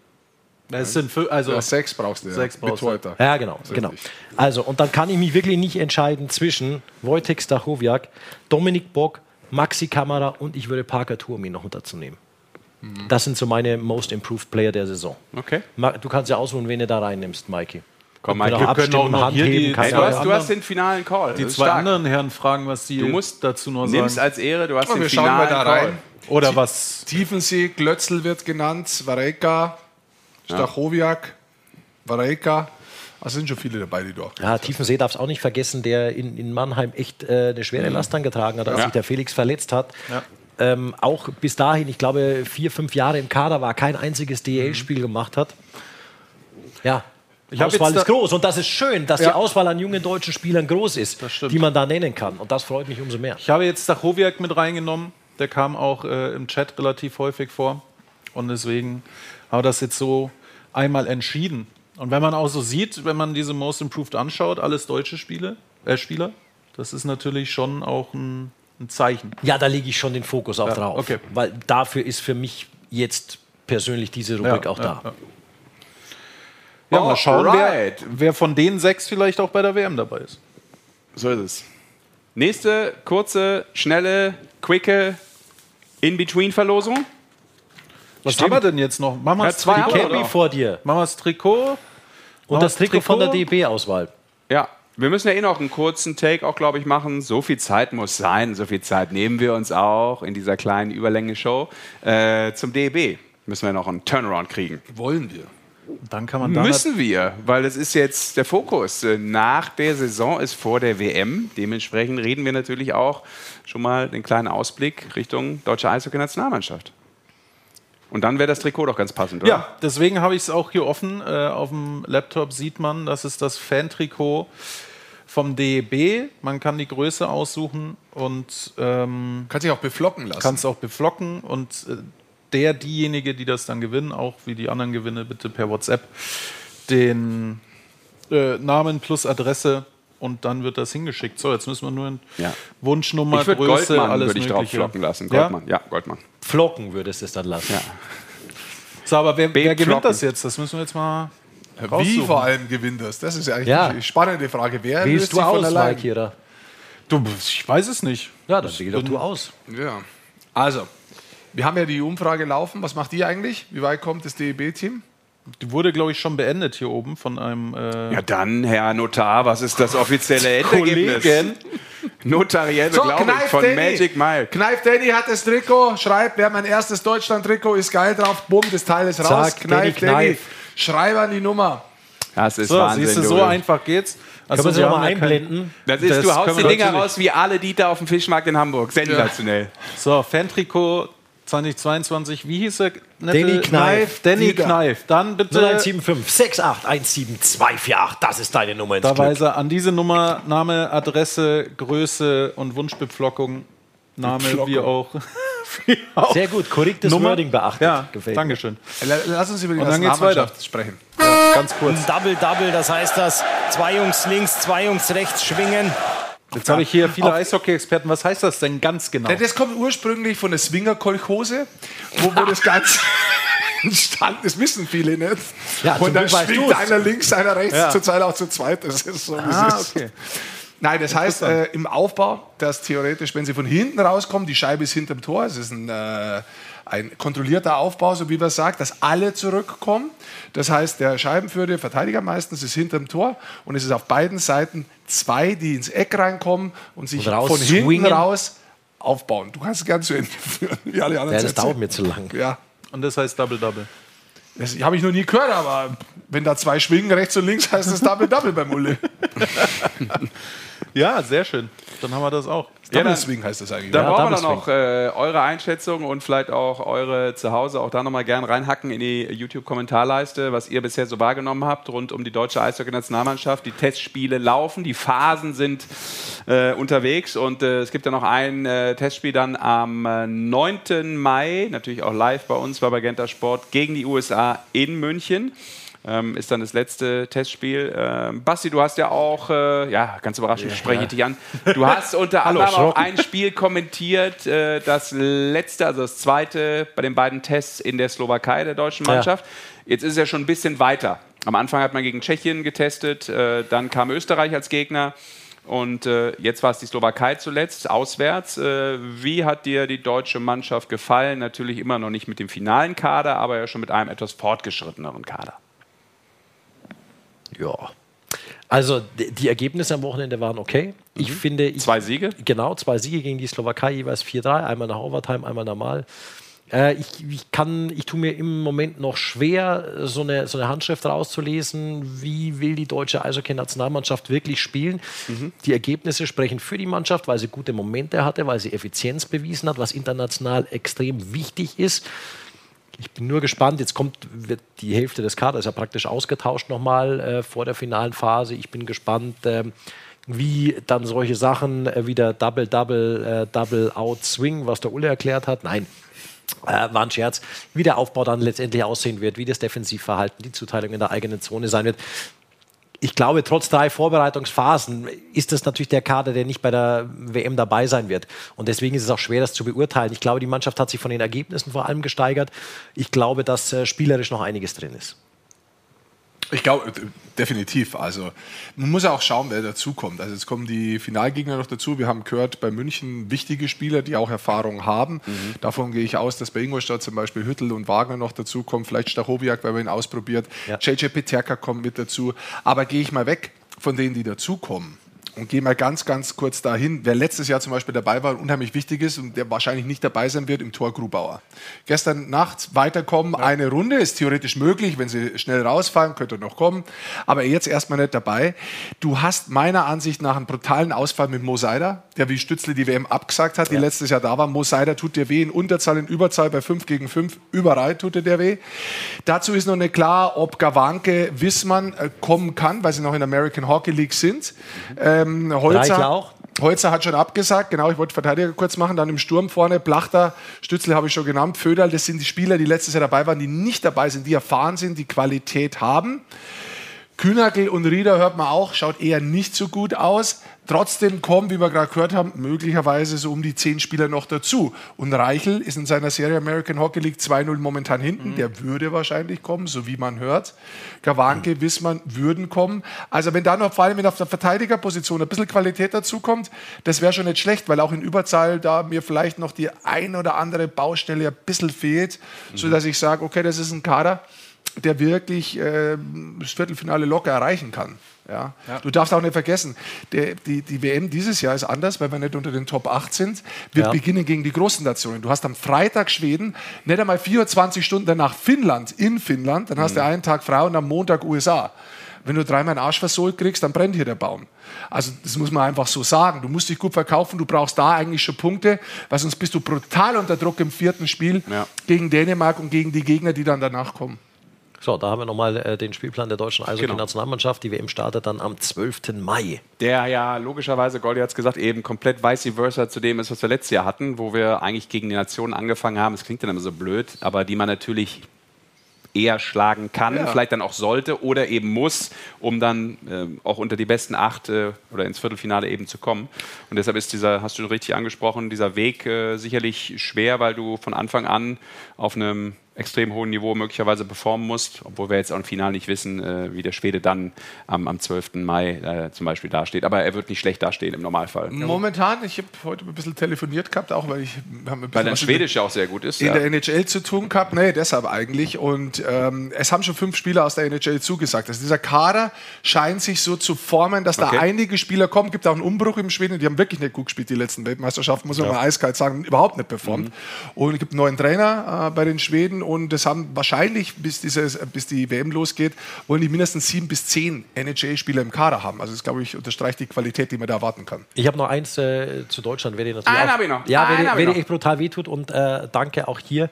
Es sind fü- also Ja, sechs brauchst du ja. Sechs brauchst du. Mit Torhüter. Ja, genau, genau. Also, und dann kann ich mich wirklich nicht entscheiden zwischen Wojtek Stachowiak, Dominik Bock, Maxi Kamera und ich würde Parker Turmi noch dazu nehmen. Mhm. Das sind so meine Most Improved Player der Saison. Okay. Du kannst ja ausruhen, wen du da reinnimmst, Mikey. Komm, wir Mikey, wir können auch noch hier die- Hey, du, hast, du hast den finalen Call. die zwei stark. anderen Herren fragen, was sie Du musst dazu noch Nimm's sagen. als Ehre, du hast Ja, den wir schauen finalen mal da Call. rein. Oder was? Tiefensee, Glötzl wird genannt, Vareka, Stachowiak, Vareka. Also sind schon viele dabei, die du auch Ja, Tiefensee darf es auch nicht vergessen, der in, in Mannheim echt äh, eine schwere Mhm. Last angetragen hat, als Ja. sich der Felix verletzt hat. Ja. Ähm, auch bis dahin, ich glaube, vier, fünf Jahre im Kader war, kein einziges DL-Spiel gemacht hat. Ja, die Auswahl ist groß und das ist schön, dass die Ja. Auswahl an jungen deutschen Spielern groß ist, die man da nennen kann. Und das freut mich umso mehr. Ich habe jetzt Stachowiak mit reingenommen. Der kam auch äh, im Chat relativ häufig vor. Und deswegen haben wir das jetzt so einmal entschieden. Und wenn man auch so sieht, wenn man diese Most Improved anschaut, alles deutsche Spiele, äh, Spieler, das ist natürlich schon auch ein, ein Zeichen. Ja, da lege ich schon den Fokus auch Ja, drauf. okay. Weil dafür ist für mich jetzt persönlich diese Rubrik Ja, auch ja, da. ja. Ja, mal schauen, wer, wer von den sechs vielleicht auch bei der WM dabei ist. So ist es. Nächste kurze, schnelle, quicke In-Between-Verlosung. Was haben wir denn jetzt noch? Machen wir Ja, Trikot. noch. vor dir. Machen wir das Trikot. Und das Trikot von der DB-Auswahl. Ja, wir müssen ja eh noch einen kurzen Take auch, glaube ich, machen. So viel Zeit muss sein. So viel Zeit nehmen wir uns auch in dieser kleinen Überlänge-Show. Äh, zum DEB müssen wir noch einen Turnaround kriegen. Wollen wir. Dann kann man da Müssen wir, weil es ist jetzt der Fokus. Nach der Saison ist vor der WM. Dementsprechend reden wir natürlich auch schon mal den kleinen Ausblick Richtung deutsche Eishockey-Nationalmannschaft. Und dann wäre das Trikot doch ganz passend, oder? Ja, deswegen habe ich es auch hier offen. Äh, auf dem Laptop sieht man, das ist das Fan-Trikot vom DEB. Man kann die Größe aussuchen und ähm, kann sich auch beflocken lassen. Kann es auch beflocken und äh, der, diejenige, die das dann gewinnen, auch wie die anderen Gewinne, bitte per WhatsApp den äh, Namen plus Adresse und dann wird das hingeschickt. So, jetzt müssen wir nur eine Ja. Wunschnummer, Ich Größe, Goldmann alles würde ich drauf Mögliche. flocken lassen. Ja? Goldmann. Ja, Goldmann. Flocken würdest du es dann lassen. Ja. So, aber wer, wer gewinnt das jetzt? Das müssen wir jetzt mal Wie raussuchen. vor allem gewinnt das? Das ist ja eigentlich Ja. die spannende Frage. Wer löst Wählst du sich von aus, allein? Mike, hier? da? Du, ich weiß es nicht. Ja, dann wähl doch du aus. Ja. Also, wir haben ja die Umfrage laufen. Was macht ihr eigentlich? Wie weit kommt das DEB-Team? Die wurde, glaube ich, schon beendet hier oben von einem. Äh, Ja, dann, Herr Notar, was ist das offizielle Endergebnis? Kollegen. Notariell beglaubigt von Magic Mile. Kneif Danny hat das Trikot, schreibt, wer mein erstes Deutschland-Trikot ist geil drauf, bumm, das Teil ist raus. Zack, Danny Kneif Danny, Kneif. schreib an die Nummer. Das ist so, Wahnsinn. siehst du, so einfach geht's. Also, Können wir sie noch mal ja einblenden? Das ist, Das du haust die Dinger raus wie alle Dieter auf dem Fischmarkt in Hamburg. Sensationell. So, Fantrikot 2022. Wie hieß er? Danny Kneif. Danny. Kneif. Dann bitte. 0175 68 17248. Das ist deine Nummer ins Da Glück. weiß er an diese Nummer Name, Adresse, Größe und Wunschbepflockung. Name wie auch. wie auch Sehr gut, korrektes Nummer. Wording beachtet. Ja, Gefällt mir. Dankeschön. La- Lass uns über die. Nationalmannschaft sprechen. Ganz kurz. Ein Double-Double, das heißt, dass zwei Jungs links, zwei Jungs rechts schwingen. Jetzt habe ich hier viele Eishockey-Experten. Was heißt das denn ganz genau? Das kommt ursprünglich von der Swinger-Kolchose, wo, wo das Ganze entstanden Das wissen viele nicht. Ja, Und dann schwingt du's. einer links, einer rechts, Ja. zur Zeit auch zu zweit. Das ist so, wie es Ah, ist. okay. Nein, das heißt äh, im Aufbau, dass theoretisch, wenn sie von hinten rauskommen, die Scheibe ist hinterm Tor, es ist ein, äh, ein kontrollierter Aufbau, so wie man sagt, dass alle zurückkommen. Das heißt, der Scheibenführer, der Verteidiger meistens, ist hinterm Tor und es ist auf beiden Seiten zwei, die ins Eck reinkommen und sich Und von hinten swingen. raus aufbauen. Du kannst es gerne zu Ende führen, anderen Ja, das dauert mir zu lang. Ja, Und das heißt Double-Double. das habe ich noch nie gehört, aber wenn da zwei schwingen, rechts und links, heißt das Double-Double beim Ulle. Ja, sehr schön. Dann haben wir das auch. Dann- Swing heißt das eigentlich. Da Ja, brauchen wir dann noch äh, eure Einschätzung und vielleicht auch eure zu Hause auch da nochmal gern reinhacken in die YouTube-Kommentarleiste, was ihr bisher so wahrgenommen habt rund um die deutsche Eishockey-Nationalmannschaft. Die Testspiele laufen, die Phasen sind äh, unterwegs und äh, es gibt ja noch ein äh, Testspiel dann am äh, 9. Mai, natürlich auch live bei uns bei Magenta Sport gegen die USA in München. Ähm, ist dann das letzte Testspiel. Ähm, Basti, du hast ja auch, äh, ja, ganz überraschend spreche ich dich an. Du hast unter anderem auch ein Spiel kommentiert, äh, das letzte, also das zweite bei den beiden Tests in der Slowakei der deutschen Ja. Mannschaft. Jetzt ist es ja schon ein bisschen weiter. Am Anfang hat man gegen Tschechien getestet, äh, dann kam Österreich als Gegner. Und äh, jetzt war es die Slowakei zuletzt, auswärts. Äh, wie hat dir die deutsche Mannschaft gefallen? Natürlich immer noch nicht mit dem finalen Kader, aber ja schon mit einem etwas fortgeschritteneren Kader. Ja. Also die, Ergebnisse am Wochenende waren okay. Ich finde, ich, Zwei Siege? Genau, zwei Siege gegen die Slowakei, jeweils 4-3, einmal nach Overtime, einmal normal. Äh, ich, ich kann, ich tue mir im Moment noch schwer, so eine, so eine Handschrift rauszulesen, wie will die deutsche Eishockey-Nationalmannschaft wirklich spielen. Die Ergebnisse sprechen für die Mannschaft, weil sie gute Momente hatte, weil sie Effizienz bewiesen hat, was international extrem wichtig ist. Ich bin nur gespannt. Jetzt kommt wird die Hälfte des Kaders ja praktisch ausgetauscht nochmal äh, vor der finalen Phase. Ich bin gespannt, ähm, wie dann solche Sachen äh, wie der Double Double äh, Double Out Swing, was der Ulle erklärt hat. Nein. Äh, war ein Scherz, wie der Aufbau dann letztendlich aussehen wird, wie das Defensivverhalten, die Zuteilung in der eigenen Zone sein wird. Ich glaube, trotz drei Vorbereitungsphasen ist das natürlich der Kader, der nicht bei der WM dabei sein wird. Und deswegen ist es auch schwer, das zu beurteilen. Ich glaube, die Mannschaft hat sich von den Ergebnissen vor allem gesteigert. Ich glaube, dass äh, spielerisch noch einiges drin ist. Ich glaube, äh, definitiv. Also, man muss ja auch schauen, wer dazukommt. Also, jetzt kommen die Finalgegner noch dazu. Wir haben gehört, bei München wichtige Spieler, die auch Erfahrung haben. Davon gehe ich aus, dass bei Ingolstadt zum Beispiel Hüttel und Wagner noch dazukommen. Vielleicht Stachowiak, weil man ihn ausprobiert. Ja. JJ Peterka kommt mit dazu. Aber gehe ich mal weg von denen, die dazukommen. Und gehe mal ganz, ganz kurz dahin, wer letztes Jahr zum Beispiel dabei war und unheimlich wichtig ist und der wahrscheinlich nicht dabei sein wird, im Tor Grubauer. Gestern Nacht weiterkommen, eine Runde, ist theoretisch möglich, wenn sie schnell rausfallen, könnte noch kommen, aber jetzt erstmal nicht dabei. Du hast meiner Ansicht nach einen brutalen Ausfall mit Mo Seider, der wie Stützle die WM abgesagt hat, die letztes Jahr da war. Mo Seider tut dir weh in Unterzahl, in Überzahl bei 5 gegen 5. Überall tut dir der weh. Dazu ist noch nicht klar, ob Gawanke Wissmann äh, kommen kann, weil sie noch in der American Hockey League sind. Ähm, Holzer, auch? Holzer hat schon abgesagt, genau, ich wollte Verteidiger kurz machen, dann im Sturm vorne, Plachter, Stützle habe ich schon genannt, Föderl, das sind die Spieler, die letztes Jahr dabei waren, die nicht dabei sind, die erfahren sind, die Qualität haben. Kühnagel und Rieder hört man auch, schaut eher nicht so gut aus. Trotzdem kommen, wie wir gerade gehört haben, möglicherweise so um die zehn Spieler noch dazu. Und Reichel ist in seiner Serie American Hockey League 2-0 momentan hinten. Der würde wahrscheinlich kommen, so wie man hört. Gawanke, Wissmann würden kommen. Also wenn da noch vor allem auf der Verteidigerposition ein bisschen Qualität dazukommt, das wäre schon nicht schlecht, weil auch in Überzahl da mir vielleicht noch die ein oder andere Baustelle ein bisschen fehlt, sodass ich sage, okay, das ist ein Kader, der wirklich äh, das Viertelfinale locker erreichen kann. Ja. Du darfst auch nicht vergessen, der, die, die WM dieses Jahr ist anders, weil wir nicht unter den Top 8 sind. Wir Ja. beginnen gegen die großen Nationen. Du hast am Freitag Schweden, nicht einmal 24 Stunden danach Finnland in Finnland, dann hast du einen Tag frei und am Montag USA. Wenn du dreimal einen Arsch versohlt kriegst, dann brennt hier der Baum. Also das muss man einfach so sagen. Du musst dich gut verkaufen, du brauchst da eigentlich schon Punkte, weil sonst bist du brutal unter Druck im vierten Spiel gegen Dänemark und gegen die Gegner, die dann danach kommen. So, da haben wir nochmal äh, den Spielplan der deutschen Genau. Eishockey-Nationalmannschaft. Die WM startet dann am 12. Mai. Der ja logischerweise, Goldi hat es gesagt, eben komplett vice versa zu dem ist, was wir letztes Jahr hatten, wo wir eigentlich gegen die Nationen angefangen haben. Es klingt dann immer so blöd, aber die man natürlich eher schlagen kann, Ja. vielleicht dann auch sollte oder eben muss, um dann ähm, auch unter die besten acht äh, oder ins Viertelfinale eben zu kommen. Und deshalb ist dieser, hast du richtig angesprochen, dieser Weg äh, sicherlich schwer, weil du von Anfang an auf einem extrem hohen Niveau möglicherweise performen musst, obwohl wir jetzt auch im Finale nicht wissen, äh, wie der Schwede dann am, am 12. Mai äh, zum Beispiel dasteht. Aber er wird nicht schlecht dastehen im Normalfall. Momentan, ich habe heute ein bisschen telefoniert gehabt, auch weil ich haben ein Weil bisschen dein was in Schwedisch ja auch sehr gut ist. in ja. der NHL zu tun gehabt. Nee, deshalb eigentlich. Und ähm, es haben schon fünf Spieler aus der NHL zugesagt. Also dieser Kader scheint sich so zu formen, dass Okay. da einige Spieler kommen. Gibt auch einen Umbruch im Schweden. Die haben wirklich nicht gut gespielt, die letzten Weltmeisterschaften, muss man mal eiskalt sagen. Überhaupt nicht performt. Und es gibt einen neuen Trainer äh, bei den Schweden. Und das haben wahrscheinlich, bis, dieses, bis die WM losgeht, wollen die mindestens sieben bis zehn NHL-Spieler im Kader haben. Also das, glaube ich, unterstreicht die Qualität, die man da erwarten kann. Ich habe noch eins äh, zu Deutschland, wer dir natürlich Einen auch, hab ich noch. Ja, Einen wer, hab dir- ich noch. echt brutal wehtut und äh, danke auch hier,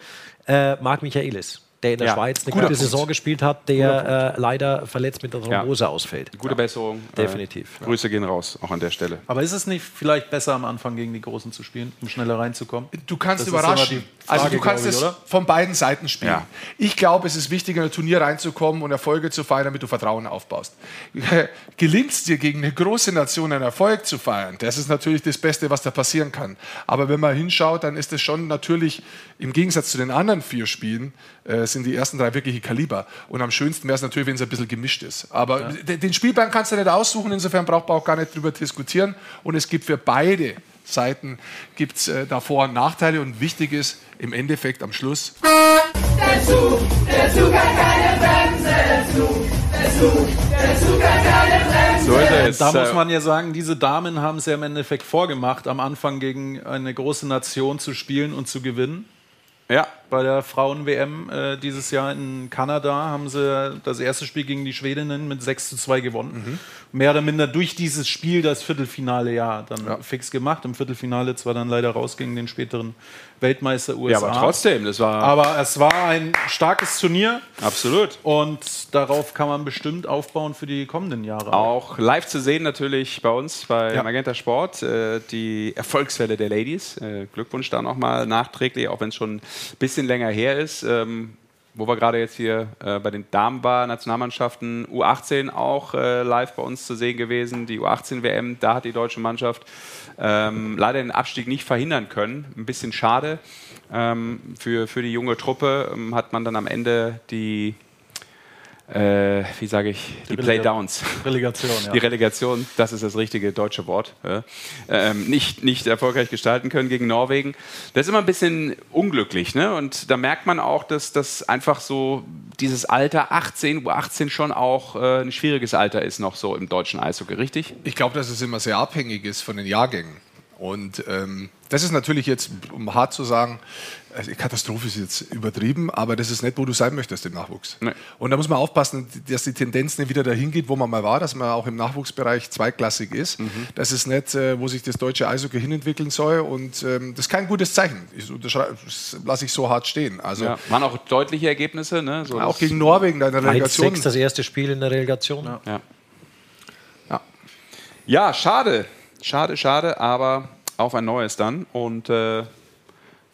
äh, Marc Michaelis, der in der Ja, Schweiz eine guter gute Punkt. Saison gespielt hat, der äh, leider verletzt mit der Thrombose ausfällt. Gute Besserung. Definitiv. Äh, Grüße gehen raus, auch an der Stelle. Aber ist es nicht vielleicht besser am Anfang gegen die Großen zu spielen, um schneller reinzukommen? Du kannst Das überraschen. Frage, also du kannst ich, es oder? von beiden Seiten spielen. Ja. Ich glaube, es ist wichtig, in ein Turnier reinzukommen und Erfolge zu feiern, damit du Vertrauen aufbaust. Gelingt es dir, gegen eine große Nation einen Erfolg zu feiern, das ist natürlich das Beste, was da passieren kann. Aber wenn man hinschaut, dann ist es schon natürlich, im Gegensatz zu den anderen vier Spielen, äh, sind die ersten drei wirkliche Kaliber. Und am schönsten wäre es natürlich, wenn es ein bisschen gemischt ist. Aber den den Spielplan kannst du nicht aussuchen, insofern braucht man auch gar nicht drüber diskutieren. Und es gibt für beide Seiten gibt's, äh, da Vor- und Nachteile. Und wichtig ist im Endeffekt am Schluss, Der Zug, der Zug hat keine Bremse. Der Zug, der Zug, der Zug hat keine Bremse. So ist es. Da muss Äh, man ja sagen, diese Damen haben es ja im Endeffekt vorgemacht, am Anfang gegen eine große Nation zu spielen und zu gewinnen. Ja. Bei der Frauen-WM äh, dieses Jahr in Kanada haben sie das erste Spiel gegen die Schwedinnen mit 6 zu 2 gewonnen. Mehr oder minder durch dieses Spiel das Viertelfinale ja dann fix gemacht. Im Viertelfinale zwar dann leider raus gegen den späteren Weltmeister USA. Ja, aber trotzdem, das war. Aber es war ein starkes Turnier. Absolut. Und darauf kann man bestimmt aufbauen für die kommenden Jahre. Auch live zu sehen natürlich bei uns bei Ja. Magenta Sport äh, die Erfolgswelle der Ladies. Äh, Glückwunsch da nochmal nachträglich, auch wenn es schon ein bisschen länger her ist. Ähm, wo wir gerade jetzt hier äh, bei den Damen war, Nationalmannschaften U18 auch äh, live bei uns zu sehen gewesen. Die U18 WM, da hat die deutsche Mannschaft ähm, leider den Abstieg nicht verhindern können. Ein bisschen schade. Ähm, für, für die junge Truppe ähm, hat man dann am Ende die äh, wie sage ich, die, Relega- Playdowns. Relegation, ja. Die Relegation, das ist das richtige deutsche Wort. Ja. Ähm, nicht, nicht erfolgreich gestalten können gegen Norwegen. Das ist immer ein bisschen unglücklich. Ne? Und da merkt man auch, dass das einfach so dieses Alter 18, U18 schon auch äh, ein schwieriges Alter ist noch so im deutschen Eishockey, richtig? ich glaube, dass es immer sehr abhängig ist von den Jahrgängen. Und ähm, das ist natürlich jetzt, um hart zu sagen, also Katastrophe ist jetzt übertrieben, aber das ist nicht, wo du sein möchtest im Nachwuchs. Nee. Und da muss man aufpassen, dass die Tendenz nicht wieder dahin geht, wo man mal war, dass man auch im Nachwuchsbereich zweitklassig ist. Mhm. Das ist nicht, äh, wo sich das deutsche Eishockey hinentwickeln soll und ähm, das ist kein gutes Zeichen. Das lasse ich so hart stehen. Also, ja, waren auch deutliche Ergebnisse. Ne? So auch gegen Norwegen in der Relegation. 1 das erste Spiel in der Relegation. Ja. Ja. ja. ja schade. Schade, schade, aber auf ein neues dann. Und äh,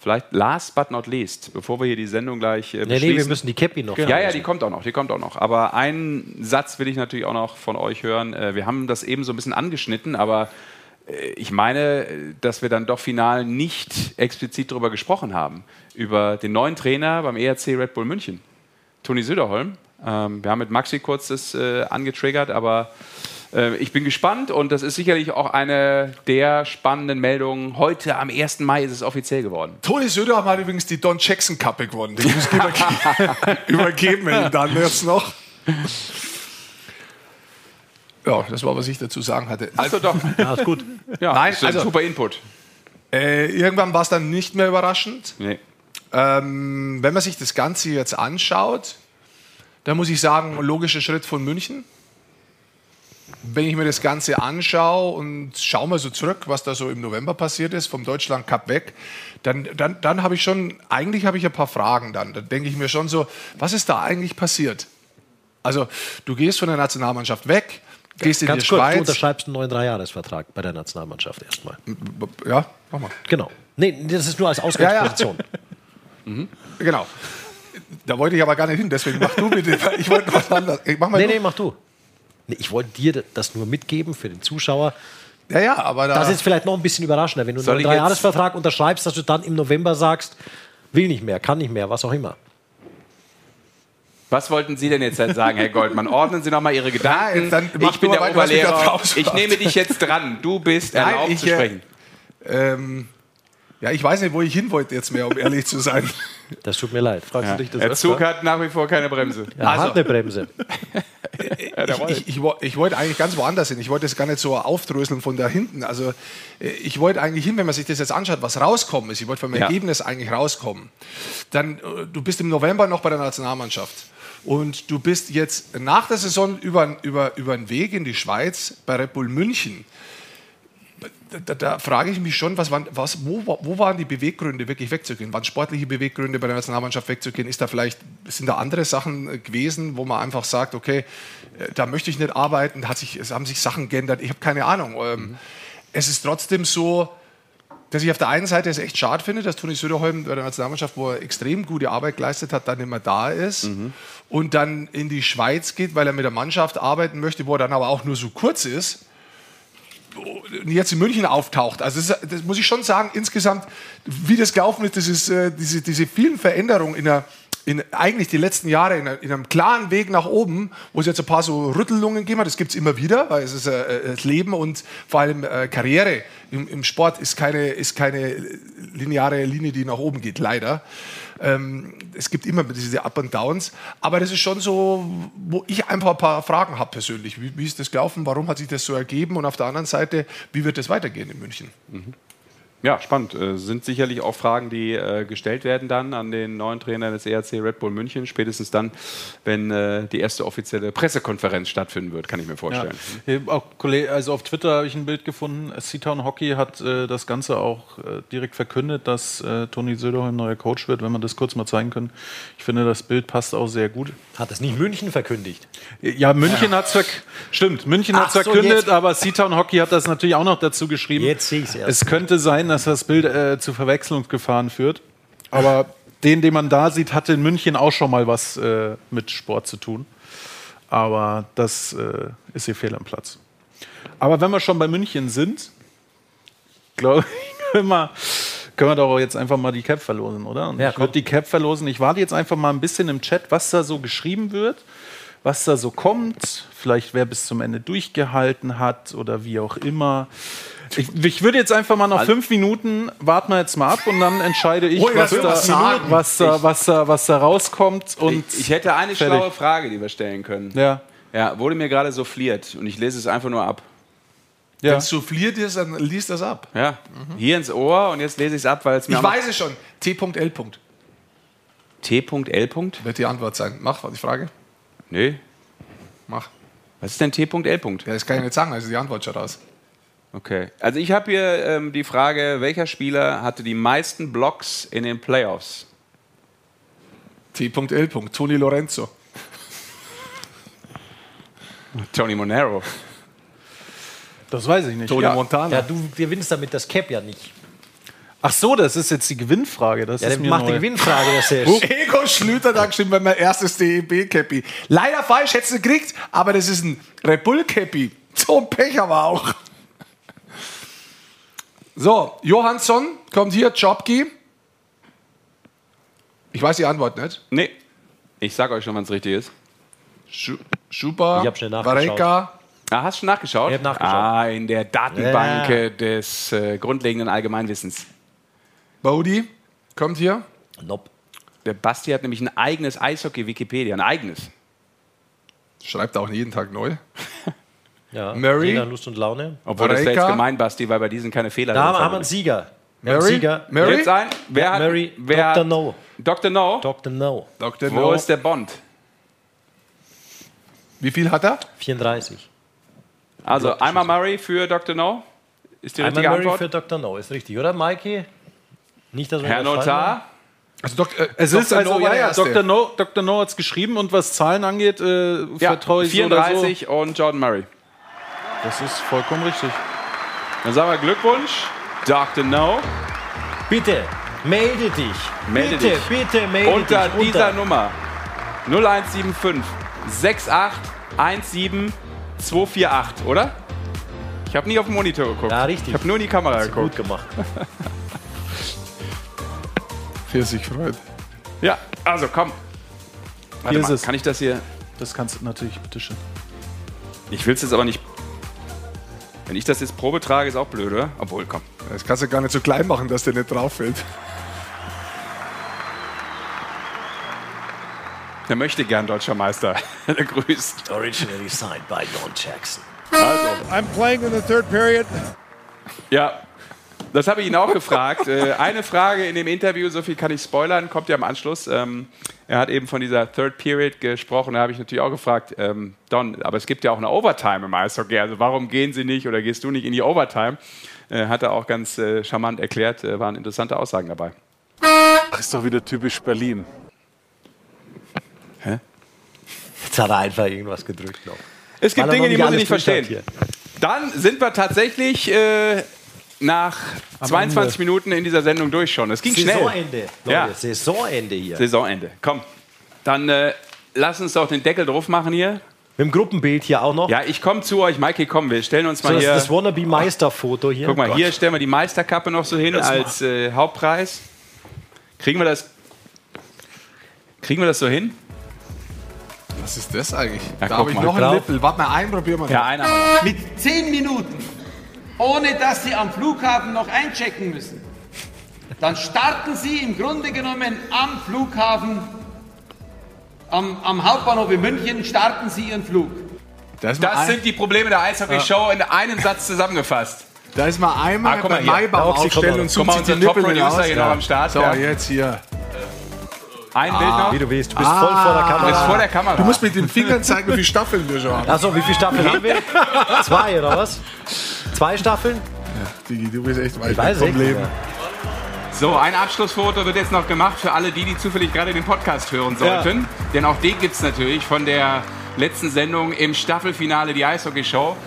vielleicht last but not least, bevor wir hier die Sendung gleich äh, nee, nee, wir müssen die Cappy noch. Genau. Ja, ja, die kommt auch noch, die kommt auch noch. Aber einen Satz will ich natürlich auch noch von euch hören. Äh, wir haben das eben so ein bisschen angeschnitten, aber äh, ich meine, dass wir dann doch final nicht explizit darüber gesprochen haben. Über den neuen Trainer beim ERC Red Bull München, Toni Söderholm. Ähm, wir haben mit Maxi kurz das äh, angetriggert, aber ich bin gespannt und das ist sicherlich auch eine der spannenden Meldungen. Heute am 1. Mai ist es offiziell geworden. Toni Söder hat übrigens die Don Jackson Kappe gewonnen. Die muss ich übergeben, wenn dann jetzt noch. Ja, das war, was ich dazu sagen hatte. Also doch. Ja, ist gut. Ja, Nein, ist also, super Input. Äh, irgendwann war es dann nicht mehr überraschend. Nee. Ähm, wenn man sich das Ganze jetzt anschaut, dann muss ich sagen, logischer Schritt von München wenn ich mir das Ganze anschaue und schaue mal so zurück, was da so im November passiert ist, vom Deutschland Cup weg, dann, dann, dann habe ich schon, eigentlich habe ich ein paar Fragen dann. Dann denke ich mir schon so, was ist da eigentlich passiert? Also, du gehst von der Nationalmannschaft weg, gehst in Ganz die kurz, Schweiz. Du unterschreibst einen neuen Dreijahresvertrag bei der Nationalmannschaft erstmal. Ja, mach mal. Genau. Nee, das ist nur als Ausgangsposition. Ja, ja. mhm. Genau. Da wollte ich aber gar nicht hin, deswegen mach du bitte. Ich wollte was anderes. Mach mal nee, du. nee, mach du. Ich wollte dir das nur mitgeben für den Zuschauer. Ja, ja, aber da das ist vielleicht noch ein bisschen überraschender, wenn du einen Dreijahresvertrag unterschreibst, dass du dann im November sagst, will nicht mehr, kann nicht mehr, was auch immer. Was wollten Sie denn jetzt sagen, Herr Goldmann? Ordnen Sie noch mal Ihre Gedanken. Ja, ich bin der weiter, Oberlehrer. Ich nehme dich jetzt dran. Du bist Nein, erlaubt ich, zu sprechen. Ähm, ja, ich weiß nicht, wo ich hin wollte jetzt mehr, um ehrlich zu sein. Das tut mir leid. Fragst ja. du dich das Der Zug hat nach wie vor keine Bremse. Er also, hat eine Bremse. ich, ich, ich, wollte eigentlich ganz woanders hin. Ich wollte es gar nicht so aufdröseln von da hinten. Also ich wollte eigentlich hin, wenn man sich das jetzt anschaut, was rauskommen ist. Ich wollte vom ja. Ergebnis eigentlich rauskommen. Dann, äh, du bist im November noch bei der Nationalmannschaft. Und du bist jetzt nach der Saison über, über, über einen Weg in die Schweiz bei Red Bull München da, da, frage ich mich schon, was waren, was, wo, wo waren die Beweggründe, wirklich wegzugehen? Waren sportliche Beweggründe bei der Nationalmannschaft wegzugehen? Ist da vielleicht, sind da andere Sachen äh, gewesen, wo man einfach sagt, okay, äh, da möchte ich nicht arbeiten, hat sich, es haben sich Sachen geändert, ich habe keine Ahnung. Ähm, mhm. Es ist trotzdem so, dass ich auf der einen Seite es echt schade finde, dass Toni Söderholm bei der Nationalmannschaft, wo er extrem gute Arbeit geleistet hat, dann mehr da ist mhm. und dann in die Schweiz geht, weil er mit der Mannschaft arbeiten möchte, wo er dann aber auch nur so kurz ist jetzt in München auftaucht. Also das, das, muss ich schon sagen, insgesamt, wie das gelaufen ist, das ist äh, diese, diese vielen Veränderungen in der in, eigentlich die letzten Jahre in, in, einem klaren Weg nach oben, wo es jetzt ein paar so Rüttelungen gegeben hat, das gibt es immer wieder, weil es ist äh, das Leben und vor allem äh, Karriere im, im, Sport ist keine, ist keine lineare Linie, die nach oben geht, leider. Ähm, es gibt immer diese Up and Downs, aber das ist schon so, wo ich einfach ein paar Fragen habe persönlich. Wie, wie, ist das gelaufen? Warum hat sich das so ergeben? Und auf der anderen Seite, wie wird das weitergehen in München? Mhm. Ja, spannend. Äh, sind sicherlich auch Fragen, die äh, gestellt werden dann an den neuen Trainer des ERC Red Bull München, spätestens dann, wenn äh, die erste offizielle Pressekonferenz stattfinden wird, kann ich mir vorstellen. Ja. Auch, also auf Twitter habe ich ein Bild gefunden. Seatown Hockey hat äh, das Ganze auch direkt verkündet, dass Toni Söderholm neuer Coach wird, wenn wir das kurz mal zeigen können. Ich finde, das Bild passt auch sehr gut. Hat es nicht München verkündigt? Ja, München ja. hat es stimmt, München hat es so, verkündet, jetzt. aber Seatown Hockey hat das natürlich auch noch dazu geschrieben. Jetzt sehe ich es erst. Es könnte sein, sein, dass das Bild äh, zu Verwechslungsgefahren führt. Aber den, den man da sieht, hatte in München auch schon mal was äh, mit Sport zu tun. Aber das äh, ist hier fehl am Platz. Aber wenn wir schon bei München sind, glaube ich, können wir, können wir doch jetzt einfach mal die Cap verlosen, oder? Und ja, ich würde die Cap verlosen. Ich warte jetzt einfach mal ein bisschen im Chat, was da so geschrieben wird, was da so kommt. Vielleicht wer bis zum Ende durchgehalten hat oder wie auch immer. Ich, ich, würde jetzt einfach mal noch also, fünf Minuten, warten wir jetzt mal ab und dann entscheide ich, was da, was, da, was, da, was da rauskommt. Und ich, ich hätte eine fertig. schlaue Frage, die wir stellen können. Ja. Ja, wurde mir gerade souffliert und ich lese es einfach nur ab. Ja. Wenn es souffliert ist, dann liest das ab. Ja. Mhm. Hier ins Ohr und jetzt lese ich es ab, weil es mir. Ich weiß es schon. T.L. T.L. Wird die Antwort sein. Mach die Frage. Nö. Mach. Was ist denn T.L.? Ja, das kann ich nicht sagen, also die Antwort schon raus. Okay. Also ich habe hier ähm, die Frage, welcher Spieler hatte die meisten Blocks in den Playoffs? T.L. Toni Lorenzo. Tony Monero. Das weiß ich nicht. Tony ja. Montana. Ja, du gewinnst damit das Cap ja nicht. Ach so, das ist jetzt die Gewinnfrage. Das Ja, ist mir mach die neu. Gewinnfrage, das ist. Ego Schlüter da geschrieben, wenn mein erstes DEB-Cappy. Leider falsch, hättest du gekriegt, aber das ist ein Red Bull-Cappy. So ein Pech aber auch. So, Johansson kommt hier, Jobki. Ich weiß die Antwort nicht. Nee. Ich sag euch schon, wann es richtig ist. Schu Schuba, Ich hab schnell nachgeschaut. Vareka. Ah, hast du schon nachgeschaut? Ich hab nachgeschaut. Ah, in der Datenbank äh, des äh, grundlegenden Allgemeinwissens. Bodie kommt hier. Nope. Der Basti hat nämlich ein eigenes Eishockey-Wikipedia, ein eigenes. Schreibt auch jeden Tag neu. Ja, Murray. nach Lust und Laune. Obwohl das wäre jetzt gemein, Basti, weil bei diesen keine Fehler Da drin haben wir sind. einen Sieger. Mary? Sieger. Mary? Jetzt ein. Wer hat, Mary, wer Dr. hat, No. Dr. No. Dr. No. Dr. Wo No. ist der Bond? Wie viel hat er? 34. Also einmal Murray für Dr. No. Ist die Einmal richtige Murray Antwort? für Dr. No, ist richtig, oder, Mikey? Nicht, dass wir Herr Notar. Also Dok äh, Es Dr. ist also, No ja. Dr. No, Dr. No hat es geschrieben und was Zahlen angeht, äh, Ja, vertraue ich so oder 34 und Jordan Murray. Das ist vollkommen richtig. Dann sagen wir Glückwunsch, Dr. No. Bitte, melde dich. Melde bitte, dich. bitte, melde Unter dich. dieser Nummer 0175 6817 248, oder? Ich habe nie auf den Monitor geguckt. Ja, richtig. Ich habe nur in die Kamera Hast geguckt. Gut gemacht. Für sich freut. Ja, also komm. Warte Hier ist mal, es. kann ich das hier? Das kannst du natürlich, bitteschön. Ich will es jetzt aber nicht. Wenn ich das jetzt Probe trage, ist auch blöd, oder? Obwohl, komm. Das kannst du gar nicht so klein machen, dass der nicht drauf fällt. Der möchte gern deutscher Meister. Der grüßt. Originally signed by Don Jackson. Also, I'm playing in the third period. ja. Das habe ich ihn auch gefragt. Äh, Eine Frage in dem Interview, so viel kann ich spoilern, kommt ja am Anschluss. Ähm, Er hat eben von dieser Third Period gesprochen. Da habe ich natürlich auch gefragt, ähm, Don, aber es gibt ja auch eine Overtime im Eishockey. Also warum gehen Sie nicht oder gehst du nicht in die Overtime? Äh, hat er auch ganz äh, charmant erklärt. Waren interessante Aussagen dabei. Das ist doch wieder typisch Berlin. Hä? Jetzt hat er einfach irgendwas gedrückt noch. Es gibt Dinge, die muss ich nicht verstehen. Dann sind wir tatsächlich äh, nach 22 Minuten in dieser Sendung durch schon. Es ging schnell. Saisonende. Leute, Ja. Saisonende hier. Saisonende. Komm, dann äh, lass uns doch den Deckel drauf machen hier. Mit dem Gruppenbild hier auch noch. Ja, ich komme zu euch. Mikey, komm, wir stellen uns So, mal das, hier. das Wannabe-Meister-Foto hier. Guck mal, Gott. hier stellen wir die Meisterkappe noch so hin Das als äh, Hauptpreis. Kriegen wir das? Kriegen wir das so hin? Was ist das eigentlich? Ja, da habe ich mal. noch einen Drauf. Nippel. Warte mal, einen probieren wir Ja, einer. Mit 10 Minuten, ohne dass Sie am Flughafen noch einchecken müssen, dann starten Sie im Grunde genommen am Flughafen, am, am Hauptbahnhof in München, starten Sie Ihren Flug. Das ein- sind die Probleme der Eishockey-Show in einem Satz zusammengefasst. Da ist mal einmal Ah, guck mal. Maibaum komm aufstellen und Guck mal, sucht sich die unser Nippel Top-Producer raus. hier noch am Start, So, ja. jetzt hier. Ein Bild noch. Wie du willst. Du bist voll vor der Kamera. Du bist vor der Kamera. Du musst mit den Fingern zeigen, wie viele Staffeln wir schon haben. Achso, wie viele Staffeln haben wir? Zwei oder was? Zwei Staffeln? Digi, du bist echt weit Ich weiß vom nicht. Leben. So, ein Abschlussfoto wird jetzt noch gemacht für alle die, die zufällig gerade den Podcast hören sollten. Denn auch den gibt es natürlich von der letzten Sendung im Staffelfinale, die Eishockey-Show.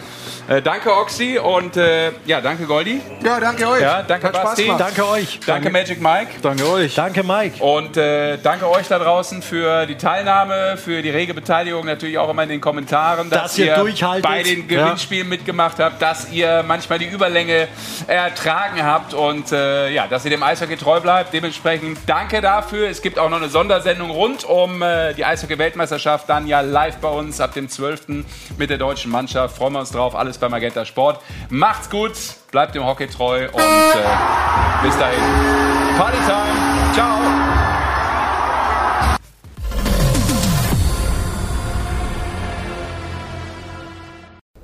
Äh, danke Oxy und äh, ja, danke Goldi. Ja, danke euch. Ja, danke Hat Spaß Basti. Danke euch. Danke Magic Mike. Danke euch. Danke, Mike. Und äh, danke euch da draußen für die Teilnahme, für die rege Beteiligung, natürlich auch immer in den Kommentaren, dass, Dass ihr durchhaltet. bei den Gewinnspielen mitgemacht habt, dass ihr manchmal die Überlänge ertragen habt und äh, ja, dass ihr dem Eishockey treu bleibt. Dementsprechend danke dafür. Es gibt auch noch eine Sondersendung rund um äh, die Eishockey-Weltmeisterschaft, dann ja live bei uns ab dem 12. mit der deutschen Mannschaft. Freuen wir uns drauf. Alles bei Magenta Sport. Macht's gut, bleibt dem Hockey treu und äh, bis dahin. Party time. Ciao.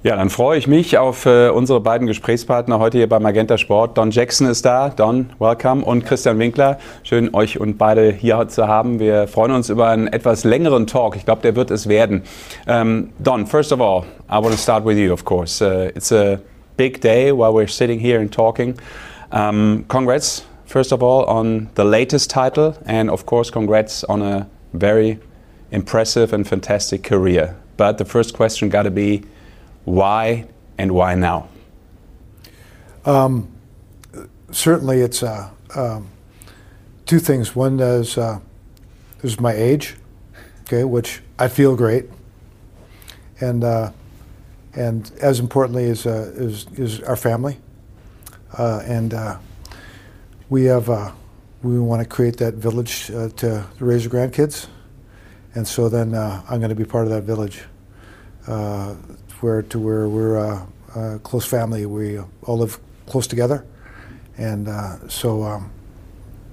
Ja, dann freue ich mich auf äh, unsere beiden Gesprächspartner heute hier bei Magenta Sport. Don Jackson ist da. Don, welcome. Und Christian Winkler. Schön, euch und beide hier zu haben. Wir freuen uns über einen etwas längeren Talk. Ich glaube, der wird es werden. Um, Don, first of all, I want to start with you, of course. Uh, it's a big day while we're sitting here and talking. Um, congrats, first of all, on the latest title. And of course, congrats on a very impressive and fantastic career. But the first question got to be, why and why now? Um, certainly, it's uh, um, two things. One is uh, is my age, okay, which I feel great, and uh, and as importantly is uh, is is our family, uh, and uh, we have we want to create that village to raise our grandkids, and so then I'm going to be part of that village where to where we're a, a close family. We all live close together, and uh, so um,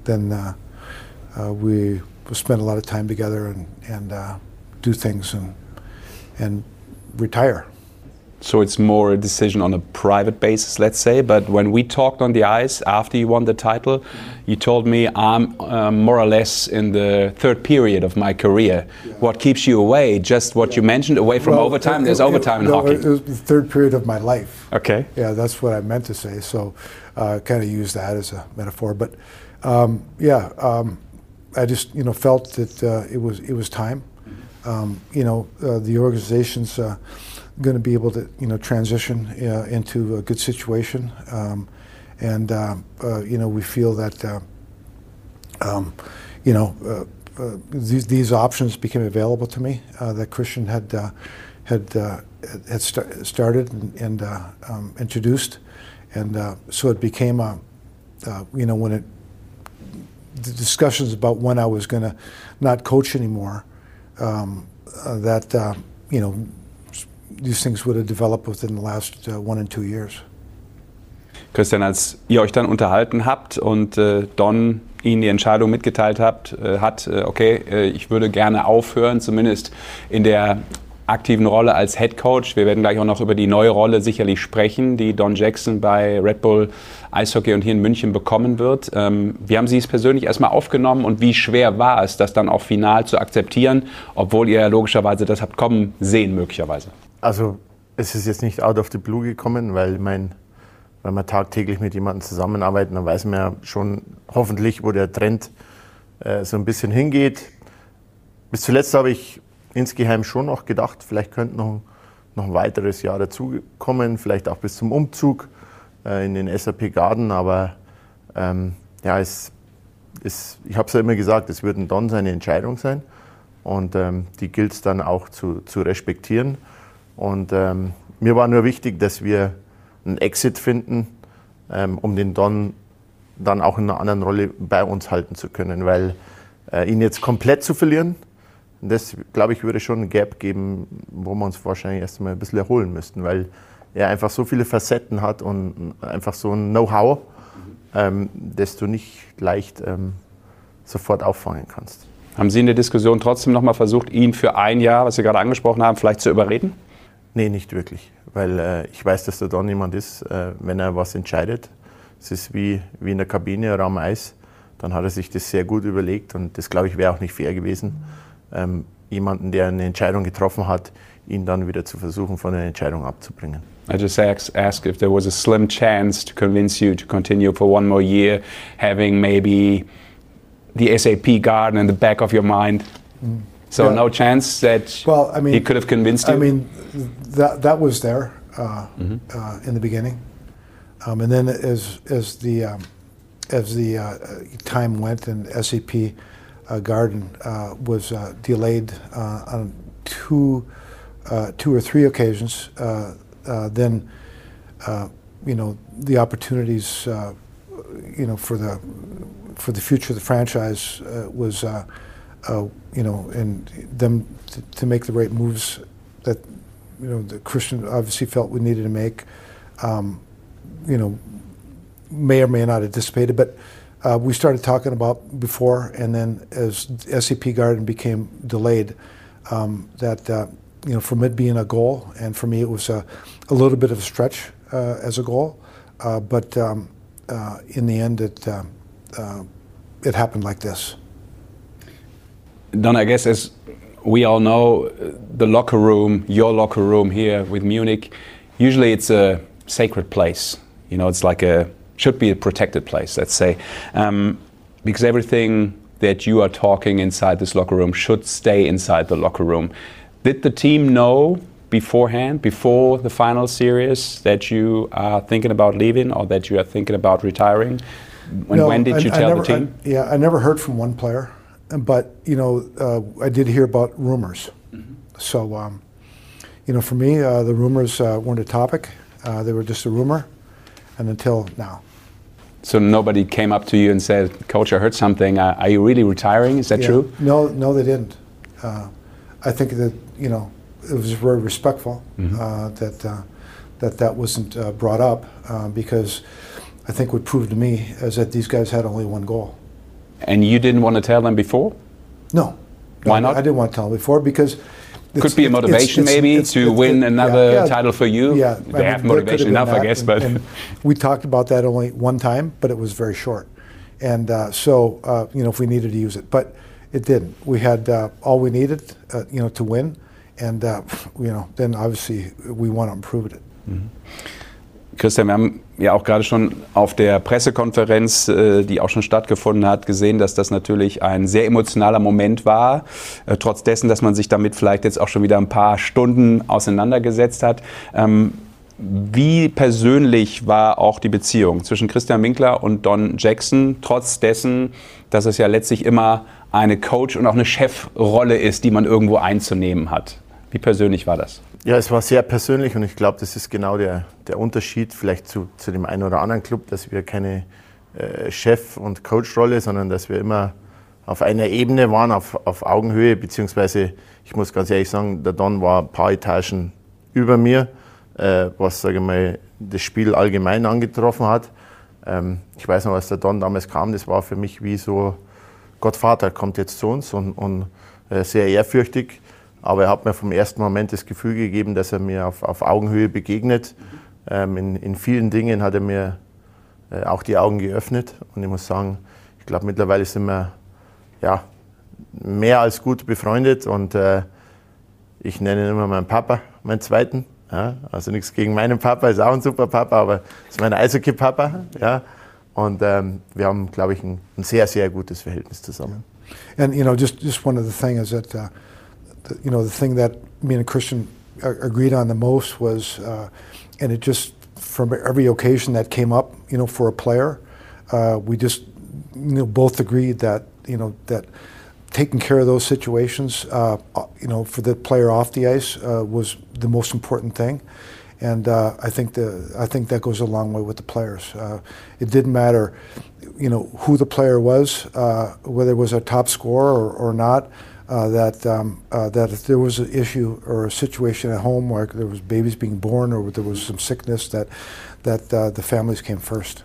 then uh, uh, we spend a lot of time together and and uh, do things and and retire. So it's more a decision on a private basis, let's say. But when we talked on the ice after you won the title, you told me I'm um, more or less in the third period of my career. Yeah. What keeps you away? Just what yeah. you mentioned, away from well, overtime. It, There's it, overtime it, in no, hockey. It was the third period of my life. Okay. Yeah, that's what I meant to say. So, uh, kind of use that as a metaphor. But um, yeah, um, I just you know felt that uh, it was it was time. Um, you know, uh, the organization's uh, going to be able to you know transition uh, into a good situation, um, and uh, uh, you know we feel that uh, um, you know uh, uh, these, these options became available to me that Christian had had had st- started and, and um, introduced, and so it became a you know when it the discussions about when I was going to not coach anymore um, that you know these things would have developed within the last uh, one and two years. Christian, als ihr euch dann unterhalten habt und äh, Don Ihnen die Entscheidung mitgeteilt habt, äh, hat, äh, okay, äh, ich würde gerne aufhören, zumindest in der aktiven Rolle als Head Coach. Wir werden gleich auch noch über die neue Rolle sicherlich sprechen, die Don Jackson bei Red Bull Eishockey und hier in München bekommen wird. Ähm, wie haben Sie es persönlich erstmal aufgenommen und wie schwer war es, das dann auch final zu akzeptieren, obwohl ihr logischerweise das habt kommen sehen möglicherweise? Also es ist jetzt nicht out of the blue gekommen, weil mein, wenn wir tagtäglich mit jemandem zusammenarbeiten, dann weiß man ja schon hoffentlich, wo der Trend äh, so ein bisschen hingeht. Bis zuletzt habe ich insgeheim schon noch gedacht, vielleicht könnte noch, noch ein weiteres Jahr dazukommen, vielleicht auch bis zum Umzug äh, in den SAP Garden, aber ähm, ja, es, es, ich habe es ja immer gesagt, es wird dann seine Entscheidung sein und ähm, die gilt es dann auch zu, zu respektieren. Und ähm, mir war nur wichtig, dass wir einen Exit finden, ähm, um den Don dann auch in einer anderen Rolle bei uns halten zu können. Weil äh, ihn jetzt komplett zu verlieren, das glaube ich würde schon ein Gap geben, wo wir uns wahrscheinlich erst mal ein bisschen erholen müssten, weil er einfach so viele Facetten hat und einfach so ein Know-how, ähm, das du nicht leicht ähm, sofort auffangen kannst. Haben Sie in der Diskussion trotzdem noch mal versucht, ihn für ein Jahr, was Sie gerade angesprochen haben, vielleicht zu überreden? Nee, nicht wirklich. Weil äh, ich weiß, dass da dann jemand ist, äh, wenn er was entscheidet. Es ist wie, wie in der Kabine, Raum Eis. Dann hat er sich das sehr gut überlegt und das, glaube ich, wäre auch nicht fair gewesen, ähm, jemanden, der eine Entscheidung getroffen hat, ihn dann wieder zu versuchen, von der Entscheidung abzubringen. I just asked, asked if there was a slim chance to convince you to continue for one more year, having maybe the SAP garden in the back of your mind. Mm. So yeah. no chance that well, I mean, he could have convinced you. I mean, that that was there uh, mm-hmm. uh, in the beginning, um, and then as as the um, as the uh, time went and SAP uh, Garden uh, was uh, delayed on two two or three occasions, then you know the opportunities you know for the for the future of the franchise was uh, you know, and them to, to, make the right moves that, you know, the Christian obviously felt we needed to make, um, you know, may or may not have dissipated. But uh, we started talking about before, and then as SCP Garden became delayed, um, that, uh, you know, from it being a goal, and for me it was a, a little bit of a stretch uh, as a goal, uh, but um, uh, in the end, it uh, uh, it happened like this. Don, I guess as we all know, the locker room, your locker room here with Munich, usually it's a sacred place. You know, it's like a should be a protected place, let's say, um, because everything that you are talking inside this locker room should stay inside the locker room. Did the team know beforehand, before the final series, that you are thinking about leaving or that you are thinking about retiring? When, No, when did I- you tell never- the team? I- yeah, I never heard from one player, but you know, uh, I did hear about rumors. Mm-hmm. So, um, you know, for me, uh, the rumors uh, weren't a topic; uh, they were just a rumor, and until now. so nobody came up to you and said, "Coach, I heard something. Uh, are you really retiring? Is that Yeah. true?" No, no, they didn't. Uh, I think that you know it was very respectful Mhm. uh, that uh, that that wasn't uh, brought up uh, because I think what proved to me is that these guys had only one goal. And you didn't want to tell them before? No. Why No, not? I didn't want to tell them before because Could be a motivation maybe to win another title for you. Yeah, They I mean, have motivation enough, I guess, and- but and we talked about that only one time, but it was very short, and uh, so uh, you know if we needed to use it, but it didn't. We had uh, all we needed, uh, you know, to win, and uh, you know then obviously we want to improve it. Christian, wir haben ja auch gerade schon auf der Pressekonferenz, äh, die auch schon stattgefunden hat, gesehen, dass das natürlich ein sehr emotionaler Moment war. Äh, trotz dessen, dass man sich damit vielleicht jetzt auch schon wieder ein paar Stunden auseinandergesetzt hat. Ähm, wie persönlich war auch die Beziehung zwischen Christian Winkler und Don Jackson, trotz dessen, dass es ja letztlich immer eine Coach- und auch eine Chefrolle ist, die man irgendwo einzunehmen hat? Wie persönlich war das? Ja, es war sehr persönlich und ich glaube, das ist genau der, der Unterschied vielleicht zu, zu dem einen oder anderen Club, dass wir keine äh, Chef- und Coach-Rolle, sondern dass wir immer auf einer Ebene waren, auf, auf Augenhöhe, beziehungsweise ich muss ganz ehrlich sagen, der Don war ein paar Etagen über mir, äh, was, sage ich mal, das Spiel allgemein angetroffen hat. Ähm, ich weiß noch, als der Don damals kam, das war für mich wie so, Gottvater kommt jetzt zu uns und, und äh, sehr ehrfürchtig. Aber er hat mir vom ersten Moment das Gefühl gegeben, dass er mir auf, auf Augenhöhe begegnet. Ähm, in, in vielen Dingen hat er mir äh, auch die Augen geöffnet. Und ich muss sagen, ich glaube, mittlerweile sind wir ja, mehr als gut befreundet. Und äh, ich nenne ihn immer meinen Papa, meinen zweiten. Ja? Also nichts gegen meinen Papa, ist auch ein super Papa, aber ist mein Eishockey-Papa. Ja? Und ähm, wir haben, glaube ich, ein, ein sehr, sehr gutes Verhältnis zusammen. And you know, just just one other thing is that uh, the, you know the thing that me and Christian agreed on the most was, uh, and it just from every occasion that came up, you know, for a player, uh, we just you know both agreed that you know that taking care of those situations, uh, uh, you know, for the player off the ice uh, was the most important thing. And uh, I think the I think that goes a long way with the players. It didn't matter, you know, who the player was, whether it was a top scorer or, or not. Uh, that um, uh, that if there was an issue or a situation at home where there was babies being born or there was some sickness, that that uh, the families came first.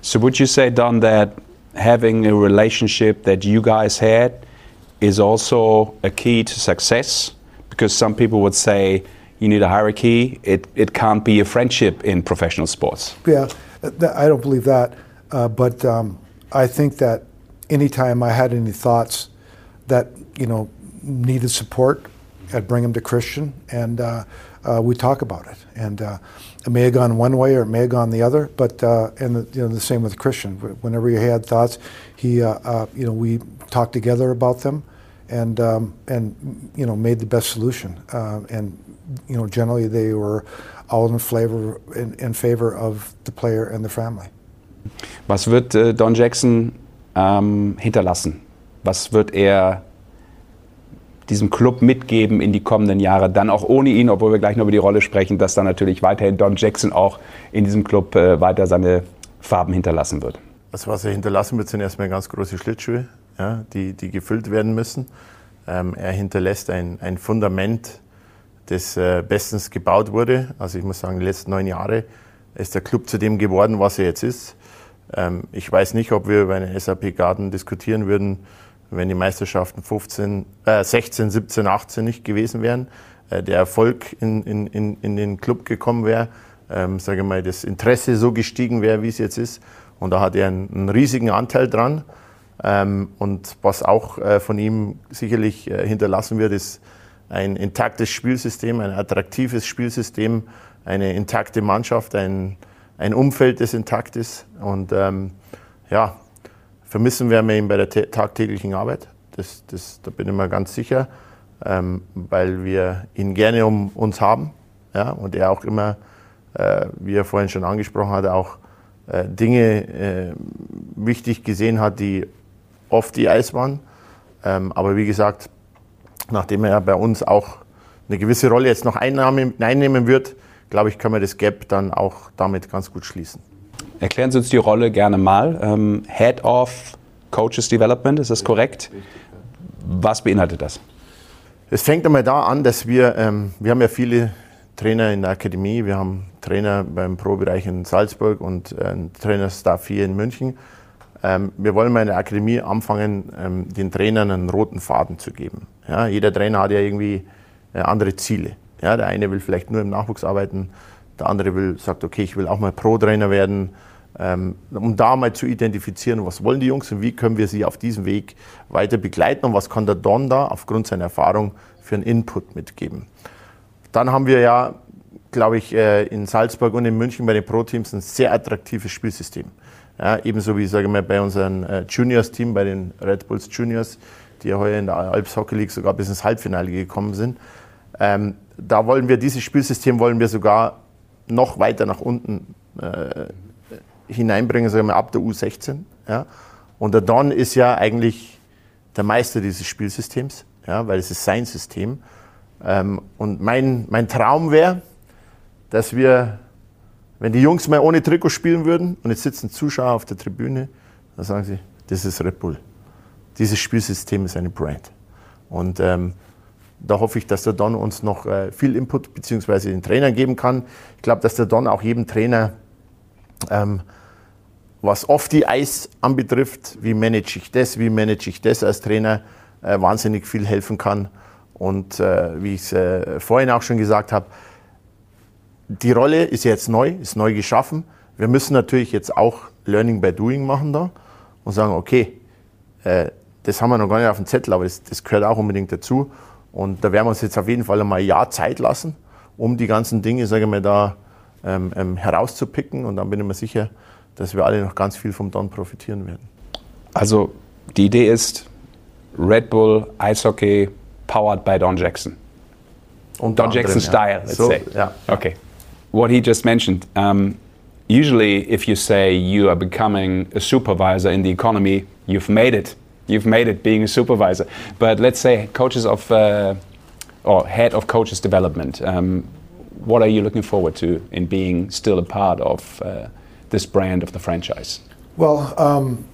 So would you say, Don, that having a relationship that you guys had is also a key to success? Because some people would say you need a hierarchy. It, it can't be a friendship in professional sports. Yeah, I don't believe that. Uh, but um, I think that anytime I had any thoughts that, you know, needed support, I'd bring them to Christian and uh, uh, we talk about it. And uh, it may have gone one way or it may have gone the other, but, uh, and the, you know, the same with Christian. Whenever he had thoughts, he, uh, uh, you know, we talked together about them and, um, and you know, made the best solution. And, you know, generally they were all in favor, in, in favor of the player and the family. Was wird äh, Don Jackson ähm, hinterlassen? Was wird er diesem Club mitgeben in die kommenden Jahre? Dann auch ohne ihn, obwohl wir gleich noch über die Rolle sprechen, dass dann natürlich weiterhin Don Jackson auch in diesem Club äh, weiter seine Farben hinterlassen wird. Also was er hinterlassen wird, sind erstmal ganz große Schlittschuhe, ja, die, die gefüllt werden müssen. Ähm, er hinterlässt ein, ein Fundament, das äh, bestens gebaut wurde. Also ich muss sagen, die letzten neun Jahre ist der Club zu dem geworden, was er jetzt ist. Ähm, ich weiß nicht, ob wir über einen SAP Garden diskutieren würden, wenn die Meisterschaften 15, äh, 16, 17, 18 nicht gewesen wären. äh, der Erfolg in, in, in, in den Club gekommen wäre, ähm, sage mal, das Interesse so gestiegen wäre, wie es jetzt ist. Und da hat er einen, einen riesigen Anteil dran. Ähm, und was auch äh, von ihm sicherlich äh, hinterlassen wird, ist ein intaktes Spielsystem, ein attraktives Spielsystem, eine intakte Mannschaft, ein, ein Umfeld, das intakt ist. Und ähm, ja, vermissen werden wir ihn bei der tagtäglichen Arbeit. Das, das, da bin ich mir ganz sicher, ähm, weil wir ihn gerne um uns haben. Ja, und er auch immer, äh, wie er vorhin schon angesprochen hat, auch äh, Dinge äh, wichtig gesehen hat, die oft die Eis waren. Ähm, aber wie gesagt, nachdem er bei uns auch eine gewisse Rolle jetzt noch einnehmen wird, glaube ich, können wir das Gap dann auch damit ganz gut schließen. Erklären Sie uns die Rolle gerne mal. Ähm, Head of Coaches Development, ist das korrekt? Was beinhaltet das? Es fängt einmal da an, dass wir, ähm, wir haben ja viele Trainer in der Akademie, wir haben Trainer beim Pro-Bereich in Salzburg und äh, einen Trainerstaff hier in München. Ähm, wir wollen mal in der Akademie anfangen, ähm, den Trainern einen roten Faden zu geben. Ja, jeder Trainer hat ja irgendwie äh, andere Ziele. Ja, der eine will vielleicht nur im Nachwuchs arbeiten, der andere will, sagt, okay, ich will auch mal Pro-Trainer werden, ähm, um da mal zu identifizieren, was wollen die Jungs und wie können wir sie auf diesem Weg weiter begleiten und was kann der Don da aufgrund seiner Erfahrung für einen Input mitgeben. Dann haben wir ja, glaube ich, äh, in Salzburg und in München bei den Pro-Teams ein sehr attraktives Spielsystem. Ja, ebenso wie sage ich mal, bei unserem äh, Juniors-Team, bei den Red Bulls Juniors, die ja heuer in der Alps Hockey League sogar bis ins Halbfinale gekommen sind. Ähm, da wollen wir dieses Spielsystem wollen wir sogar noch weiter nach unten äh, hineinbringen, sagen wir ab der U16. Ja. Und der Don ist ja eigentlich der Meister dieses Spielsystems, ja, weil es ist sein System. Ähm, und mein, mein Traum wäre, dass wir wenn die Jungs mal ohne Trikot spielen würden und jetzt sitzen Zuschauer auf der Tribüne, dann sagen sie, das ist Red Bull. Dieses Spielsystem ist eine Brand. Und ähm, da hoffe ich, dass der Don uns noch äh, viel Input bzw. den Trainern geben kann. Ich glaube, dass der Don auch jedem Trainer, ähm, was oft die Eis anbetrifft, wie manage ich das, wie manage ich das als Trainer, äh, wahnsinnig viel helfen kann. Und äh, wie ich es äh, vorhin auch schon gesagt habe, die Rolle ist jetzt neu, ist neu geschaffen. Wir müssen natürlich jetzt auch Learning by Doing machen da und sagen, okay, äh, das haben wir noch gar nicht auf dem Zettel, aber das, das, gehört auch unbedingt dazu. Und da werden wir uns jetzt auf jeden Fall einmal ein Jahr Zeit lassen, um die ganzen Dinge, sage ich mal, da ähm, ähm, herauszupicken. Und dann bin ich mir sicher, dass wir alle noch ganz viel vom Don profitieren werden. Also die Idee ist Red Bull Eishockey powered by Don Jackson. Und Don Jackson ja. style, let's so, say. Ja. Okay. what he just mentioned. Um, usually, if you say you are becoming a supervisor in the economy, you've made it. You've made it being a supervisor. But let's say coaches of uh, or head of coaches development. Um, what are you looking forward to in being still a part of uh, this brand of the franchise? Well, um,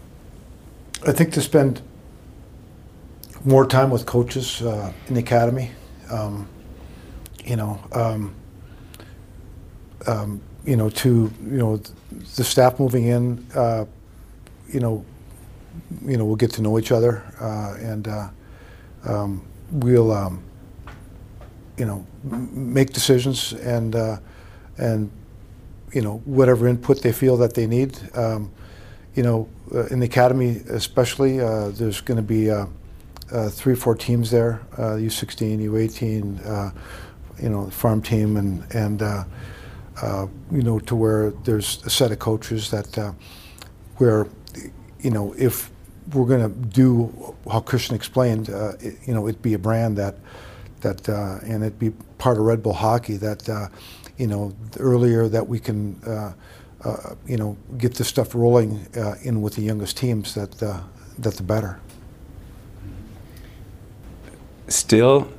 I think to spend more time with coaches uh, in the academy. Um, you know, um, um, you know, to you know, the staff moving in, uh, you know, you know, we'll get to know each other, uh, and uh, um, we'll, um, you know, make decisions and uh, and you know whatever input they feel that they need. Um, you know, uh, in the academy, especially, uh, there's going to be three, four teams there: U16, U18, you know, farm team, and and uh, you know, to where there's a set of coaches that uh, where, you know, if we're going to do how Christian explained, uh, it, you know, it'd be a brand that that uh, and it'd be part of Red Bull hockey that uh, you know earlier that we can uh, you know get this stuff rolling in with the youngest teams that that the better. Still,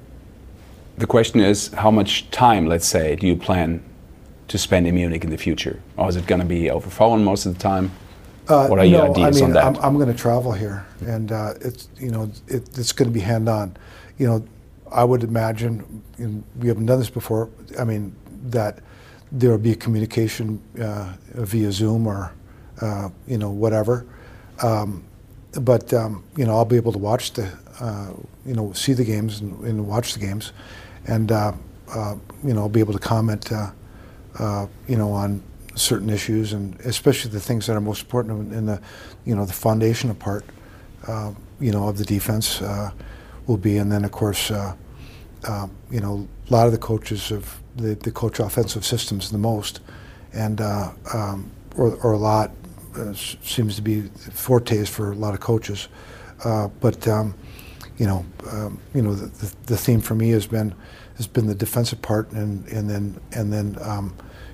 the question is how much time, let's say, do you plan to spend in Munich in the future? Or is it going to be over phone most of the time? Uh, what are no, your ideas I mean, on that? I'm, I'm going to travel here, and uh, it's you know it, it's going to be hand on. You know, I would imagine we haven't done this before. I mean that there will be a communication uh, via Zoom or uh, you know whatever. Um, but um, you know I'll be able to watch the uh, you know see the games and, and watch the games, and uh, uh, you know, I'll be able to comment, uh, uh, you know, on certain issues and especially the things that are most important in the, you know, the foundational part, uh, you know, of the defense uh, will be, and then of course, uh, uh, you know, a lot of the coaches of the, the coach offensive systems the most, and uh, um, or, or a lot uh, seems to be fortes for a lot of coaches, but um, you know, um, you know, the, the, the theme for me has been has been the defensive part, and and then and then.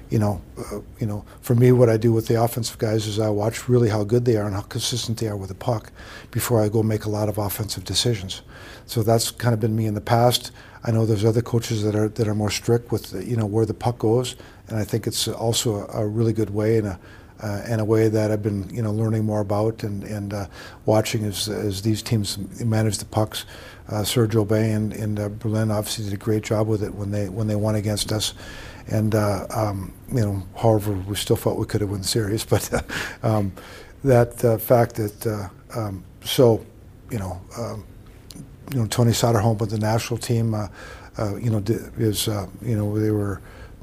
You know, uh, you know, for me, what I do with the offensive guys is I watch really how good they are and how consistent they are with the puck before I go make a lot of offensive decisions. So that's kind of been me in the past. I know there's other coaches that are that are more strict with you know where the puck goes, and I think it's also a, a really good way and a uh, and a way that I've been you know learning more about and and uh, watching as as these teams manage the pucks. Uh, Sergio Bay and, and uh, Berlin obviously did a great job with it when they when they won against us, and uh, um, you know however we still felt we could have won the series, but uh, um, that uh, fact that uh, um, so you know. Um, you know Tony Soderholm with the national team, uh, uh, you know, is uh, you know they were,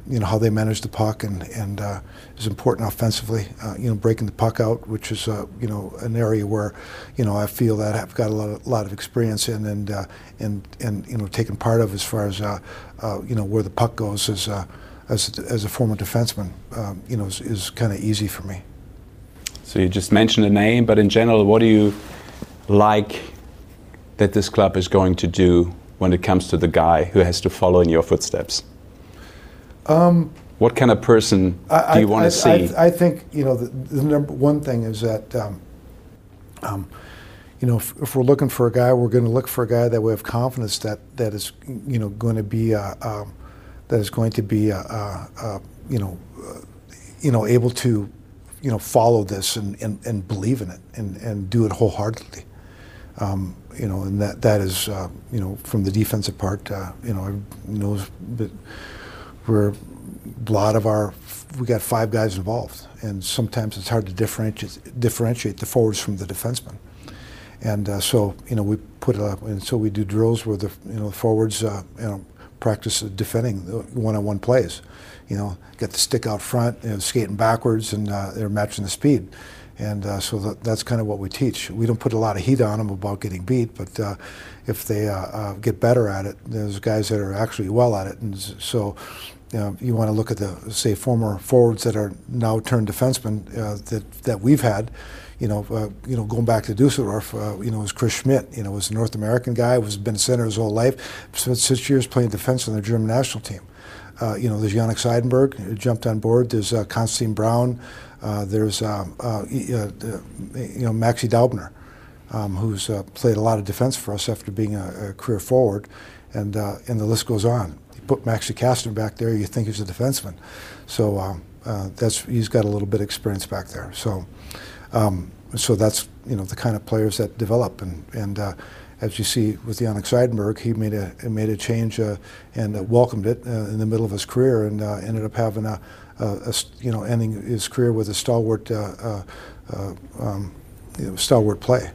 you know how they managed the puck and and uh, is important offensively. Uh, you know, breaking the puck out, which is uh, you know an area where, you know, I feel that I've got a lot of, lot of experience in and uh, and and you know taken part of as far as uh, uh, you know where the puck goes uh, as as a former defenseman, um, you know, is, is kind of easy for me. So you just mentioned a name, but in general, what do you like that this club is going to do when it comes to the guy who has to follow in your footsteps? Um, What kind of person I- do you want to see? I, I think you know the, the number one thing is that um, um, you know if, if we're looking for a guy, we're going to look for a guy that we have confidence that that is you know going to be uh, um, that is going to be uh, uh, uh, you know you know able to you know follow this and, and, and believe in it and, and do it wholeheartedly. Um, you know, and that that is uh, you know from the defensive part. Uh, you know, I knows that we're a lot of our we got five guys involved, and sometimes it's hard to differentiate differentiate the forwards from the defensemen. And uh, so you know we put uh, and so we do drills where the you know the forwards you know practice defending the one-on-one plays. You know, get the stick out front, you know, skating backwards, and uh, they're matching the speed. And uh, so that, that's kind of what we teach. We don't put a lot of heat on them about getting beat, but uh, if they uh, uh, get better at it, there's guys that are actually well at it. And so you, know, you want to look at the, say, former forwards that are now turned defensemen uh, that, that we've had. You know, uh, you know, going back to Dusseldorf, uh, you know, was Chris Schmidt. You know, was a North American guy, was been a center his whole life. Spent six years playing defense on the German national team. Uh, you know, there's Yannick Seidenberg who jumped on board. There's uh, Constantine Brown. Uh, there's um, uh, uh, you know Maxi Daubner, um, who's played a lot of defense for us after being a, a career forward, and and the list goes on. You put Maxi Kastner back there, you think he's a defenseman. So um, that's he's got a little bit of experience back there. So um, so that's you know the kind of players that develop and and. Uh, as you see with Yannick Seidenberg, he made a made a change uh, and uh, welcomed it uh, in the middle of his career, and uh, ended up having a you know ending his career with a stalwart uh, um, you know, stalwart play.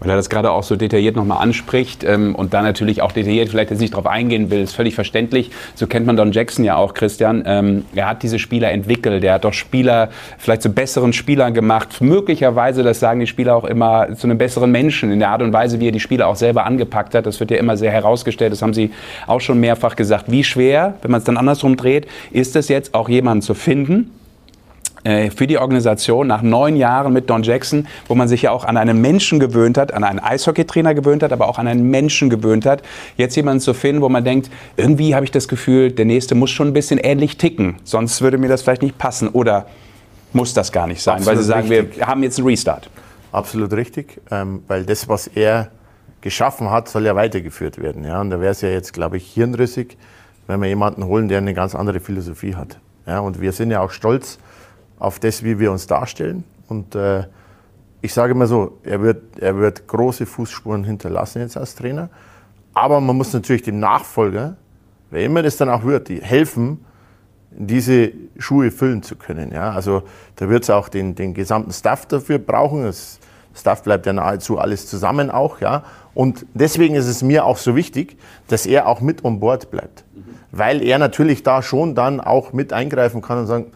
Weil er das gerade auch so detailliert nochmal anspricht ähm, und da natürlich auch detailliert vielleicht jetzt nicht drauf eingehen will, ist völlig verständlich. So kennt man Don Jackson ja auch, Christian. Ähm, er hat diese Spieler entwickelt, er hat doch Spieler vielleicht zu besseren Spielern gemacht. Möglicherweise, das sagen die Spieler auch immer, zu einem besseren Menschen in der Art und Weise, wie er die Spieler auch selber angepackt hat. Das wird ja immer sehr herausgestellt, das haben sie auch schon mehrfach gesagt. Wie schwer, wenn man es dann andersrum dreht, ist es jetzt auch jemanden zu finden, für die Organisation nach neun Jahren mit Don Jackson, wo man sich ja auch an einen Menschen gewöhnt hat, an einen Eishockeytrainer gewöhnt hat, aber auch an einen Menschen gewöhnt hat, jetzt jemanden zu finden, wo man denkt, irgendwie habe ich das Gefühl, der nächste muss schon ein bisschen ähnlich ticken, sonst würde mir das vielleicht nicht passen oder muss das gar nicht sein, weil Absolut Sie sagen, richtig. wir haben jetzt einen Restart. Absolut richtig, ähm, weil das, was er geschaffen hat, soll ja weitergeführt werden. Ja? Und da wäre es ja jetzt, glaube ich, hirnrissig, wenn wir jemanden holen, der eine ganz andere Philosophie hat. Ja? Und wir sind ja auch stolz auf das, wie wir uns darstellen. Und äh, ich sage mal so, er wird, er wird große Fußspuren hinterlassen jetzt als Trainer. Aber man muss natürlich dem Nachfolger, wer immer das dann auch wird, die helfen, diese Schuhe füllen zu können. Ja? Also da wird es auch den, den gesamten Staff dafür brauchen. Das Staff bleibt ja nahezu alles zusammen auch, ja. Und deswegen ist es mir auch so wichtig, dass er auch mit on board bleibt. Weil er natürlich da schon dann auch mit eingreifen kann und sagen,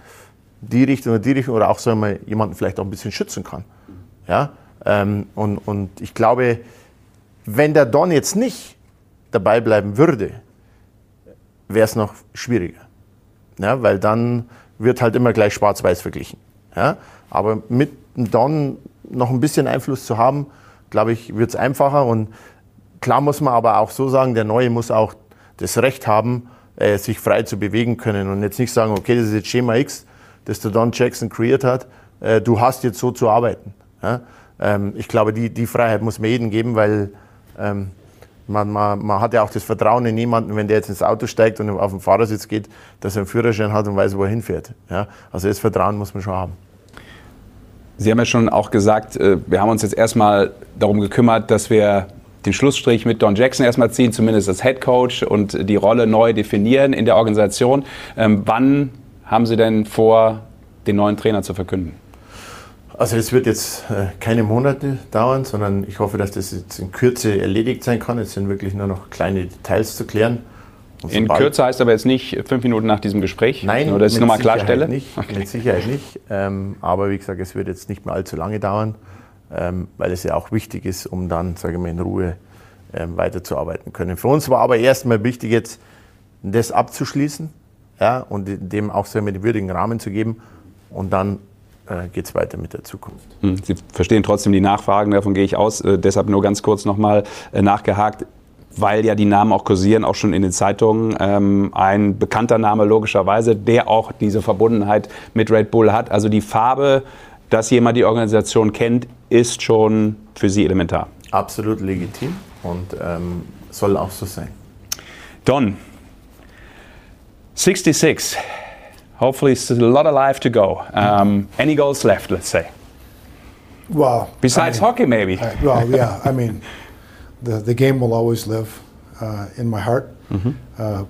die Richtung oder die Richtung oder auch sagen wir jemanden vielleicht auch ein bisschen schützen kann. Ja? Ähm, und, und ich glaube, wenn der Don jetzt nicht dabei bleiben würde, wäre es noch schwieriger. Ja, weil dann wird halt immer gleich schwarz-weiß verglichen. Ja? Aber mit dem Don noch ein bisschen Einfluss zu haben, glaube ich, wird es einfacher. Und klar muss man aber auch so sagen, der Neue muss auch das Recht haben, äh, sich frei zu bewegen können und jetzt nicht sagen, okay, das ist jetzt Schema X, das der Don Jackson kreiert hat, äh, du hast jetzt so zu arbeiten. Ja? Ähm, ich glaube, die, die Freiheit muss man jedem geben, weil ähm, man, man, man hat ja auch das Vertrauen in jemanden, wenn der jetzt ins Auto steigt und auf den Fahrersitz geht, dass er einen Führerschein hat und weiß, wo er hinfährt. Ja? Also das Vertrauen muss man schon haben. Sie haben ja schon auch gesagt, äh, wir haben uns jetzt erstmal darum gekümmert, dass wir den Schlussstrich mit Don Jackson erstmal ziehen, zumindest als Head Coach und die Rolle neu definieren in der Organisation. Ähm, wann haben Sie denn vor, den neuen Trainer zu verkünden? Also es wird jetzt äh, keine Monate dauern, sondern ich hoffe, dass das jetzt in Kürze erledigt sein kann. Es sind wirklich nur noch kleine Details zu klären. In Kürze heißt aber jetzt nicht fünf Minuten nach diesem Gespräch? Nein, nur dass ich nochmal klarstelle. Nicht, okay. Mit Sicherheit nicht. Ähm, aber wie gesagt, es wird jetzt nicht mehr allzu lange dauern, ähm, weil es ja auch wichtig ist, um dann, sage ich mal, in Ruhe ähm, weiterzuarbeiten können. Für uns war aber erstmal wichtig, jetzt das abzuschließen ja, und dem auch so einen würdigen Rahmen zu geben. Und dann äh, geht es weiter mit der Zukunft. Hm, Sie verstehen trotzdem die Nachfragen, davon gehe ich aus. Äh, deshalb nur ganz kurz nochmal äh, nachgehakt weil ja die Namen auch kursieren, auch schon in den Zeitungen. Ähm, ein bekannter Name logischerweise, der auch diese Verbundenheit mit Red Bull hat. Also die Farbe, dass jemand die Organisation kennt, ist schon für Sie elementar. Absolut legitim und ähm, soll auch so sein. Don, 66. Hopefully, it's a lot of life to go. Um, any goals left, let's say? Well, besides I mean, hockey, maybe. I, well, yeah. I mean, the, the game will always live uh, in my heart. Mm-hmm. Uh,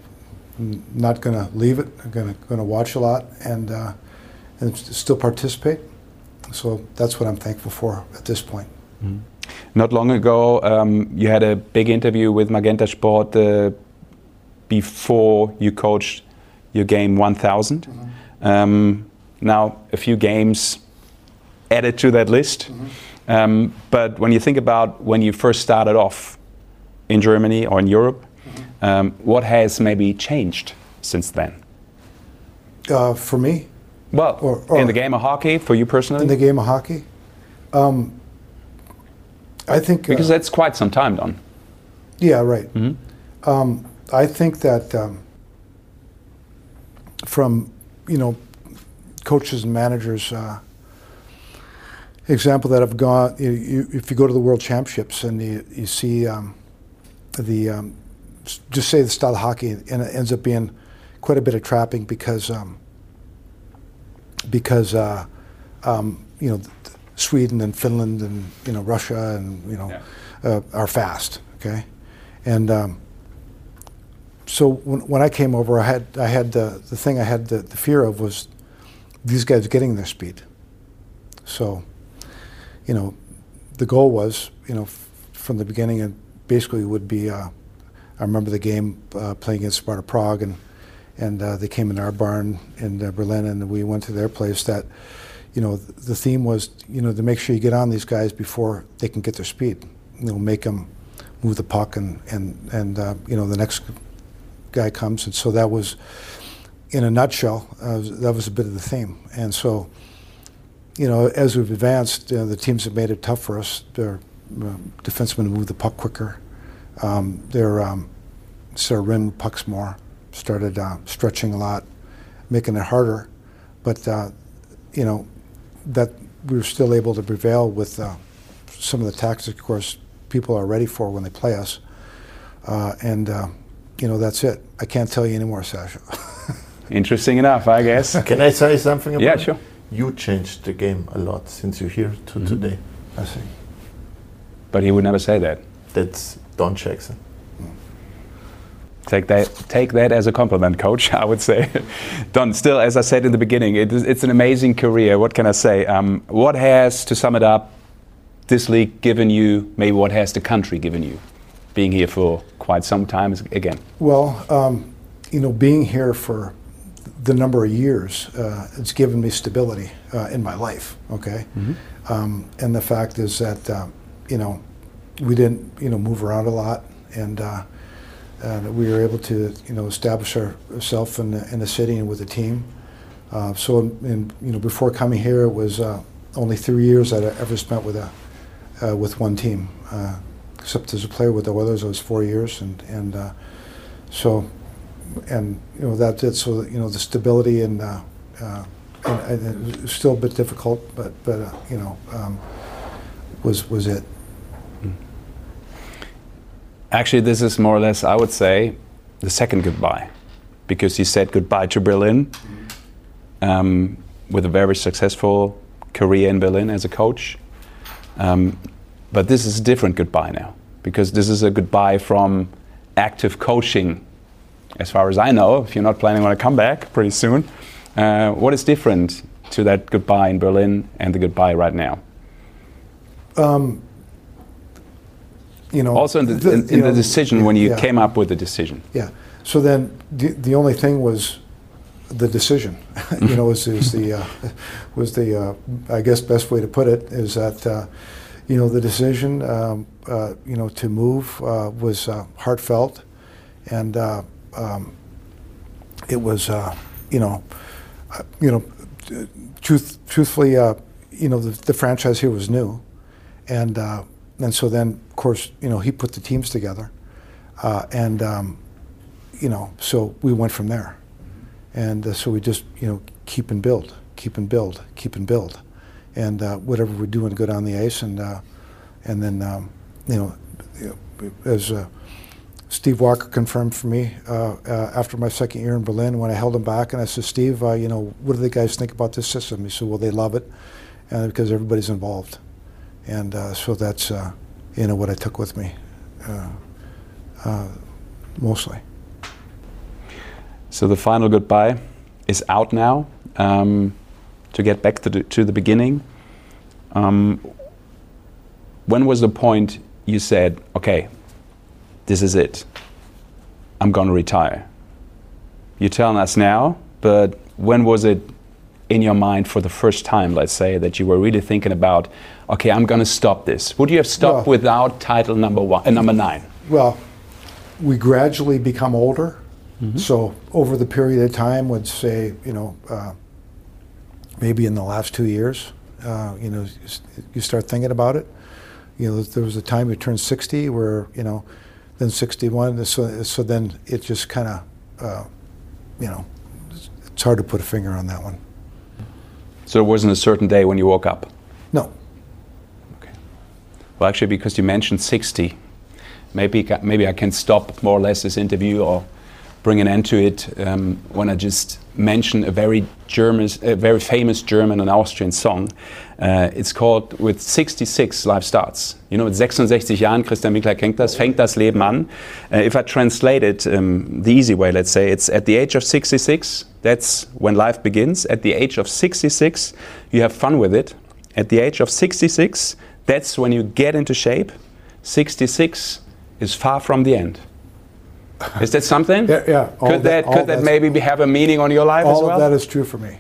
not going to leave it. I'm going to watch a lot and uh, and still participate. So that's what I'm thankful for at this point. Mm-hmm. Not long ago, um, you had a big interview with Magenta Sport uh, before you coached your game 1000. Mm-hmm. Um, now, a few games added to that list. Mm-hmm. Um, but when you think about when you first started off in Germany or in Europe, mm-hmm. um, what has maybe changed since then? Uh, for me? Well, or, or in the game of hockey, for you personally? In the game of hockey? Um, I think. Because uh, that's quite some time, Don. Yeah, right. Mm-hmm. Um, I think that um, from, you know, coaches and managers, uh, example that I've gone, you, you, if you go to the World Championships and you, you see um, the, um, just say the style of hockey, and it ends up being quite a bit of trapping because, um, because uh, um, you know, Sweden and Finland and you know Russia and you know yeah. uh, are fast, okay, and um, so when, when I came over, I had I had the the thing I had the, the fear of was these guys getting their speed, so you know, the goal was, you know, f- from the beginning, it basically would be. Uh, I remember the game uh, playing against Sparta Prague, and and uh, they came in our barn in uh, Berlin, and we went to their place. That, you know, th- the theme was, you know, to make sure you get on these guys before they can get their speed. You know, make them move the puck, and and and uh, you know the next guy comes, and so that was, in a nutshell, uh, that was a bit of the theme, and so you know, as we've advanced, uh, the teams have made it tough for us. Their uh, defensemen move the puck quicker. Um, their um, started running pucks more, started uh, stretching a lot, making it harder. But uh, you know, that we were still able to prevail with some of the tactics, of course, people are ready for when they play us. And you know, that's it. I can't tell you anymore, Sasha. Interesting enough, I guess. Can I say something about Yeah, sure you changed the game a lot since you're here to mm-hmm. today. I see. But he would never say that. That's Don Jackson. Take that, take that as a compliment, coach. I would say. Don, still, as I said in the beginning, it is, it's an amazing career. What can I say? Um, what has, to sum it up, this league given you? Maybe what has the country given you, being here for quite some time again? Well, um, you know, being here for the number of years, uh, it's given me stability uh, in my life. Okay, um, and the fact is that uh, you know we didn't you know move around a lot, and uh, and we were able to you know establish our- ourselves in the, in the city and with the team. Uh, so, in, you know, before coming here, it was uh, only three years that I ever spent with a uh, with one team. Except as a player with the Oilers, it was four years, and and uh, so and you know that did so that, you know the stability and, uh, uh, and, and it was still a bit difficult, but but uh, you know um, was was it. Actually, this is more or less, I would say, the second goodbye, because he said goodbye to Berlin um, with a very successful career in Berlin as a coach. Um, but this is a different goodbye now, because this is a goodbye from active coaching. As far as I know, if you're not planning on to come back pretty soon, uh, what is different to that goodbye in Berlin and the goodbye right now? Um, you know, Also in the, the- in, in the decision when you yeah. came up with the decision. Yeah. So then the, the only thing was the decision. you know, is, is the uh, was the uh, I guess best way to put it is that uh, you know the decision um, uh, you know to move uh, was uh, heartfelt, and uh, um, it was uh, you know uh, you know truth truthfully you know the, the franchise here was new, and uh, and so then of course you know he put the teams together, and um, you know so we went from there, and so we just you know keep and build, keep and build, keep and build, and uh, whatever we're doing good on the ice, and uh, and then um, you know as uh, Steve Walker confirmed for me uh, uh, after my second year in Berlin when I held him back and I said, Steve, uh, you know, what do the guys think about this system? He said, well, they love it, and because everybody's involved, and so that's you know what I took with me, mostly. So the final goodbye is out now. Um, to get back to the, to the beginning, um, when was the point you said, "Okay, this is it. I'm going to retire"? You're telling us now, but when was it in your mind for the first time? Let's say that you were really thinking about, "Okay, I'm going to stop this." Would you have stopped Well- without title number one, uh, number nine? Well, we gradually become older. So over the period of time, would say, you know, uh, maybe in the last two years, uh, you know, you start thinking about it. You know, there was a time you turned 60 where, you know, then 61. So, so then it just kind of, uh, you know, it's- hard to put a finger on that one. So it wasn't a certain day when you woke up. No. Okay. Well, actually, because you mentioned 60, maybe maybe I can stop more or less this interview or bring an end to it um, when I just mention a very German, a very famous German and Austrian song. Uh, it's called "With 66 Life Starts." You know, mit 66 Jahren, Christian Winkler kennt das, fängt das Leben an. Uh, if I translate it um, the easy way, let's say it's at the age of 66. That's when life begins. At the age of 66, you have fun with it. At the age of 66, that's when you get into shape. 66 is far from the end. Is that something? Yeah, yeah. Could that, all could that maybe be- have a meaning on your life as All well? of that is true for me.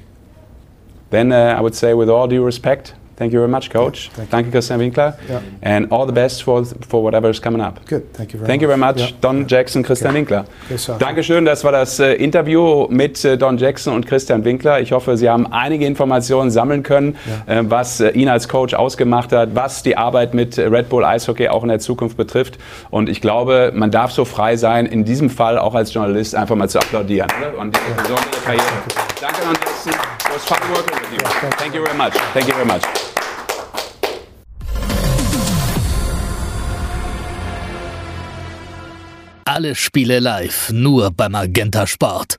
Then uh, I would say, with all due respect, thank you very much, Coach. thank, you, Christian Winkler, Yeah. and all the best for for whatever is coming up. Good. Thank you very Thank you much. very much, Yeah. Don Jackson, Christian Winkler. So- Dankeschön, das war das äh, Interview mit äh, Don Jackson und Christian Winkler. Ich hoffe, Sie haben einige Informationen sammeln können, äh, was äh, ihn als Coach ausgemacht hat, was die Arbeit mit Red Bull Eishockey auch in der Zukunft betrifft. Und ich glaube, man darf so frei sein, in diesem Fall auch als Journalist einfach mal zu applaudieren. Oder? Und die besondere Karriere. Danke, Don. It was fun working with you. Thank you very much. Thank you very much. Alle Spiele live, nur beim Magenta Sport.